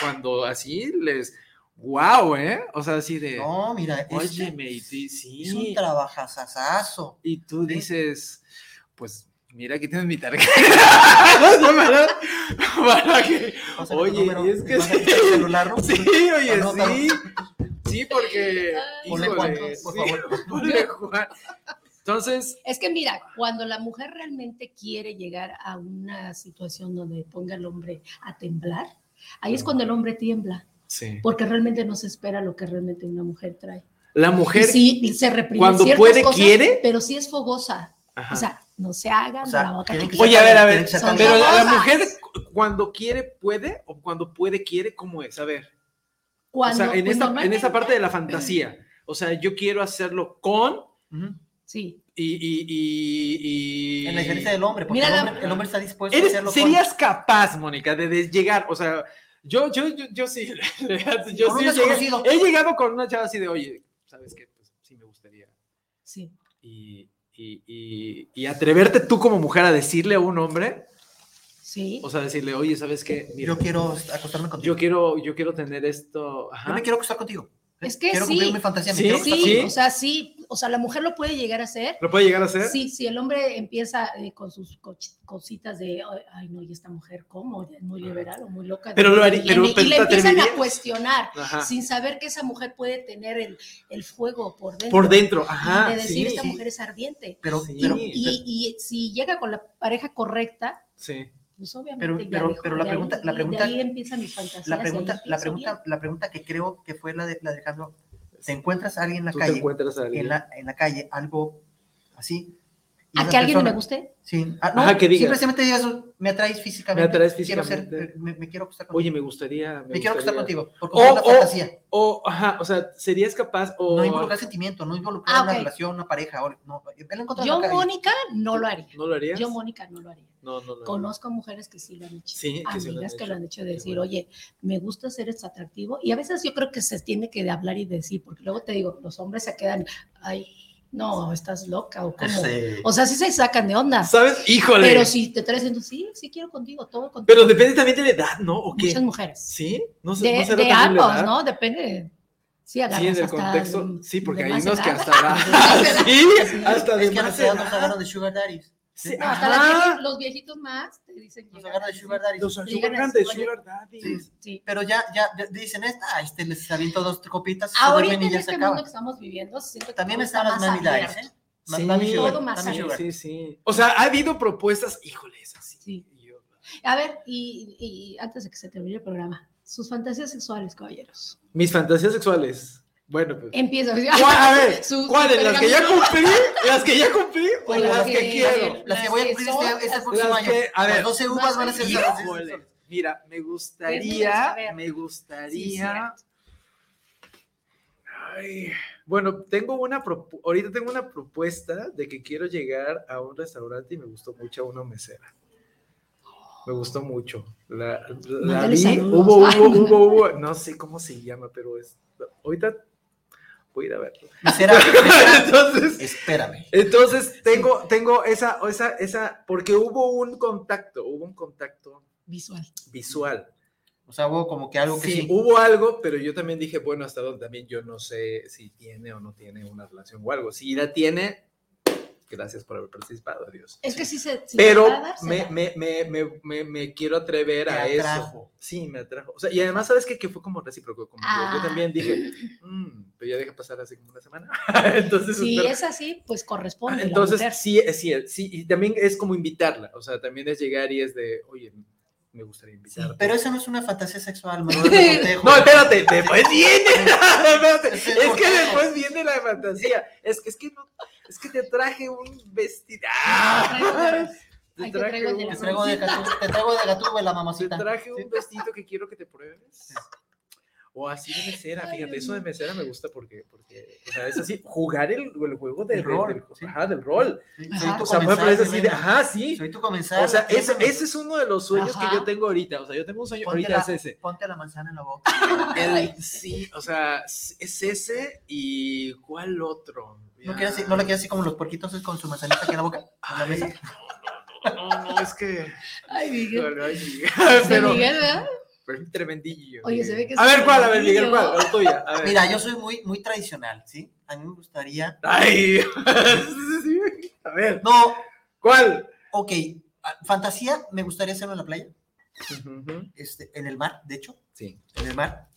D: cuando así les, wow, ¿eh? O sea, así de,
E: No, mira, este
D: óyeme, y tú-
E: es un
D: sí,
E: trabajazazazo.
D: y tú
E: Sí.
D: dices, pues, mira, aquí tienes mi tarjeta. para, para que, Oye,
E: número,
D: y es que sí.
E: celular, ¿no?
D: sí, oye, sí, sí, porque,
E: Ponle Juan, por
D: sí,
E: favor.
D: ponle Juan. Entonces,
C: Es que mira, cuando la mujer realmente quiere llegar a una situación donde ponga al hombre a temblar, ahí es cuando el hombre tiembla,
D: sí.
C: porque realmente no se espera lo que realmente una mujer trae.
D: La
C: Y
D: mujer,
C: sí, se reprime
D: cuando puede,
C: cosas,
D: quiere.
C: pero sí es fogosa.
D: Ajá.
C: O sea, no se hagan
E: O sea,
C: la boca
E: que.
D: Oye, a ver, a ver, pero la, la mujer cu- cuando quiere puede o cuando puede quiere, ¿cómo es? A ver,
C: Cuando,
D: o sea, en
C: pues,
D: esta, en esta parte de la fantasía, o sea, yo quiero hacerlo con
E: Ujú.
C: Sí,
D: y... y, y, y-
E: En la diferencia del hombre, porque
C: Mira,
E: el,
C: la-
E: hombre, el hombre está dispuesto a hacerlo con-
D: ¿Serías capaz, Mónica, de, de llegar, o sea, yo, yo, yo, yo sí, yo sí he llegado con una chava así de, oye, ¿sabes qué? Pues sí me gustaría.
C: sí.
D: Y, y, y, y atreverte tú como mujer a decirle a un hombre,
C: Sí.
D: o sea, decirle, oye, ¿sabes qué? Mira,
E: Yo quiero acostarme contigo.
D: yo quiero, yo quiero tener esto.
E: Yo
D: Ajá.
E: me quiero acostar contigo.
C: Es que
E: quiero
C: sí.
E: cumplir mi fantasía. me
D: Sí,
E: quiero acostar
C: Sí,
D: ¿Sí?
C: o sea, sí, o sea, la mujer lo puede llegar a hacer.
D: ¿Lo puede llegar a hacer?
C: Sí, si el hombre empieza eh, con sus cositas de, ay, no, y esta mujer, ¿cómo? Es muy liberal o muy loca. ¿de
D: Pero lo haría- pero-
C: viene?
D: pero
C: y le
D: ¿te
C: empiezan a cuestionar,
D: Ajá.
C: sin saber que esa mujer puede tener el, el fuego por dentro.
D: Por dentro, ajá.
C: de decir,
D: sí,
C: esta
E: sí.
C: mujer es ardiente.
E: Pero,
D: Sí.
E: pero,
C: Y, y- y si llega con la pareja correcta,
D: sí.
C: pues obviamente
E: Pero-
C: ya
E: pero-
C: dijo,
E: pero la
C: de ahí-
E: pregunta- la
C: de
E: pregunta-
C: ahí empiezan mis fantasías.
E: la
C: y ahí
E: pregunta, la pregunta,
C: bien.
E: la pregunta que creo que fue la de, la de Alejandro, te encuentras a alguien en la
D: Tú
E: calle,
D: encuentras a alguien.
E: en la, en la calle, algo así.
C: ¿A que alguien
E: persona-
C: me guste?
E: Sí. Ah, no,
D: Ajá, que diga.
E: Simplemente digas, me atraes físicamente.
D: Me atraes
E: quiero ser-
D: físicamente.
E: me, me quiero acostar contigo.
D: Oye, me gustaría.
E: me quiero acostar contigo. Porque
D: O-
E: es una
D: o-
E: fantasía.
D: O, ajá, o sea, ¿serías capaz o.
E: No involucrar sentimiento, no involucrar
C: Ah,
E: una relación, una pareja. o- No,
C: Yo. Mónica, no lo haría.
D: ¿No lo harías?
C: Yo, Mónica, no lo haría.
D: No, no, no.
C: Conozco mujeres que sí lo han hecho.
D: Sí, que sí lo han
C: Amigas que
D: hecho.
C: lo han hecho de decir,
D: bueno.
C: oye, me gusta ser este atractivo. Y a veces yo creo que se tiene que hablar y decir, porque luego te digo, los hombres se quedan, ay, no, estás loca o cómo.
E: Este,
C: O sea, sí se sacan de onda.
D: ¿Sabes? Híjole.
C: Pero si te traes diciendo, sí, sí quiero contigo, todo contigo.
D: Pero depende también de la edad, ¿no? ¿O qué?
C: Muchas mujeres.
D: ¿Sí? No sé.
C: De,
D: no
C: de ambos? ¿no? Depende. Sí,
D: Sí, en el
C: hasta
D: contexto.
C: de-
D: Sí, porque
C: de
D: hay unos que
C: edad.
D: hasta.
C: De más edad.
D: sí,
C: Sí.
D: hasta de
E: es que
D: más
E: ahora
D: edad.
E: de sugar daddies.
D: Sí,
C: No, hasta las
D: ajá.
C: vieji- los viejitos más te dicen.
E: Los
C: llegar
E: agarra de sugar daddy.
D: Los grandes,
C: oye.
D: sugar daddies.
C: Sí.
E: Pero ya, ya, ya dicen esta, ah, este les aviento dos copitas,
C: Ahorita en este mundo
E: acaba.
C: que estamos viviendo, siento que
E: También están
C: está
E: las
C: más
E: Mami Daddies. ¿eh?
D: Sí,
E: Mami Sugar,
C: todo más
E: Mami
C: abierto.
E: Sugar.
D: Sí, sí. O sea, ha habido propuestas, híjoles, así.
C: Sí.
D: Yo-
C: A ver, y, y antes de que se termine el programa, sus fantasías sexuales, caballeros.
D: Mis fantasías sexuales. Bueno, pues.
C: Empieza.
D: ¿Cuál- a ver, ¿cuáles? ¿Las que ya cumplí? ¿Las que ya cumplí? ¿O
C: Pues
D: las
C: las
D: que
C: que-
D: quiero?
E: Las que voy a
C: Las
E: cumplir este, este
C: las
E: próximo
D: Las
E: año.
D: que- a ver.
E: Las 12 uvas van a ser.
D: Híjole. Mira, me gustaría, me gustaría. Ay, bueno, tengo una ahorita tengo una propuesta de que quiero llegar a un restaurante y me gustó mucho una mesera. Me gustó mucho. La, la vi, hubo, hubo, hubo, hubo, no sé cómo se llama, pero es, ahorita voy a ir a verlo. Entonces,
E: espérame.
D: entonces tengo, tengo esa, esa, esa, porque hubo un contacto, hubo un contacto
C: Visual.
D: visual.
E: O sea, hubo como que algo que
D: Sí,
E: sí.
D: hubo algo, pero yo también dije, bueno, hasta donde también yo no sé si tiene o no tiene una relación o algo. Si la tiene, gracias por haber participado, adiós.
C: Es que sí se. si
D: Pero
C: se
D: me, me, me, me, me, me quiero atrever
E: Te
D: a eso.
E: atrajo.
D: Sí, me atrajo. O sea, y además, ¿sabes qué? Que fue como recíproco. Como yo
C: Ah.
D: también dije, "Mm", pero ya dejé pasar así como una semana. Entonces,
C: Si
D: espero-
C: es así, pues corresponde. la
D: entonces,
C: mujer.
D: sí, es- sí, sí, y también es como invitarla. O sea, también es llegar y es de, oye, me gustaría invitarte.
E: Pero eso no es una fantasía sexual, Manuel.
D: No, espérate, después viene. espérate,
E: Es
D: que después viene la fantasía. Es que es que no, es que te traje un vestido. ¡Ah! Te
C: te
D: traje
C: traigo de la
E: Te gatú, te la
D: te
E: mamacita.
D: traje un vestido que quiero que te pruebes. O así de mesera,
C: Ay,
D: fíjate, eso de mesera me gusta porque, porque o sea, es así, jugar el, el juego de,
E: El
D: de-
E: rol,
D: del,
E: sí.
D: ajá, del rol.
E: Sí. Soy tu
D: O sea,
E: comensal,
D: es así de, ajá, sí.
E: Soy tu comensal.
D: O sea, ese, ese es uno de los sueños
C: Ajá.
D: que yo tengo ahorita. O sea, yo tengo un sueño
E: Ponte
D: ahorita,
E: la-
D: es ese.
E: Ponte la manzana en la boca.
D: El- sí, o sea, es ese y ¿cuál otro?
E: No, quieres así- no la quieres así como los puerquitos es con su manzanita aquí en la boca. En la mesa.
D: no, no, no, es que.
C: Ay, Miguel.
D: Ay, Miguel. Pero,
C: Miguel, ¿verdad?
D: pero es tremendillo.
C: Oye,
D: Miguel.
C: se ve que es
D: A ver, ¿cuál? A ver, Miguel. ¿cuál? La tuya. A ver.
E: Mira, yo soy muy, muy tradicional, ¿sí? A mí me gustaría.
D: Ay. A ver,
E: No,
D: ¿cuál?
E: ok. ah, Fantasía, me gustaría hacerlo en la playa, este, en el mar, de hecho,
D: Sí.
E: en el mar.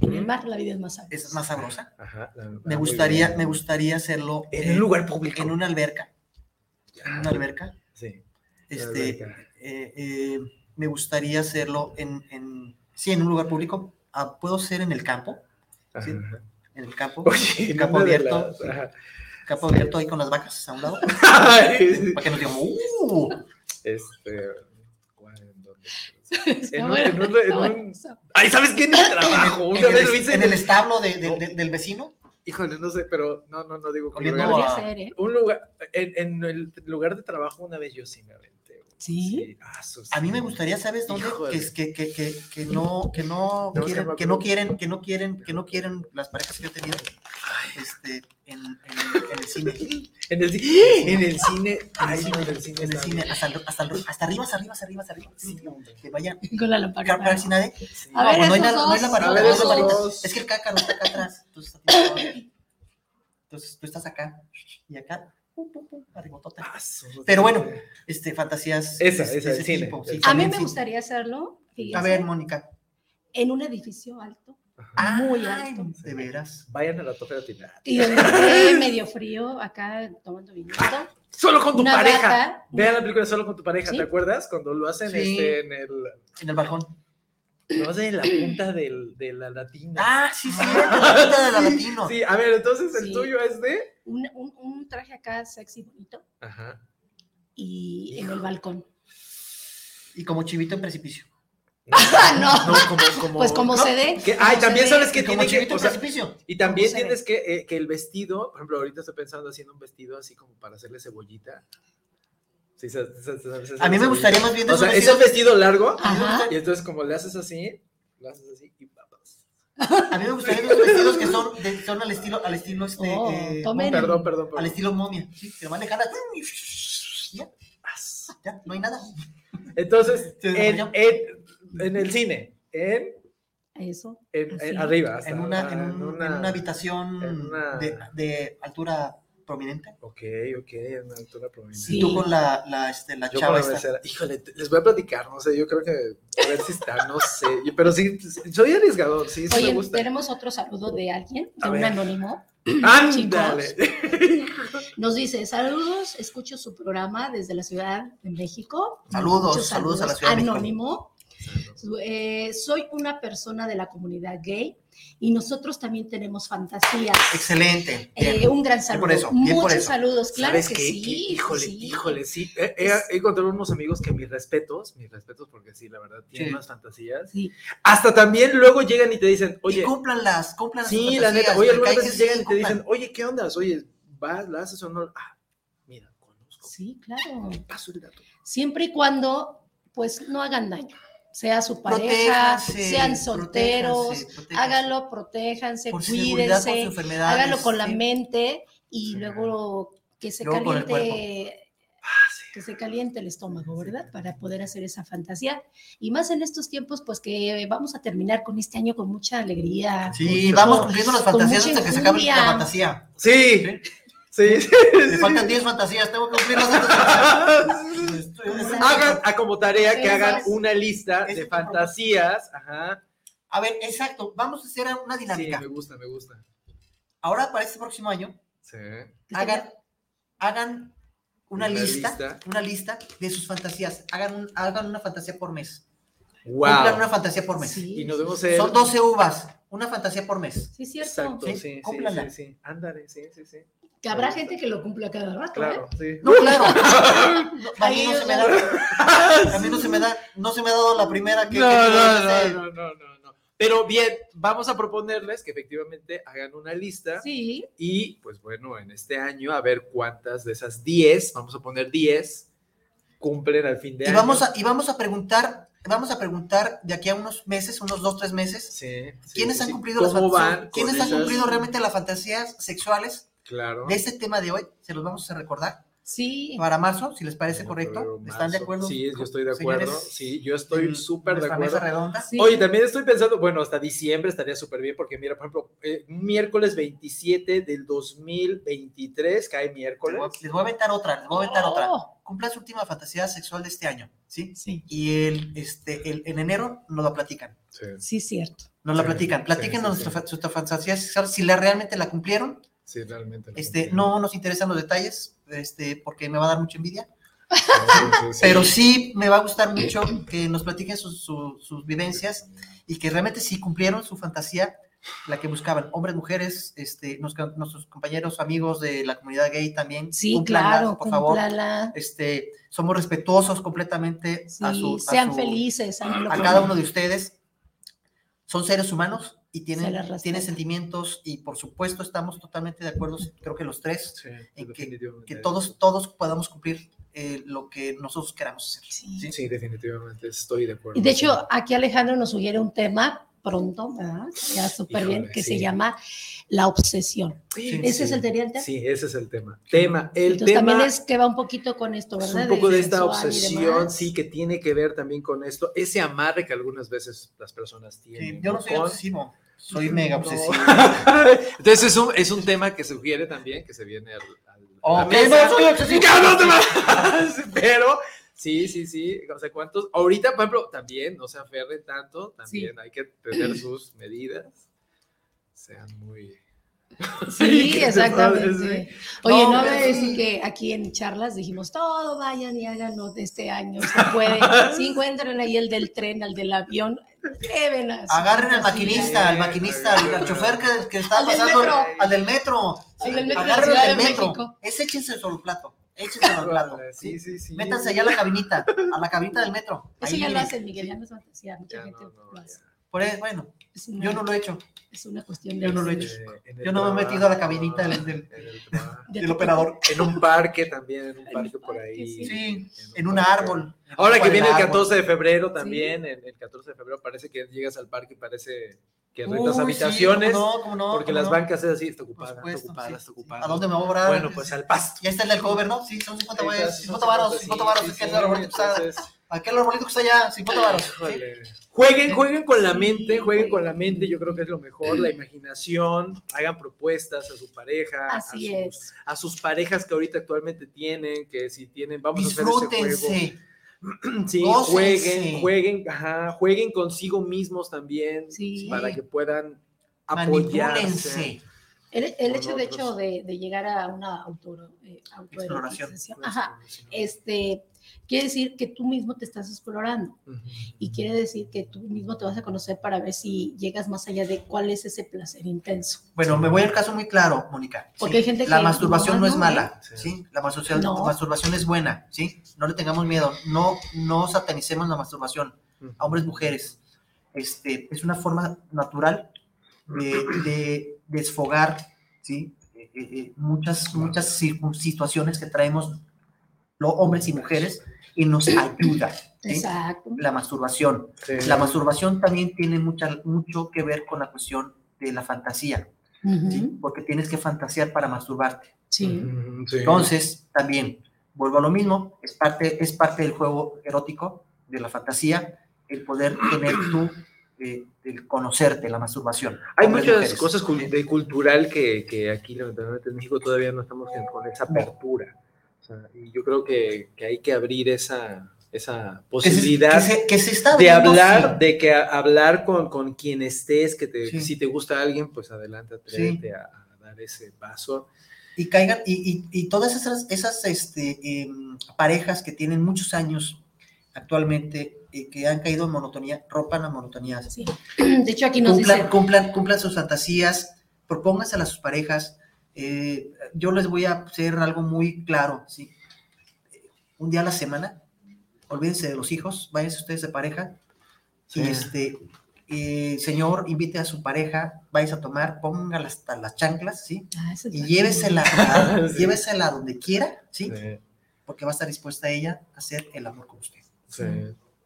C: En el mar la vida es más sabrosa.
E: Es más sabrosa.
D: Ajá. la-
E: Me gustaría, me gustaría hacerlo
D: En
E: eh,
D: un lugar público.
E: en una alberca. En una alberca.
D: Sí.
E: Este,
D: alberca.
E: eh, eh, me gustaría hacerlo en, en, sí, en un lugar público. Ah, Puedo ser en el campo,
D: Ajá.
E: sí. en el campo,
D: Oye, en
E: campo abierto, campo abierto ahí con las vacas a un lado,
D: Ay,
E: para que nos digan, ¡uh!
D: Este. ¿cuál? ¿En dónde? En un- en un- en un- Ay, ¿sabes qué? En el trabajo. Una vez lo hice
E: en el establo de- de- de- del vecino.
D: Híjole, no sé, pero no, no, no digo que lugar.
C: ser, ¿eh?
D: Un lugar, en, en el lugar de trabajo una vez yo sí me aventé.
C: ¿Sí?
D: ah, eso
E: A mí me
D: sí.
E: gustaría, ¿sabes dónde? Es- que, que, que, que no, que no,
D: No,
E: quieren, que no quieren, que no quieren, que no quieren las parejas que yo he tenido, este, en, en, en el cine.
D: En el, en el cine.
E: En
D: Ay,
E: el
D: no,
E: cine,
D: en el cine.
E: en el cine, hasta, el- hasta, hasta arriba, hasta arriba, hasta arriba, hasta arriba.
D: Sí.
E: Que vayan.
C: Con la lámpara.
E: Cámara sin nadie.
C: A
E: No,
C: ver,
E: no hay nada, no hay
C: dos.
E: la
D: A ver,
E: no hay lamparita. Es que el cácaro está acá atrás. Entonces, entonces tú estás acá y acá. Pum, pum, pum, arribotota.
D: Ah,
E: Pero bueno, este, fantasías.
D: Esa, esa, el
E: ese
D: cine.
E: tipo,
D: El
E: sí,
C: A mí me gustaría hacerlo, fíjense,
E: A ver, Mónica.
C: en un edificio alto,
D: Ajá.
C: muy
E: Ay,
C: alto.
E: De veras.
D: Vayan a la Tope Latina.
C: Y esté medio frío, acá tomando vinito.
D: Solo con tu
C: Una
D: pareja.
C: bata,
D: Vean la película solo con tu pareja,
C: Sí.
D: ¿te acuerdas? Cuando lo hacen
E: Sí.
D: este, en el.
E: En el balcón.
D: Lo hacen en la punta del, de la latina.
E: Ah, sí, sí, la punta de la latino.
D: Sí, a ver, entonces el
C: Sí.
D: tuyo es de.
C: un, un- un traje acá sexy, bonito,
D: Ajá.
C: y en el balcón.
E: Y como chivito en precipicio.
C: Ah, no.
D: como, como,
C: Pues como
D: no,
C: se dé.
D: que-
C: como
D: ay,
C: se
D: también sabes que tiene que. o sea, y también
C: ¿Cómo se
D: tienes que, eh, que el vestido, por ejemplo, ahorita estoy pensando haciendo un vestido así como para hacerle cebollita. Sí, sa- sa- sa-
E: A mí me gustaría más bien
D: O sea, es el
E: vestidos-
D: vestido largo.
C: Ajá.
D: Y entonces, como le haces así, lo haces así y papas.
E: A mí me gustaría esos vestidos que son, de- son al estilo, al estilo este.
C: Oh,
E: eh,
C: tomen.
E: momia.
D: Perdón, perdón, perdón.
E: Al estilo momia. Sí, que nomás le jalas. Ya, ya, no hay nada.
D: Entonces,
E: Se
D: en, en- en el cine, en,
C: Eso.
D: en- en- arriba. hasta
E: En una, en,
D: en
E: un-
D: una-
E: en una habitación
D: en una-
E: de, de altura prominente.
D: Ok, ok, una altura prominente.
C: Sí.
E: Y tú con la, la, este, la
D: Yo
E: chava
D: con la
E: esta.
D: mesera, híjole, les voy a platicar, no sé, yo creo que a ver si está, no sé, yo- pero sí, soy arriesgador, sí, sí me
C: Oye,
D: gusta.
C: tenemos otro saludo de alguien, de
D: A
C: un
D: ver.
C: anónimo.
D: ¡Ándale!
C: Nos dice, saludos, escucho su programa desde la Ciudad de México.
E: Saludos, saludos a la Ciudad de México.
C: Anónimo. Eh, soy una persona de la comunidad gay y nosotros también tenemos fantasías.
E: Excelente.
C: Eh, un gran
E: Bien
C: saludo.
E: por eso, bien por
C: Muchos
E: eso.
C: saludos, claro
D: ¿Sabes
C: que
D: qué?
C: sí.
D: Que- híjole,
C: sí.
D: híjole, sí. He, he- encontrado unos amigos que mis respetos, mis respetos, porque sí, la verdad, tienen
E: Sí.
D: unas fantasías.
C: Sí.
D: Hasta también luego llegan y te dicen, oye,
E: cúmplanlas, cúmplanlas.
D: sí, la neta, oye, algunas
E: que
D: veces
E: sí,
D: llegan y te dicen, oye, ¿qué onda? Oye, vas, la haces o no. Ah, mira, conozco.
C: Sí, claro.
D: Paso el dato.
C: Siempre y cuando, pues, no hagan daño. Sea su pareja,
E: Protéjanse,
C: sean solteros,
E: protéjanse, protéjanse.
C: háganlo, protéjanse,
E: por
C: cuídense,
E: enfermedades.
C: háganlo con la
E: sí.
C: mente y
D: Sí.
C: luego que se
E: Luego con
C: caliente,
D: Ah,
C: que se caliente el estómago, ¿verdad? Para poder hacer esa fantasía. Y más en estos tiempos, pues que vamos a terminar con este año con mucha alegría.
E: Sí,
C: con
E: vamos cumpliendo las
C: con
E: fantasías hasta que se acabe la fantasía.
D: Sí, sí.
E: Me faltan 10 fantasías, tengo que de- Estoy-
D: hagan a como tarea que hagan una lista de fantasías. Ajá.
E: A ver, exacto, vamos a hacer una
D: Sí,
E: dinámica.
D: me gusta, me gusta.
E: Ahora, para este próximo año,
D: Sí.
E: hagan, hagan una,
D: Una
E: lista,
D: lista.
E: una lista de sus fantasías. Hagan, un- hagan una fantasía por mes.
D: Wow.
E: Cumplan una fantasía por mes.
C: Sí,
D: Y nos vemos en...
E: Son 12 uvas, una fantasía por mes.
C: sí, cierto.
D: Exacto,
E: Sí,
D: sí, sí, sí, sí. Ándale, sí, sí, sí.
C: Que habrá gente que lo cumpla cada rato.
D: Claro,
C: ¿eh?
D: sí.
E: No, claro. No, a, mí no se me da, a mí no se me da, no se me ha dado la primera que.
D: No,
E: que-
D: no, no, no, no, no, no. Pero bien, vamos a proponerles que efectivamente hagan una lista
C: Sí,
D: y pues bueno, en este año a ver cuántas de esas 10, vamos a poner 10, cumplen al fin de
E: Y
D: año.
E: vamos a, y vamos a preguntar, vamos a preguntar de aquí a unos meses, unos dos, tres meses,
D: Sí, sí,
E: ¿quiénes
D: sí,
E: han
D: sí.
E: cumplido las ¿Quiénes han
D: esas?
E: cumplido realmente las fantasías sexuales
D: Claro.
E: de este tema de hoy? Se los vamos a recordar
C: sí.
E: para marzo, si les parece correcto. ¿Están de acuerdo?
D: Sí, yo estoy de acuerdo.
E: señores?
D: Sí, yo estoy súper de acuerdo.
E: mesa redonda.
C: sí.
D: Oye, también estoy pensando, bueno, hasta diciembre estaría súper bien porque mira, por ejemplo, eh, miércoles 27 del 2023, cae
E: Les
D: miércoles.
E: voy, les voy a aventar otra, les voy a aventar otra.
C: Oh,
E: Cumpla su última fantasía sexual de este año, ¿sí?
C: Sí,
E: Y el, este, el, en enero nos la platican.
D: Sí,
C: sí, cierto.
E: Nos la
D: Sí,
E: platican. Platíquenos
D: sí,
E: nuestra, nuestra fantasía sexual, si la, realmente la cumplieron.
D: Sí, realmente.
E: Este, no nos interesan los detalles, este, porque me va a dar mucha envidia.
D: Sí, sí, sí.
E: Pero sí me va a gustar mucho que nos platiquen sus, su- sus vivencias y que realmente sí cumplieron su fantasía, la que buscaban. Hombres, mujeres, este, nos- nuestros compañeros, amigos de la comunidad gay también.
C: Sí, claro,
E: por favor. Este, somos respetuosos completamente a,
C: Sí,
E: su, a
C: sean
E: su-
C: felices.
E: a
C: que-
E: cada uno de ustedes. Son seres humanos y
C: respeta.
E: tienen sentimientos y por supuesto estamos totalmente de acuerdo, creo que los tres,
D: Sí,
E: en que- que todos, todos podamos cumplir eh, lo que nosotros queramos hacer.
C: Sí.
D: Sí, definitivamente estoy de acuerdo.
C: Y de hecho, aquí Alejandro nos sugiere un tema pronto, ¿verdad? Ya súper bien, que se llama la obsesión.
D: Sí,
C: ¿Ese es el tema?
D: Sí, ese es el tema. Tema, el
C: Entonces
D: tema
C: también es que va un poquito con esto,
D: es
C: ¿verdad?
D: un poco de esta obsesión, sí, que tiene que ver también con esto, ese amarre que algunas veces las personas tienen.
E: Sí, yo no soy
D: con-
E: obsesivo, soy mega
D: No.
E: obsesivo.
D: Entonces es un, es un tema que sugiere también que se viene al, al-
E: Ok,
D: mesa.
E: no soy obsesivo.
D: Pero sí, sí, sí. O sea, cuántos. Ahorita, por ejemplo, también no se aferren tanto. También hay que tener sus medidas. Sean muy.
C: Sí,
D: ¿Qué te
C: exactamente. Oye,
E: No,
C: no, me decir que aquí en charlas dijimos, todo vayan y háganlo de este año, se puede. si encuentran ahí el del tren, al del avión, lleven a su
E: Agarren al maquinista, al maquinista, al, al chofer que, que está
C: Al
E: pasando,
C: metro.
E: al del metro.
C: Al del metro
E: Agarren al del
C: de
E: metro.
C: México.
E: Ese échense sobre el plato. Échense el plato.
D: Sí, sí, sí.
E: Métanse allá a la cabinita, a la cabinita del metro.
C: Eso
E: Ahí
C: ya lo hacen, Miguel, ya no es fantasía, mucha
D: Ya
C: gente
D: no, no,
C: lo hace.
D: ya.
E: Por eso, bueno,
C: Es una,
E: yo no lo he hecho.
C: es una cuestión de...
E: yo no lo he hecho.
D: Eh, en
E: Yo no me he metido a la cabinita del- del-
D: en
E: del operador.
D: En un parque también, en un
C: En
D: parque
C: un
D: por
C: parque,
D: ahí.
C: sí.
E: Sí,
D: un
E: en un
D: parque.
E: árbol.
D: Ahora que viene el
E: árbol.
D: 14 de febrero también, el, el 14 de febrero parece que llegas al parque y parece que rentas
E: Uy,
D: habitaciones,
E: Sí, cómo no, cómo no,
D: porque
E: cómo
D: las
E: no.
D: bancas es así, está ocupada, está
E: supuesto,
D: ocupada,
E: sí,
D: está
E: sí.
D: ocupada.
E: ¿A dónde me voy a obrar?
D: Bueno, pues al pasto.
E: Ya está el del cover, ¿no? Sí, son 50 varos,
D: Sí,
E: 50 varos, 50 varos, Aquel arbolito que está allá, 50 varos.
D: Híjole. Jueguen, jueguen con la mente, jueguen con la mente, yo creo que es lo mejor, la imaginación, hagan propuestas a su pareja,
C: Así
D: a, sus,
C: es.
D: a sus parejas que ahorita actualmente tienen, que si tienen, vamos a hacer ese juego. Sí,
E: Gócense.
D: jueguen, jueguen, ajá, jueguen consigo mismos también
C: Sí.
D: para que puedan apoyarse.
C: El, el hecho, de hecho, de, de llegar a una auto, eh, ajá, este, quiere decir que tú mismo te estás explorando
D: Ujú.
C: y quiere decir que tú mismo te vas a conocer para ver si llegas más allá de cuál es ese placer intenso.
E: Bueno, me voy al caso muy claro, Mónica. ¿sí?
C: Porque hay gente
E: La
C: que
E: masturbación no es
C: no, ¿eh?
E: mala,
D: Sí.
E: ¿sí? La masturbación,
C: No.
E: masturbación es buena, ¿sí? No le tengamos miedo. No, no satanicemos la masturbación.
D: Ujú.
E: a hombres, mujeres. Este, es una forma natural de, de desfogar ¿sí? Eh, eh, eh, muchas, muchas situaciones que traemos los hombres y mujeres y nos ayuda. ¿sí?
C: Exacto.
E: La masturbación.
D: Sí.
E: La masturbación también tiene mucha, mucho que ver con la cuestión de la fantasía, porque tienes que fantasear para masturbarte.
C: Sí.
D: Ujú, sí.
E: Entonces, también, vuelvo a lo mismo, es parte, es parte del juego erótico, de la fantasía, el poder tener tú, eh, el conocerte, la masturbación.
D: Hay muchas
E: mujeres.
D: cosas de cultural que, que aquí, lamentablemente, en México todavía no estamos con esa apertura. O sea, y yo creo que, que hay que abrir esa, esa
E: Que se-
D: posibilidad
E: que se, que se está
D: de hablar,
E: sí.
D: de que a- hablar con, con quien estés, que te,
E: Sí.
D: si te gusta alguien, pues adelante, atrévete a, a dar ese paso.
E: y caigan, y, y- y todas esas, esas este, em, parejas que tienen muchos años actualmente y que han caído en monotonía, rompan la monotonía.
C: Sí. De hecho, aquí nos
E: cumplan,
C: dice,
E: cumplan, cumplan sus fantasías, propónganselas a sus parejas. Eh, yo les voy a hacer algo muy claro, ¿sí? Un día a la semana, olvídense de los hijos, váyanse ustedes de pareja,
D: Sí.
E: y este, eh, señor, invite a su pareja, váyanse a tomar, póngala hasta las chanclas, ¿sí?
C: Ah,
E: Y llévesela, a-
D: Sí.
E: llévesela donde quiera, ¿sí?
D: Sí,
E: Porque va a estar dispuesta ella a hacer el amor con usted,
D: sí.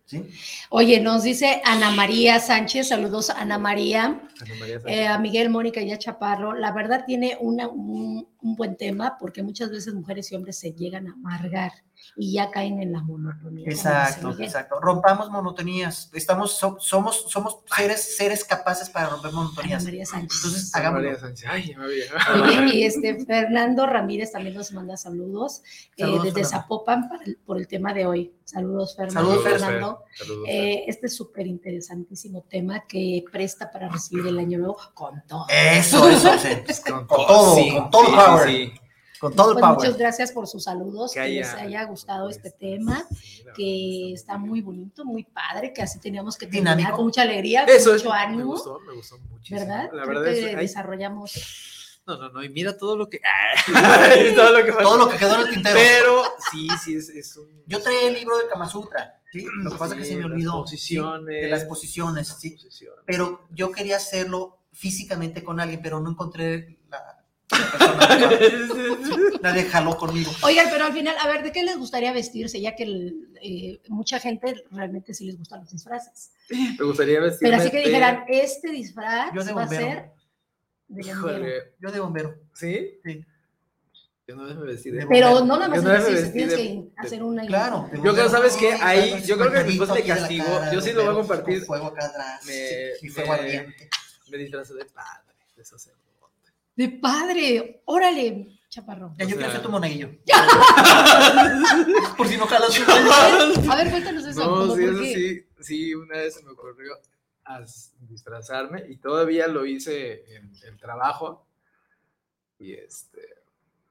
E: ¿Sí?
C: Oye, nos dice Ana María Sánchez, saludos Ana María,
D: Ana María Sánchez.
C: eh, a Miguel, Mónica y a Chaparro. La verdad tiene una- un, un buen tema porque muchas veces mujeres y hombres se llegan a amargar y ya caen en la monotonía.
E: Exacto, exacto. Rompamos monotonías. Estamos, so- somos, somos seres, seres capaces para romper
C: Ana
E: monotonías.
C: María Sánchez.
E: Entonces,
D: Ana
E: hagámoslo.
D: María Sánchez. Ay,
C: Oye, y este Fernando Ramírez también nos manda saludos, eh, desde
E: Fernando.
C: Zapopan para el- por el tema de hoy. Saludos, Fernando.
E: Saludos, Fer.
C: Fernando.
D: Saludos, Fer.
C: Eh, este es súper interesantísimo tema que presta para recibir el año nuevo con todo.
E: Eso, eso, sí.
D: Con
E: Con todo,
D: sí,
E: con todo
D: sí,
E: power. Con todo el
C: Pues
E: power.
C: muchas gracias por sus saludos, que,
D: Que
C: les
D: haya-
C: haya gustado este
D: pues,
C: tema,
D: sí,
C: que está muy bonito, muy padre, que así teníamos que terminar
E: Dinámico.
C: con mucha alegría, con
D: Eso es,
C: mucho
D: me
C: ánimo,
D: gustó, me gustó muchísimo.
C: ¿verdad?
D: La
C: Creo
D: verdad
C: que
D: es ay,
C: desarrollamos.
D: No, no, no, y mira todo lo que. todo lo que
E: Todo lo que quedó en el tintero.
D: Pero sí, sí, es, es un.
E: Yo traía el libro de Kama Sutra, ¿sí? Lo que pasa es que se me olvidó. ¿sí?
D: posiciones.
E: De las posiciones, sí.
D: Posiciones.
E: Pero yo quería hacerlo físicamente con alguien, pero no encontré la, jaló conmigo.
C: Oigan, pero al final, a ver, ¿de qué les gustaría vestirse? Ya que el- eh, mucha gente realmente sí les gustan los disfraces.
D: Me gustaría vestirme.
C: Pero así que
D: de-
C: dijeran, este disfraz
E: Yo de
C: va a ser de bombero.
E: Yo de bombero.
D: ¿sí?
E: Sí.
D: Yo no me vestí de.
C: Pero
E: bombero.
C: no nada más
D: Yo no me vestí
C: tienes
D: de-
C: que
D: de-
C: hacer una...
E: Claro.
D: Yo creo. ¿sabes qué? Ahí, yo creo que después de castigo,
E: cara,
D: yo sí lo voy a compartir.
E: fuego acá atrás.
D: Me-
E: sí, y fuego
D: me-
E: ardiente.
D: Me disfrazo de padre, de sacerdote.
C: De padre, órale, chaparrón.
E: Ya, yo quiero ser tu monaguillo. Por si no jalas
C: A ver, cuéntanos eso.
D: No,
C: ¿cómo
D: sí, eso sí, sí, una vez se me ocurrió disfrazarme y todavía lo hice en el trabajo y este,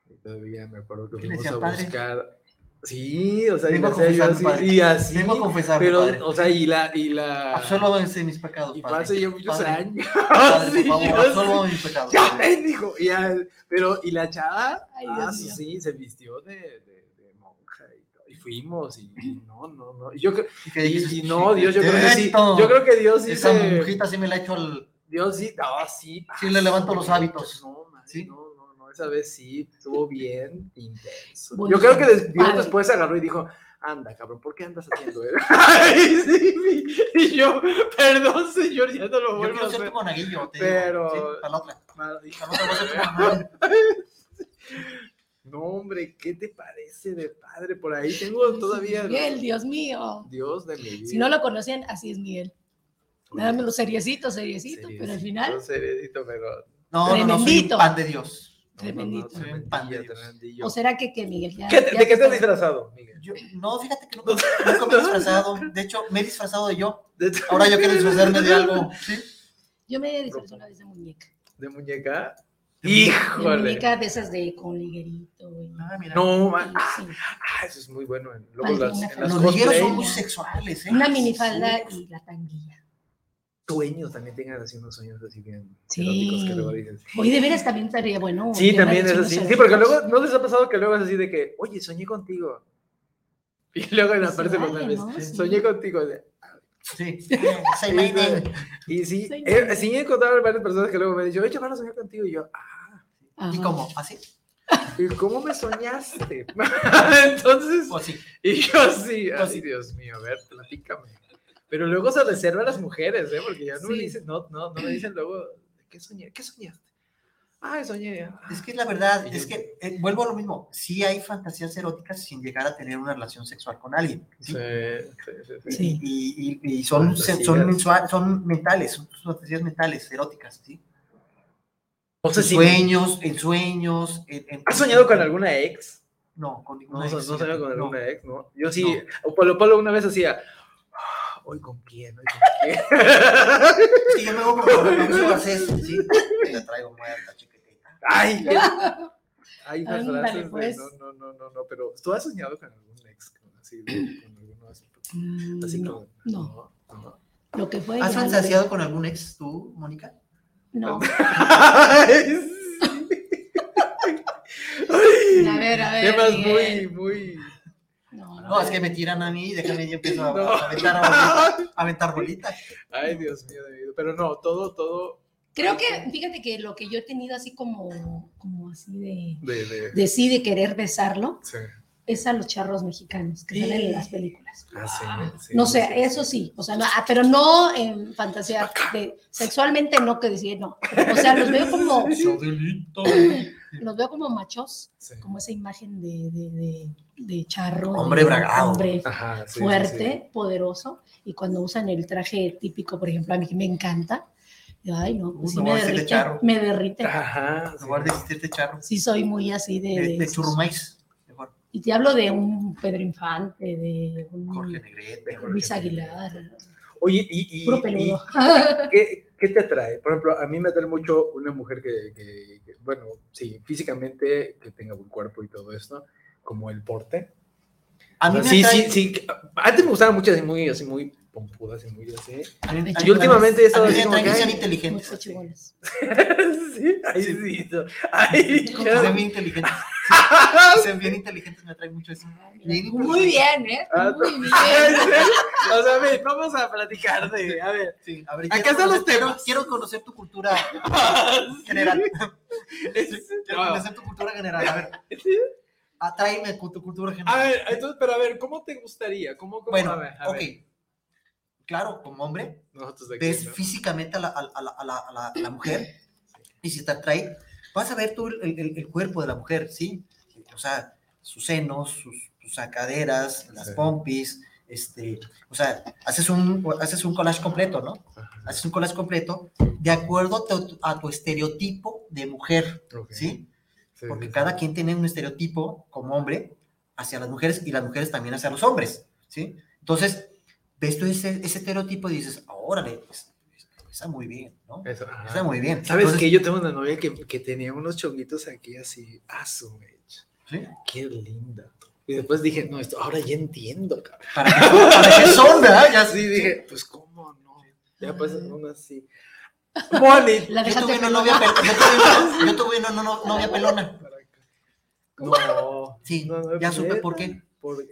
D: y todavía me acuerdo que
E: ¿Qué le
D: fuimos a
E: padre?
D: buscar, sí, o sea, y,
E: a confesarme,
D: así,
E: padre.
D: y así,
E: Vengo a confesarme,
D: pero,
E: padre.
D: o sea, y la, y la,
E: Absuélvame mis pecados,
D: y
E: padre.
D: pasé yo muchos
E: Padre,
D: años,
E: Padre,
D: Sí,
E: absuélvame mis pecados.
D: ya, bendijo, y ya, pero, y la chava,
C: Ay,
D: ah, sí, se vistió de, de, de monja y, todo, y fuimos, y, y no, no, no, y yo creo,
E: ¿Y qué
D: y,
E: dices?
D: y no, Dios, yo creo que sí. Yo creo que Dios sí
E: Esa
D: se-
E: monjita sí me la echo al...
D: Dios sí, no, sí.
E: Sí le levanto los hábitos.
D: No, man,
E: Sí.
D: no, esa vez sí, estuvo bien intenso.
C: Bueno,
D: yo creo que des-
C: padre.
D: después agarró y dijo, anda, cabrón, ¿por qué andas haciendo eso? Ay, sí, sí. Y yo, perdón, señor, ya no lo
E: Yo
D: vuelvo a
E: quiero ser
D: hacer.
E: tu monaguillo, te
D: Pero-
E: digo. Sí, para la otra. Para la otra.
D: No, hombre, ¿qué te parece de padre por ahí? Tengo todavía...
C: Miguel, Dios mío.
D: Dios de mi vida.
C: Si no lo conocían, así es Miguel. Nada los seriecito, seriecito, pero al final.
D: Seriecito, pero.
E: No, no, no, soy un pan de Dios.
C: Tremendito.
E: No, no.
C: ¿O será que, que Miguel? Ya,
D: ¿Qué,
C: ya
D: ¿De qué te has
C: está-
D: disfrazado, Miguel?
E: Yo, no, fíjate que nunca, nunca me he disfrazado. De hecho, me he disfrazado de yo.
D: ¿De,
E: Ahora yo quiero disfrazarme de algo. ¿sí?
C: Yo me disfrazé una vez de muñeca.
D: de muñeca?
E: De
C: De
D: Híjole.
C: muñeca de esas de con liguerito. y-
E: Ah, mira.
D: No, man.
C: sí.
D: Ah, eso es muy bueno. Luego las, en las
E: Los ligueros son muy sexuales, ¿eh?
C: Una minifalda
E: Sí.
C: y la tanguilla.
D: Sueños también tengan así unos sueños así bien
C: Sí.
D: eróticos que luego dices.
C: Hoy de veras también estaría bueno.
D: Sí, también es así. Sí, porque luego, ¿no les ha pasado que luego es así de que, oye, soñé contigo? Y luego en la
C: Sí
D: parte de los
C: vale, ¿no? Sí.
D: soñé contigo. de-
E: Sí. Say my name.
D: Y sí, eh,
C: yo.
D: sí he encontrado varias personas que luego me han dicho, oye, van a soñar contigo. Y yo, ah,
E: ¿Y
C: Ajá.
E: cómo? ¿Así?
D: ¿y cómo me soñaste? Entonces,
E: O así.
D: y yo así,
E: Pues
D: ay,
E: sí.
D: Dios mío, a ver, platícame. Pero luego se reserva a las mujeres, ¿eh? Porque ya no me
C: Sí.
D: dicen, no, no, no me dicen luego, ¿qué soñé? ¿Qué soñaste? Ay, soñé. ah.
E: Es que la verdad, es que eh, vuelvo a lo mismo. Sí hay fantasías eróticas sin llegar a tener una relación sexual con alguien. ¿sí?
D: Sí, sí, sí, sí.
C: Sí.
E: Y, y- y son, son, mensua- son mentales, son fantasías mentales, eróticas, ¿sí?
D: No sé
E: En
D: si-
E: sueños, en sueños. en- en-
D: ¿Has soñado con alguna ex?
E: No, con
D: No,
E: ninguna.
D: no,
E: ex,
D: no soñado con
E: no.
D: alguna ex, ¿no? Yo sí, o Polo Polo una vez hacía, "Ah, hoy con quién, hoy con quién.
E: Que yo me hago como Garcés, ¿sí? La traigo muerta, chiquitita.
D: Ay, qué- Ay, esas
C: Ándale,
D: frases de,
C: pues.
D: no, no, no, no, no, pero ¿tú has soñado con algún ex? Con, así, de- con alguno así,
C: Mm,
D: así
C: no,
D: como-
C: no.
D: no, no.
C: Lo que fue.
E: ¿Has fantaseado con algún ex tú, Mónica?
C: No.
D: Ay, sí.
C: A ver, a ver.
D: Temas muy, muy...
C: No,
E: es que me tiran a mí, déjame yo empiezo a,
D: No.
E: a aventar bolitas. A aventar bolitas.
D: Ay, Dios mío, pero no, todo, todo
C: Creo que, fíjate que lo que yo he tenido así como, como así de,
D: de... de,
C: de sí, de querer besarlo,
D: sí.
C: es a los charros mexicanos que salen en las películas.
D: Ah, sí, sí,
C: No sé,
D: sí,
C: eso sí, o sea, no, ah, pero no en fantasía de sexualmente no que decir no. O sea, los veo como, los veo como machos,
D: sí.
C: como esa imagen de, de, de, de charro.
E: Hombre
C: de
E: bragado.
C: Hombre
D: Ajá, sí, sí,
C: fuerte, poderoso, y cuando usan el traje típico, por ejemplo, a mí que me encanta, ay no, pues sí
E: no
C: me derrite,
E: charro.
C: me
D: sí.
C: derrite.
D: Ajá.
E: En lugar de decirte charro.
C: Sí soy muy así de...
E: De, churrumais. Mejor.
C: Y te hablo de un Pedro Infante, de un
E: Jorge Negrete.
C: Luis Aguilar,
D: Oye, y, y-
C: puro
D: y-
C: peludo.
D: ¿qué, qué te atrae? Por ejemplo, a mí me atrae mucho una mujer que, que- que, bueno, sí, físicamente, que tenga buen cuerpo y todo esto, como el porte.
E: A mí me
D: sí,
E: atrae-
D: sí, sí. Antes me gustaban mucho así muy, así muy pompudas y muy así.
E: a mí-
D: Y últimamente he estado así como
E: que sean inteligentes.
D: Sí, ay, sí. ya.
E: sean bien inteligentes. Sean bien inteligentes me atrae mucho eso. Bien
C: Muy bien, ¿eh?
D: Ah,
C: Muy bien.
D: O sea, a ver, vamos a platicar de, a ver,
E: Sí, a ver,
D: Acá
E: quiero
D: están los temas.
E: Quiero conocer tu cultura general. Quiero
D: No.
E: conocer tu cultura general. A ver,
D: Sí.
E: atráeme con tu cultura
D: A
E: general.
D: ver, entonces, pero a ver, ¿cómo te gustaría? ¿Cómo, cómo?
E: bueno,
D: a ver, a
E: ok.
D: ver.
E: Claro, como hombre,
D: Nosotros de aquí,
E: ves
D: ¿no?
E: físicamente a la, a la- a la- a la- a la- a la mujer y si te atrae, vas a ver tú el, el- el cuerpo de la mujer, ¿sí? O sea, sus senos, sus, sus caderas, las
D: Sí.
E: pompis, este, o sea, haces un, haces un collage completo, ¿no? Haces un collage completo de acuerdo a tu, estereotipo de mujer. ¿sí?
D: Sí,
E: Porque
D: sí,
E: cada quien tiene un estereotipo como hombre hacia las mujeres y las mujeres también hacia los hombres, ¿sí? Entonces, ves tú ese, ese estereotipo y dices, órale, pues, está muy bien, ¿no?
D: Eso.
E: Está muy bien.
D: ¿Sabes
E: Entonces,
D: que Yo tengo una novia que, que tenía unos chonguitos aquí así, a su mecha.
E: ¿sí?
D: Qué linda. Y después dije, no, esto ahora ya entiendo, cabrón.
E: ¿Para qué son? ¿Para qué son, verdad? Ya
D: Así
E: sí,
D: dije, pues cómo no. Ya pues una así.
C: La
E: Yo
C: dejaste
E: tuve una
C: pelona.
E: novia, pel- yo tuve una, yo novia pelona.
D: No.
E: Sí,
D: no, no,
E: ya supe por qué.
D: Por,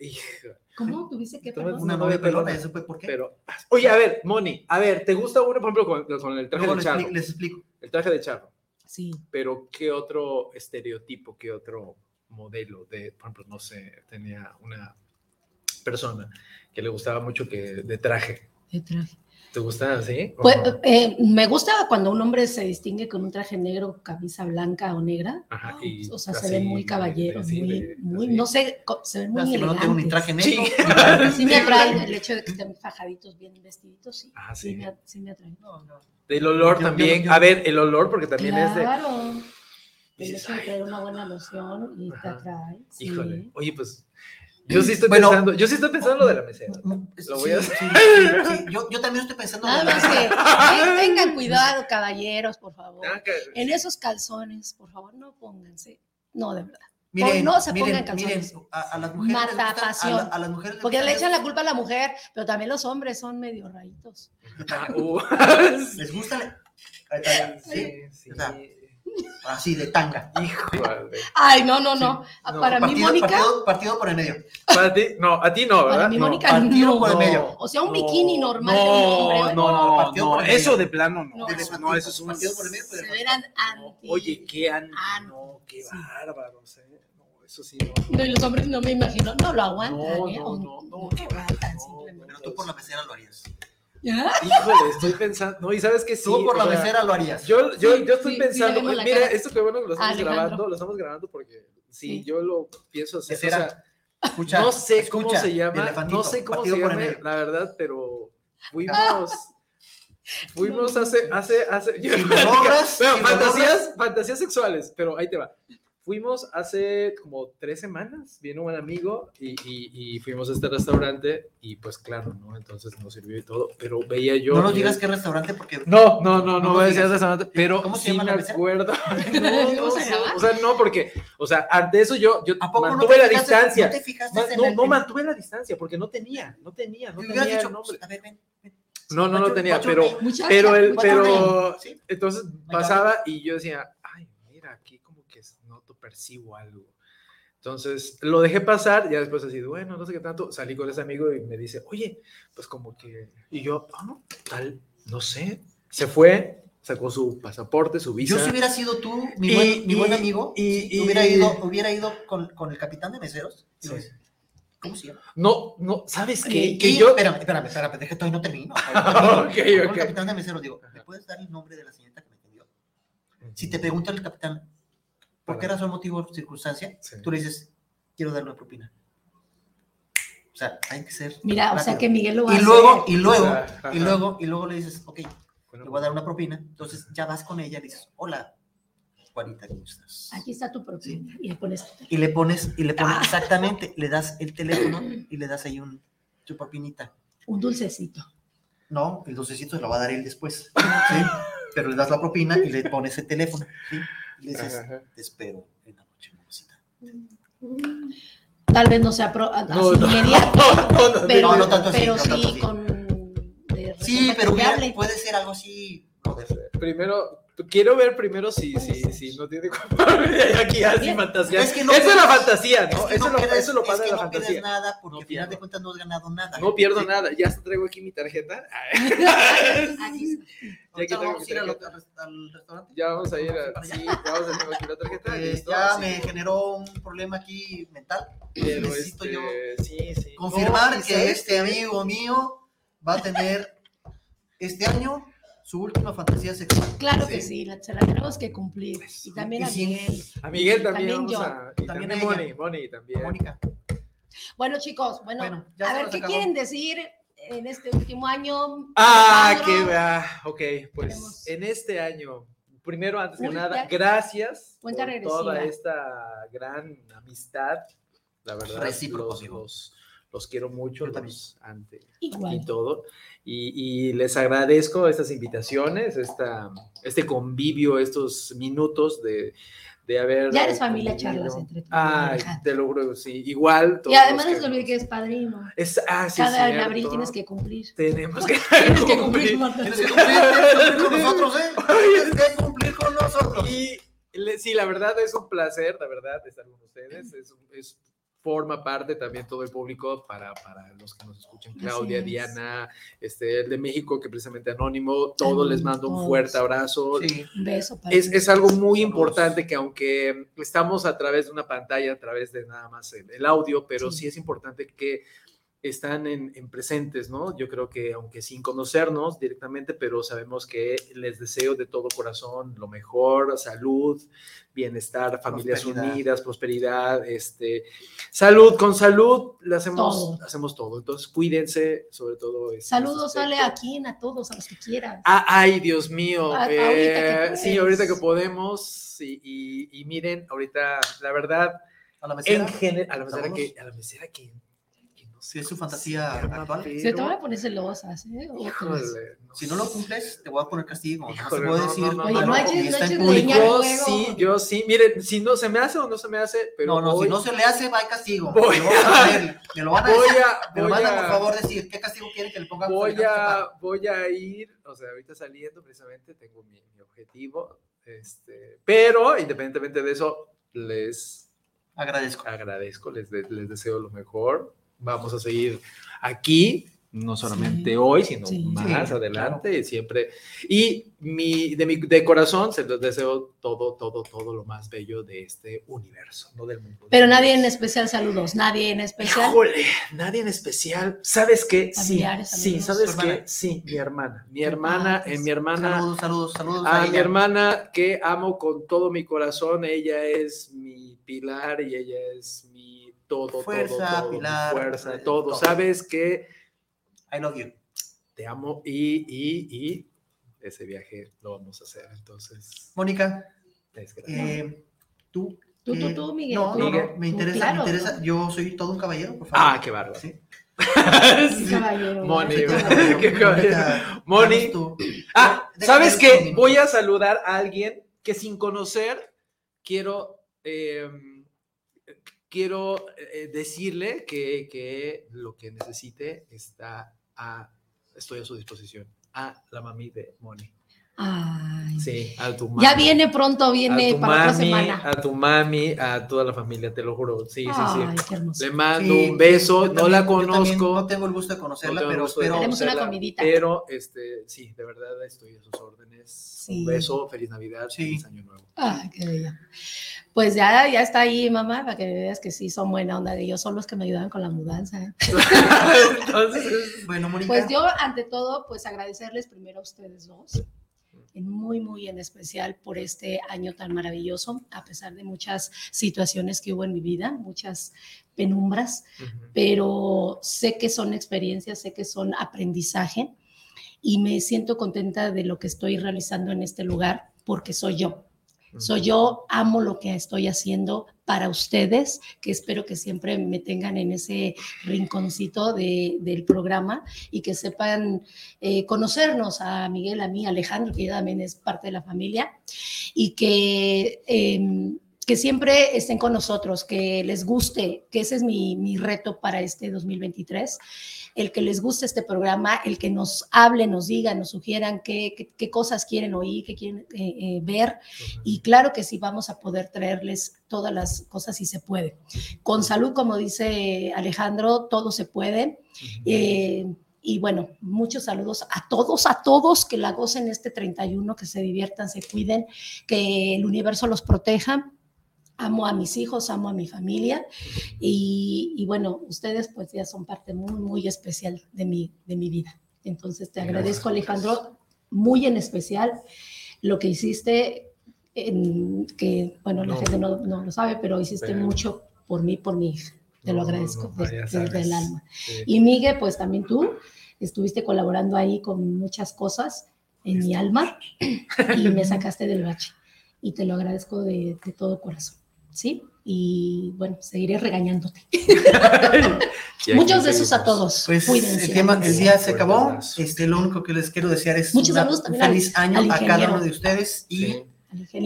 C: ¿Cómo tuviste que perdón?
E: Una novia pelona, por qué.
D: pero, oye, a ver, Moni, a ver, ¿te gusta uno, por ejemplo, con, con el traje de
E: les,
D: charro?
E: les explico.
D: El traje de charro.
C: Sí.
D: Pero, ¿qué otro estereotipo, qué otro modelo de, por ejemplo, no sé, tenía una persona que le gustaba mucho que de traje,
C: de traje.
D: ¿Te gusta así?
C: Pues, eh, me gusta cuando un hombre se distingue con un traje negro, camisa blanca o negra.
D: Ajá, y
C: o sea, se
D: así,
C: ven muy caballeros,
D: así,
C: muy,
D: de-
C: muy, no sé, se ven muy
E: Ah, si no tengo mi traje negro.
C: Sí me atrae el hecho de que estén fajaditos, bien vestiditos, sí.
D: Ah,
C: sí.
D: sí.
C: me, sí me atrae.
E: No, no.
D: El olor
E: Yo- yo-
D: también.
E: yo-
D: A ver, el olor, porque también es de.
C: Claro. El
D: Dices,
C: hecho de
D: "Ay,
C: traer una buena loción y te
D: Ajá.
C: atrae. sí.
D: Híjole. Oye, pues. Yo sí estoy
E: Bueno.
D: pensando. Yo sí estoy pensando en lo de la mesera. Lo voy a hacer.
E: sí, sí, Yo, yo también estoy pensando.
C: Nada más que eh, tengan cuidado, caballeros, por favor.
D: Ah, que-
C: En esos calzones, por favor, no pónganse. No, de verdad.
E: Miren,
C: no se
E: miren,
C: pongan
E: miren,
C: calzones.
E: a, a las mujeres. les gustan-
C: Matapasión.
E: A, la- a las mujeres.
C: Porque le echan la culpa a la mujer, pero también los hombres son medio rayitos.
D: Ah, uh,
E: Les gusta. la- Sí,
D: sí, sí.
E: o sea, así de tanga.
D: Híjole.
C: Ay, no, no, no.
D: No,
C: para mí,
E: Partido,
C: Mónica,
E: partido, partido por el medio.
D: Para ti, no, a ti no, ¿verdad?
C: para mí,
D: No.
C: Mónica,
E: partido
C: no.
E: por el
D: No.
E: medio.
C: O sea, un
D: No,
C: bikini normal
D: no,
C: de un hombre.
D: No, no,
E: partido
D: no,
E: por el
D: eso de plano no.
C: No.
D: eso, no, eso es un.
E: Partido por el medio,
C: se verán
D: No,
C: anti.
D: Oye, qué an...
C: Ah,
D: no, qué
C: sí.
D: bárbaros, ¿eh? No, eso sí, no.
C: No, y los hombres no me imagino, no lo aguantan,
D: No,
C: ¿eh?
D: no, no, no, no,
C: simplemente.
E: Pero tú por la mesera lo harías.
C: ¿Ya?
D: Híjole, estoy pensando. No, y sabes que sí.
E: Tú por la
D: sea,
E: mesera lo harías.
D: Yo, yo,
C: Sí,
D: yo estoy
C: sí, sí,
D: pensando,
C: la
D: mira,
C: cara.
D: esto que bueno que lo estamos
C: Alejandro.
D: grabando, lo estamos grabando porque sí,
C: Sí.
D: yo lo pienso hacer. O sea,
E: Escucha,
D: no sé
E: escucha,
D: cómo se llama, no sé cómo se llama, la verdad, pero fuimos, fuimos hace, hace, hace, yo- fantasías, fantasías sexuales, pero ahí te va. Fuimos hace como tres semanas, vino un amigo y, y, y fuimos a este restaurante y pues claro, ¿no? Entonces nos sirvió y todo, pero veía yo...
E: No nos digas qué restaurante porque.
D: no, no, no, no,
E: No
D: voy a decir restaurante, pero
E: ¿Cómo se
D: sí
E: llama
D: me
E: la
D: acuerdo. No, no, o sea, no, porque, o sea, ante eso yo, yo
E: ¿A poco no
D: mantuve la
E: fijaste-
D: distancia.
E: No te fijaste
D: Ma-
E: en
D: no,
E: el-
D: no mantuve la distancia porque no tenía, no tenía, no tenía
E: dicho,
D: el nombre.
E: A ver, ven. ven.
D: No, no, no tenía, pero, pero el, pero, entonces pasaba y yo decía, ay, mira, aquí como que noto, percibo algo. Entonces lo dejé pasar, ya después así, bueno, no sé qué tanto, salí con ese amigo y me dice, oye, pues como que, y yo, ah, tal, no sé, se fue, sacó su pasaporte, su visa.
E: Yo si hubiera sido tú, mi,
D: Y-
E: buen, mi buen amigo,
D: y-
E: hubiera ido, hubiera ido con, con el capitán de meseros.
D: Sí.
E: ¿Cómo se llama?
D: No, no, ¿sabes qué?
E: Y-
D: que yo,
E: Espérame, espérame, espérame, deja todavía no termino.
D: Ok,
E: Con el
D: ok.
E: capitán de meseros, digo, ¿me puedes dar el nombre de la señorita que me atendió? Si te pregunta el capitán, ¿por qué razón, motivo o circunstancia?
D: Sí.
E: Tú le dices, quiero dar una propina. O sea, hay que ser.
C: Mira, o sea
E: rápido.
C: que Miguel lo va a
E: Y luego,
C: hacer.
E: y luego,
D: Ajá.
E: y luego, y luego le dices, ok,
D: Bueno,
E: le voy a dar una propina. Entonces ya vas con ella y dices, hola, Juanita, ¿cómo estás?
C: Aquí está tu propina. Y le pones.
E: Y le pones, y le pones
C: Ah.
E: exactamente, le das el teléfono y le das ahí un, su propinita.
C: Un dulcecito.
E: No, el dulcecito se lo va a dar él después. ¿sí? Pero le das la propina y le pones el teléfono. ¿sí? Y le dices,
D: Ajá, ajá.
E: te espero en la noche, mamacita.
C: Tal vez no sea pro, así
D: No, no,
C: inmediato,
D: no, no,
C: pero,
E: no, no tanto así,
C: pero
E: no
C: sí
E: tanto
C: con. de
E: Sí, pero puede ser algo así.
D: Primero, quiero ver primero si, si, si no tiene culpabilidad. Aquí así fantasía.
E: Es que no
D: Eso es la fantasía,
E: Es
D: ¿no?
E: que
D: eso,
E: no
D: es lo,
E: pierdes-
D: eso es lo
E: es
D: padre
E: que
D: la
E: no pierdes
D: fantasía.
E: nada porque
D: No
E: al final de cuentas no has ganado nada.
D: No pierdo
E: Sí.
D: nada. Ya traigo aquí mi tarjeta.
C: Aquí.
D: Ya tengo
E: vamos
D: mi
E: a ir al, al- restaurante.
D: Ya vamos a ir a. Sí, vamos a tener aquí la tarjeta.
E: Eh,
D: listo,
E: ya
D: sí.
E: me generó un problema aquí mental.
D: Pero
E: necesito
D: este,
E: yo
D: sí, sí.
E: confirmar
D: No, ¿y
E: que este amigo mío va a tener este año su última fantasía sexual.
C: Claro que sí, la, se la tenemos que cumplir. Y también
E: Y
C: a
E: sí.
C: Miguel.
D: A Miguel también,
C: También yo.
D: a. Y
E: También
D: también. Moni, Moni también.
E: Mónica.
C: Bueno, chicos, bueno,
E: Bueno, ya
C: a ver, ¿qué
E: acabó.
C: quieren decir en este último año?
D: Ah, que va. Ok, pues
C: Queremos-
D: en este año, primero, antes que
C: Uy,
D: nada,
C: ya.
D: gracias
C: Cuenta
D: por
C: regresiva.
D: toda esta gran amistad. La verdad,
E: Recíproco,
D: los,
E: amigo.
D: los, los quiero mucho, los ante
C: Igual.
D: y todo. Y, y les agradezco estas invitaciones, esta, este convivio, estos minutos de, de haber.
C: Ya eres familia,
D: convivido.
C: charlas entre tú y
D: Ay, te lo juro, sí. Igual.
C: Y
D: todos
C: además
D: los
C: no se olvide que es padrino.
D: Es, ah, sí,
C: Cada en abril tienes que cumplir.
D: Tenemos que,
C: Tienes que cumplir, Marta.
E: Tienes que cumplir, con nosotros, ¿eh? Tienes que cumplir con nosotros.
D: Y sí, la verdad es un placer, la verdad, estar con ustedes. Es, un- es- forma parte también todo el público para, para los que nos escuchan. Claudia,
C: es.
D: Diana, este, el de México, que precisamente Anónimo, todos les mando un fuerte abrazo.
E: Sí.
C: Un beso para
D: Es, es algo muy importante que aunque estamos a través de una pantalla, a través de nada más el, el audio, pero
C: Sí.
D: sí. es importante que están en, en, presentes, ¿no? Yo creo que aunque sin conocernos directamente, pero sabemos que les deseo de todo corazón lo mejor, salud, bienestar, familias prosperidad. unidas, prosperidad, este, salud, con salud le hacemos todo. hacemos todo. Entonces, cuídense, sobre todo.
C: Este, Saludos, sale aquí a todos, a los que quieran.
D: Ah, ay, Dios mío. A, eh, ahorita sí, ahorita que podemos. Y, y, y, miren, ahorita, la verdad,
E: a la mesera,
D: en general, a la mesera que, a la mesera que
E: si es su fantasía actual.
C: Se te van a poner celosas, ¿eh?
D: Híjole,
E: no si no lo cumples, te voy a poner castigo. Híjole, no se puede decir.
C: No, no, Oye, no,
D: público. Yo sí, yo sí. Miren, si no se me hace o no se me hace, pero.
E: No, no,
D: voy,
E: si no se le hace, va a castigo.
D: Voy
E: me, a, ver, me lo van a
D: voy
E: decir.
D: A,
E: me lo van a, por favor, decir. ¿Qué castigo quieren que le ponga?
D: Voy a, voy a ir, o sea, ahorita saliendo, precisamente, tengo mi, mi objetivo. Este, pero, independientemente de eso, les
E: agradezco.
D: Agradezco, les, les deseo lo mejor. Vamos a seguir aquí, no solamente sí, hoy, sino sí, más sí, adelante, claro. siempre. Y mi, de mi de corazón se les deseo todo, todo, todo lo más bello de este universo, no del mundo.
C: Pero nadie en especial, saludos, nadie en especial.
D: Híjole, nadie en especial. ¿Sabes qué? Sí, sí, ¿sabes qué? Sí, mi hermana, mi hermana, eh, mi hermana.
E: Saludos, saludos, saludos.
D: A, a mi hermana que amo con todo mi corazón, ella es mi pilar y ella es mi todo,
E: fuerza,
D: todo, todo,
E: pilar,
D: fuerza, todo. todo. Sabes que
E: I love you.
D: Te amo y, y, y ese viaje lo vamos a hacer. Entonces,
E: Mónica, eh, tú.
C: Tú, tú, tú, Miguel.
E: No, no, me interesa,
C: claro,
E: me interesa. Yo soy todo un caballero, por favor.
D: Ah, qué bárbaro.
E: Sí.
C: sí. Caballero.
D: Moni,
E: Qué caballero.
D: qué caballero. Moni. Ah, ¿sabes qué? Voy a saludar a alguien que sin conocer quiero. Eh, quiero eh, decirle que, que, lo que necesite está a, estoy a su disposición. A la mami de Moni.
C: Ay.
D: Sí, a tu mami.
C: Ya viene pronto, viene para
D: mami,
C: otra semana.
D: A tu mami, a toda la familia, te lo juro. Sí,
C: Ay,
D: sí,
C: hermoso.
D: Le mando
E: Sí,
D: un beso, no
E: también-
D: la conozco.
E: No tengo el gusto de conocerla,
D: no
E: pero
D: de
E: espero.
C: Haremos una comidita.
D: Pero, este, sí, de verdad estoy a sus órdenes.
C: Sí.
D: Un beso, feliz Navidad,
E: Sí.
D: feliz Año Nuevo.
C: Ay, qué bella. Pues ya, ya está ahí, mamá, para que veas que sí son buena onda. Ellos son los que me ayudaban con la mudanza. ¿eh?
D: Entonces,
E: Bueno, Mónica.
C: Pues yo, ante todo, pues agradecerles primero a ustedes dos, muy, muy en especial por este año tan maravilloso, a pesar de muchas situaciones que hubo en mi vida, muchas penumbras, pero sé que son experiencias, sé que son aprendizaje y me siento contenta de lo que estoy realizando en este lugar porque soy yo. Soy yo, amo lo que estoy haciendo para ustedes, que espero que siempre me tengan en ese rinconcito de, del programa y que sepan eh, conocernos a Miguel, a mí, a Alejandro, que también es parte de la familia, y que, eh, que siempre estén con nosotros, que les guste, que ese es mi, mi reto para este 2023 el que les guste este programa, el que nos hable, nos diga, nos sugieran qué, qué, qué cosas quieren oír, qué quieren eh, eh, ver. Y claro que sí vamos a poder traerles todas las cosas si se puede. Con salud, como dice Alejandro, todo se puede. Eh, y bueno, muchos saludos a todos, a todos que la gocen este 31, que se diviertan, se cuiden, que el universo los proteja amo a mis hijos, amo a mi familia y, y, bueno, ustedes pues ya son parte muy, muy especial de mi, de mi vida. Entonces te agradezco Alejandro, muy en especial lo que hiciste, en, que bueno, la gente no, no, lo sabe, pero hiciste pero, mucho por mí, por mi hija. Te no, lo agradezco desde de, el alma. Sí. Y Miguel, pues también tú estuviste colaborando ahí con muchas cosas en mi alma y me sacaste del bache. Y te lo agradezco de, de todo corazón. ¿Sí? Y bueno, seguiré regañándote. Muchos besos a todos.
E: Pues Cuídense, el, tema, el día se acabó. Este, lo único que les quiero desear es
C: Muchos
E: una,
C: un
E: feliz
C: al,
E: año
C: al
E: a cada uno de ustedes. Y
C: sí.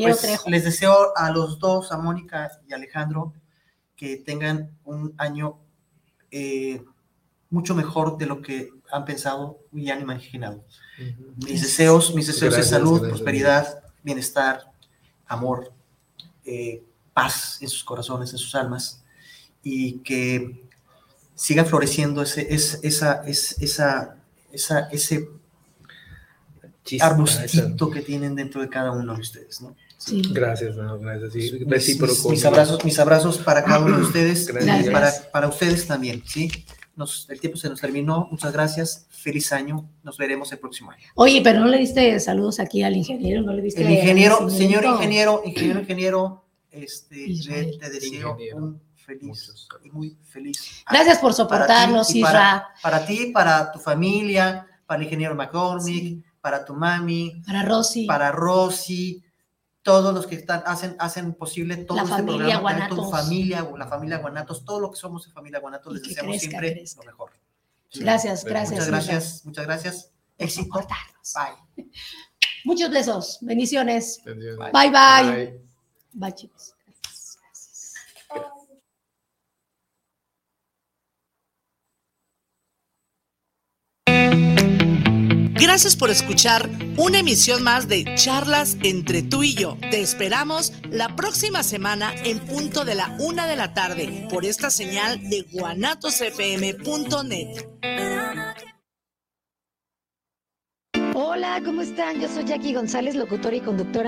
C: pues,
E: les deseo a los dos, a Mónica y Alejandro, que tengan un año eh, mucho mejor de lo que han pensado y han imaginado. Uh -huh. Mis deseos, mis deseos gracias, de salud, gracias, prosperidad, gracias. bienestar, amor, eh, paz en sus corazones, en sus almas, y que siga floreciendo ese, ese, esa, esa, esa, ese Chista, arbustito esa. que tienen dentro de cada uno de ustedes, ¿no?
D: Sí. Gracias, no, gracias. Sí.
E: Mis, mis, abrazos, mis abrazos para cada uno de ustedes y para, para ustedes también, ¿sí? nos, el tiempo se nos terminó. Muchas gracias. Feliz año. Nos veremos el próximo año.
C: Oye, pero no le diste saludos aquí al ingeniero, no le diste.
E: El ingeniero, señor ingeniero, ingeniero, ingeniero, este, te deseo un feliz y muy feliz.
C: Gracias por soportarnos,
E: Isra. Para, ti, para tu familia, para el ingeniero McCormick, para tu mami,
C: para Rosy,
E: para Rosy, todos los que están, hacen, hacen posible todo
C: la
E: este
C: familia programa,
E: tu familia, la familia Guanatos, todo lo que somos en familia Guanatos, les deseamos siempre lo mejor.
C: Gracias, gracias.
E: Muchas gracias, muchas gracias. Éxito.
C: Bye. Muchos besos, bendiciones. Bye, bye. Bye, bye chicos.
B: Gracias por escuchar una emisión más de Charlas entre tú y yo. Te esperamos la próxima semana en punto de la una de la tarde por esta señal de guanatosfm.net.
F: Hola, ¿cómo están? Yo soy Jackie González, locutora y conductora